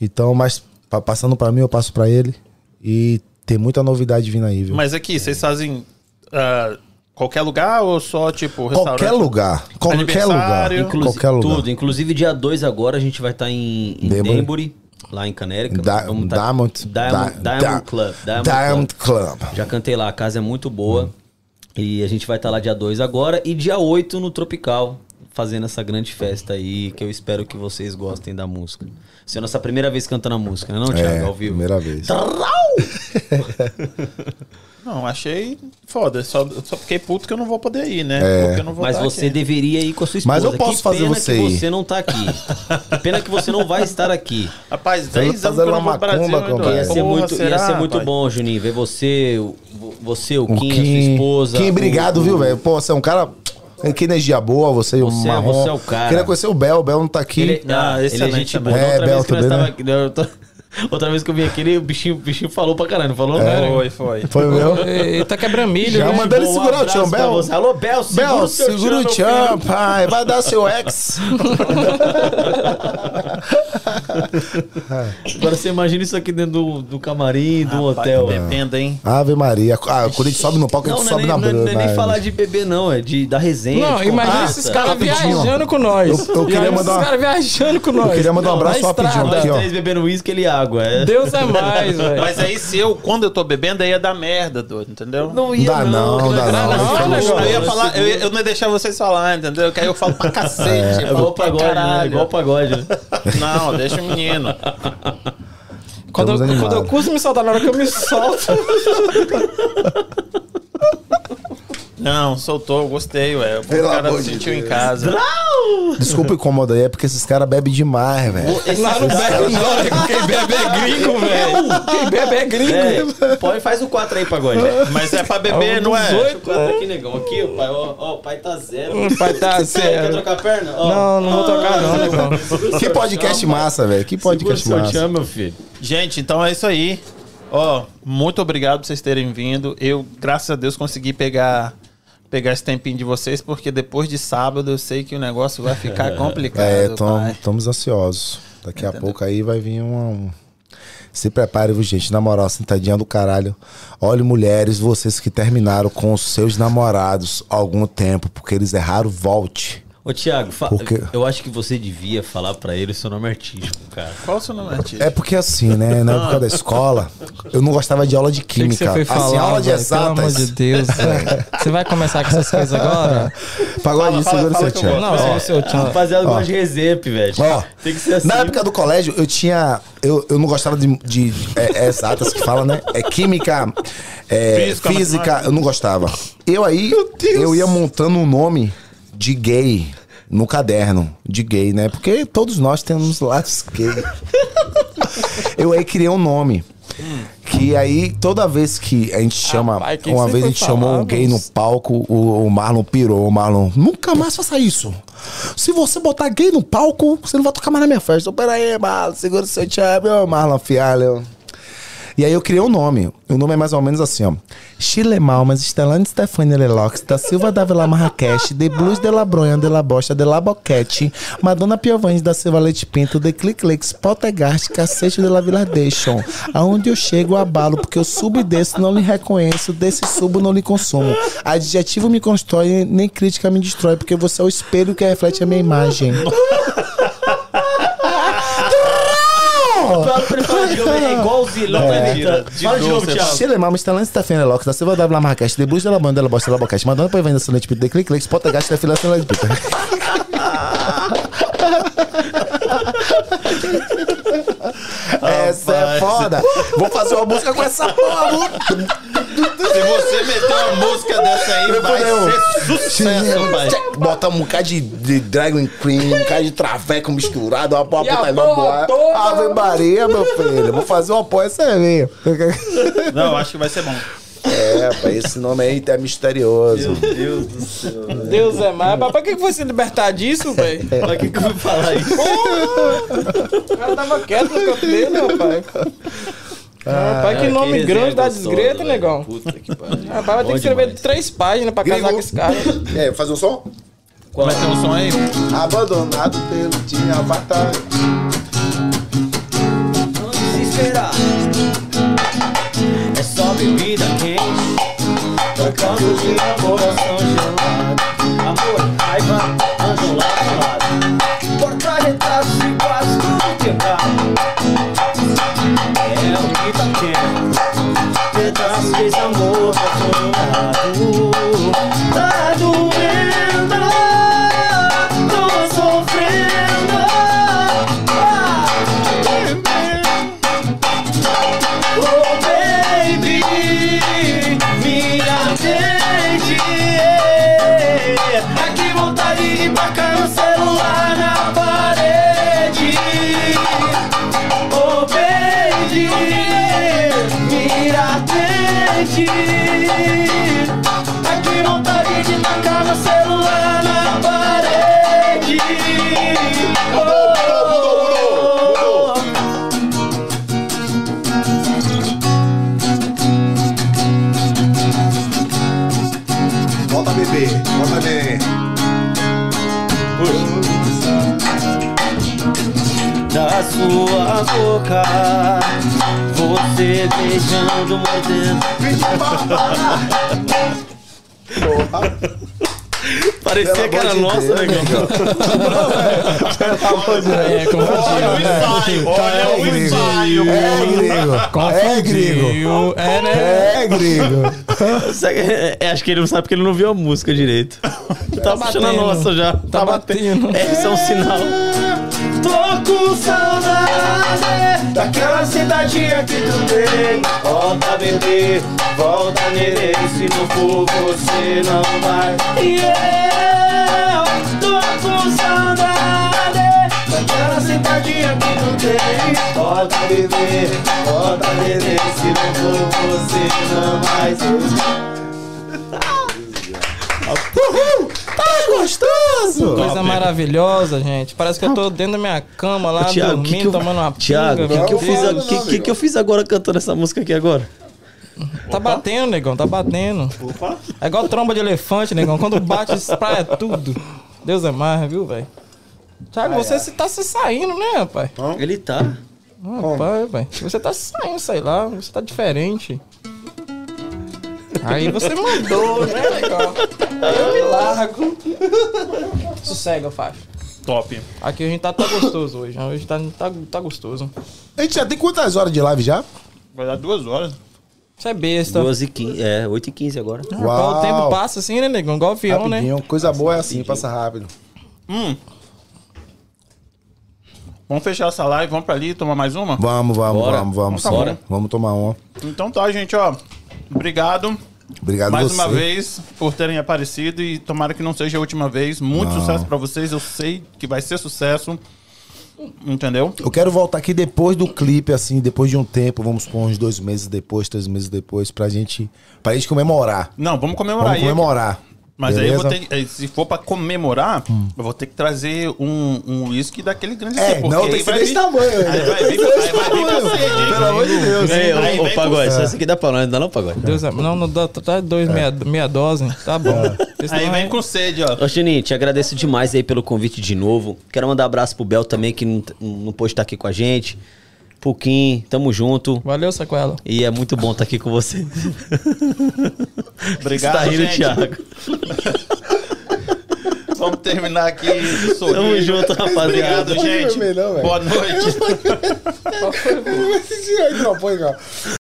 Então, mas pa- passando pra mim, eu passo pra ele. E tem muita novidade vindo aí, viu? Mas aqui, vocês fazem ah, qualquer lugar ou só, tipo, restaurante? qualquer lugar. Qualquer lugar. Aniversário. Inclusi- Qualquer lugar. Tudo. Inclusive, dia 2 agora a gente vai estar em, em Denbury. Lá em Canérica. Da- Vamos tá- Diamond, Diamond, Di- Diamond Di- Club. Diamond Diamond Club. Club. Já cantei lá, a casa é muito boa. E a gente vai estar lá dia 2 agora e dia 8 no Tropical, fazendo essa grande festa aí, que eu espero que vocês gostem da música. Essa é a nossa primeira vez cantando a música, né, não, Thiago? É, Ao vivo. primeira vez. Não, achei foda. Só, só fiquei puto que eu não vou poder ir, né? É. Porque eu não vou Mas estar você aqui. deveria ir com a sua esposa. Mas eu posso que fazer pena você que ir. você não tá aqui. que pena que você não vai estar aqui. Rapaz, Você 10 tá anos que eu fazendo não vou Brasil, macumba, hein, compadre. Ia ser Porra, muito, ia será, ser muito rapaz? bom, Juninho, ver você, o, você, o, O Kim, a Kim, sua esposa. Kim, obrigado, o- viu, velho? Pô, você é um cara. Que energia boa, você e o Você é- Marrom. você é o cara. Queria conhecer o Bel, o Bel não tá aqui. Ele, Ah, ah, ele é excelente gente boa. É, outra, Bel vez que nós também, tava né? eu tô- outra vez que eu vim aqui, ele- o bichinho, o bichinho falou pra caralho, não falou? Foi, foi. Foi o meu? Eita, quebra milho, Já né? manda ele um segurar o tchão, Bel. você. Alô, Bel, segura Bel, o seu segura o filho. pai. Vai dar seu ex. Agora você imagina isso aqui dentro do, do camarim, do Rapaz, hotel. Depende, hein? Ave Maria. Ah, quando a gente sobe no palco, a Não, gente não é sobe nem, na não é- não é nem falar de bebê, não, é de, da resenha. Não, imagina esses caras viajando com nós. Eu- eu queria mandar esses caras viajando com nós. queria mandar um abraço rapidinho estrada. aqui, ó. três bebendo uísque, ele água. É. Deus é mais, velho. Mas aí, se eu, quando eu tô bebendo, aí ia dar merda, doido, entendeu? Não ia Dá não, não, dá não. Eu ia falar, eu, ia- eu não ia deixar vocês falar, entendeu? Que aí eu falo pra cacete. É eu igual pra pagode, né? Igual pagode. né? Não, deixa o menino. Quando, eu, quando eu curso me soltar, na hora que eu me solto. Não, soltou, gostei, ué. O Pelo cara amor de sentiu em Deus. casa. Desculpa o incômodo aí, é porque esses caras bebem demais, velho. Lá não bebe, não. Quem bebe é gringo, velho. Quem bebe é gringo. É, pode, faz o 4 aí, pagode. Mas é pra beber, É um não é? oito. O 4 aqui, negão. Aqui, o pai, ó, ó, o pai tá zero. O pai tá Quer sério. trocar a perna? Ó. Não, não vou tocar não, negão. Que podcast massa, velho. Que podcast Segura massa. meu filho. Gente, então é isso aí. Ó, muito obrigado por vocês terem vindo. Eu, graças a Deus, consegui pegar pegar esse tempinho de vocês, porque depois de sábado eu sei que o negócio vai ficar complicado. É, estamos ansiosos. Daqui a pouco aí vai vir um. um- Se prepare, viu, gente? Na moral, sentadinha do caralho. Olhe, mulheres, vocês que terminaram com os seus namorados há algum tempo, porque eles erraram, volte. Ô, Thiago, fa- Por quê? eu acho que você devia falar pra ele o seu nome artístico, cara. Qual o seu nome, artista? É porque assim, né? Na época da escola, eu não gostava de aula de O que, que química. você foi assim, falar, aula de velho? Pelo amor exatas. de Deus, velho. Você vai começar com essas coisas agora? Fala, segura fala seu tchan. Não, o seu tchan. Rapaziada, gosta de resenha, velho. Ó, Tem que ser assim. Na época do colégio, eu tinha. Eu, eu não gostava de, de é, é exatas que fala, né? É química, é, Física, física, eu não gostava. Eu aí, eu ia montando um nome de gay no caderno de gay, né? Porque todos nós temos lados gay. eu aí criei um nome. Que aí, toda vez que a gente chama. Rapaz, que uma vez a gente chamou um gay no palco, o, o Marlon pirou. O Marlon, nunca mais faça isso. Se você botar gay no palco, você não vai tocar mais na minha festa. Pera aí, Marlon, segura o seu tchau, meu Marlon Fialho. E aí eu criei um nome. O nome é mais ou menos assim, ó. Chile Malmas, Estelane Stefania Lelox, da Silva da Vila Marrakech, de Blues de la Bronha, de la Bosta, de la Boquete, Madonna Piovani da Silva Leite Pinto, de Cliclex, Poltergeist, Cacete de la Vilardation. Aonde eu chego, eu abalo, porque eu subo e desço, não lhe reconheço, desse subo, não lhe consumo. Adjetivo me constrói, nem crítica me destrói, porque você é o espelho que reflete a minha imagem. Pra de é igualzinho. Não É. mentira. Fala de novo, Thiago. Chile Malmas, Estelane Stefania Lelox, da Silva da Vila Marrakech, de Blues de la Bronha, de la Bosta, de la Boquete, Madonna Piovani da Silva Leite Pinto, de Cliclex, Poltergeist, da Fila Pinto. Essa é foda. Vou fazer uma música com essa porra. Se você meter uma música dessa aí, Eu vai fudeu. ser sucesso, pai. Bota um bocado de, de Dragon Cream, um bocado de traveco misturado, uma porra a puta boa. Ave Maria, meu filho. Vou fazer uma porra essa aí. Não, acho que vai ser bom. É, rapaz, esse nome aí é misterioso. Meu Deus do céu. velho. Deus é mais. Mas pra que foi se libertar disso, velho? Pra que que eu vou falar isso? O cara tava quieto no canto dele, rapaz. Rapaz, que nome resenha grande da desgreta, negão. Puta que pariu. Rapaz, vai ter que escrever demais. três páginas pra casar com esse cara. É, fazer um som? Vai ter um som aí? Abandonado pelo time Avatar. Não desesperar. Bebida quente. Tocando de coração gelado. Bebê, volta bebê. da sua boca Você beijando, mordendo Parecia que era de nossa, Deus, negão. É, Olha o ensaio, olha o ensaio. É, grego. É, grego. É, né? É, que, é, Acho que ele não sabe porque ele não viu a música direito. Tá puxando a batendo. nossa já. Tá batendo. É, isso é um sinal. Tô com saudade daquela cidadinha que tu tem. Volta, bebê, volta, neném. Se não for você, não vai. Eu com saudade daquela cidadinha que tu tem. Volta, bebê, volta, neném. Se não for você, não vai. Gostoso. Coisa maravilhosa, gente. Parece que eu tô dentro da minha cama lá, Tiago, dormindo, que que eu, tomando uma Tiago, o pinga. que, que eu fiz, a- que, que, que eu fiz agora cantando essa música aqui agora? Tá batendo, negão, tá batendo. É igual tromba de elefante, negão. Quando bate, espraia tudo. Deus é mais, viu, velho? Thiago, você se tá se saindo, né, rapaz? Ele tá. Rapaz, velho. Você tá se saindo, sei lá. Você tá diferente. Aí você mandou, né, legal? Eu me largo. Sossega, faixa. Top. Aqui a gente tá, tá gostoso hoje. Hoje tá, tá, tá gostoso. A gente já tem quantas horas de live já? Vai dar duas horas. Você é besta. 2 e 15, é, 8 e 15 agora. Rapaz, o tempo passa assim, né, negão? Igual avião, né? Rapidinho. Coisa boa é assim, passa rápido. Hum. Vamos fechar essa live, vamos pra ali tomar mais uma? Vamos, vamos, Bora. vamos, vamos. Tá sim. bom. Vamos tomar uma. Então tá, gente, ó. Obrigado Obrigado mais você. uma vez por terem aparecido e tomara que não seja a última vez. Muito Não. sucesso pra vocês. Eu sei que vai ser sucesso. Entendeu? Eu quero voltar aqui depois do clipe, assim, depois de um tempo, vamos por uns dois meses depois, três meses depois, pra gente, pra gente comemorar. Não, vamos comemorar Vamos comemorar. Mas aí eu beleza? vou ter, se for pra comemorar, eu vou ter que trazer um, um uísque daquele grande É, assim, não, porque tem aí que ser vai desse vir- tamanho. Aí vai vir, hein? Pelo amor de Deus. Ei, Aí ô, Pagode, com- só essa aqui dá pra nós, não dá não, Pagode? Deus é... Não, não dá, tá dois, meia, meia dose. Tá bom. Porque Aí vem é- com sede, ó. Ô, Chininho, te agradeço demais aí pelo convite de novo. Quero mandar um abraço pro Bel também, que não, não pôde estar aqui com a gente. Kim, tamo junto. Valeu, Sacoela. E é muito bom estar aqui com você. Obrigado, Você tá rindo, gente. Thiago. Vamos terminar aqui de sorrir. Tamo junto, rapaziada. Obrigado, gente. Não. Boa noite. Não, põe, não.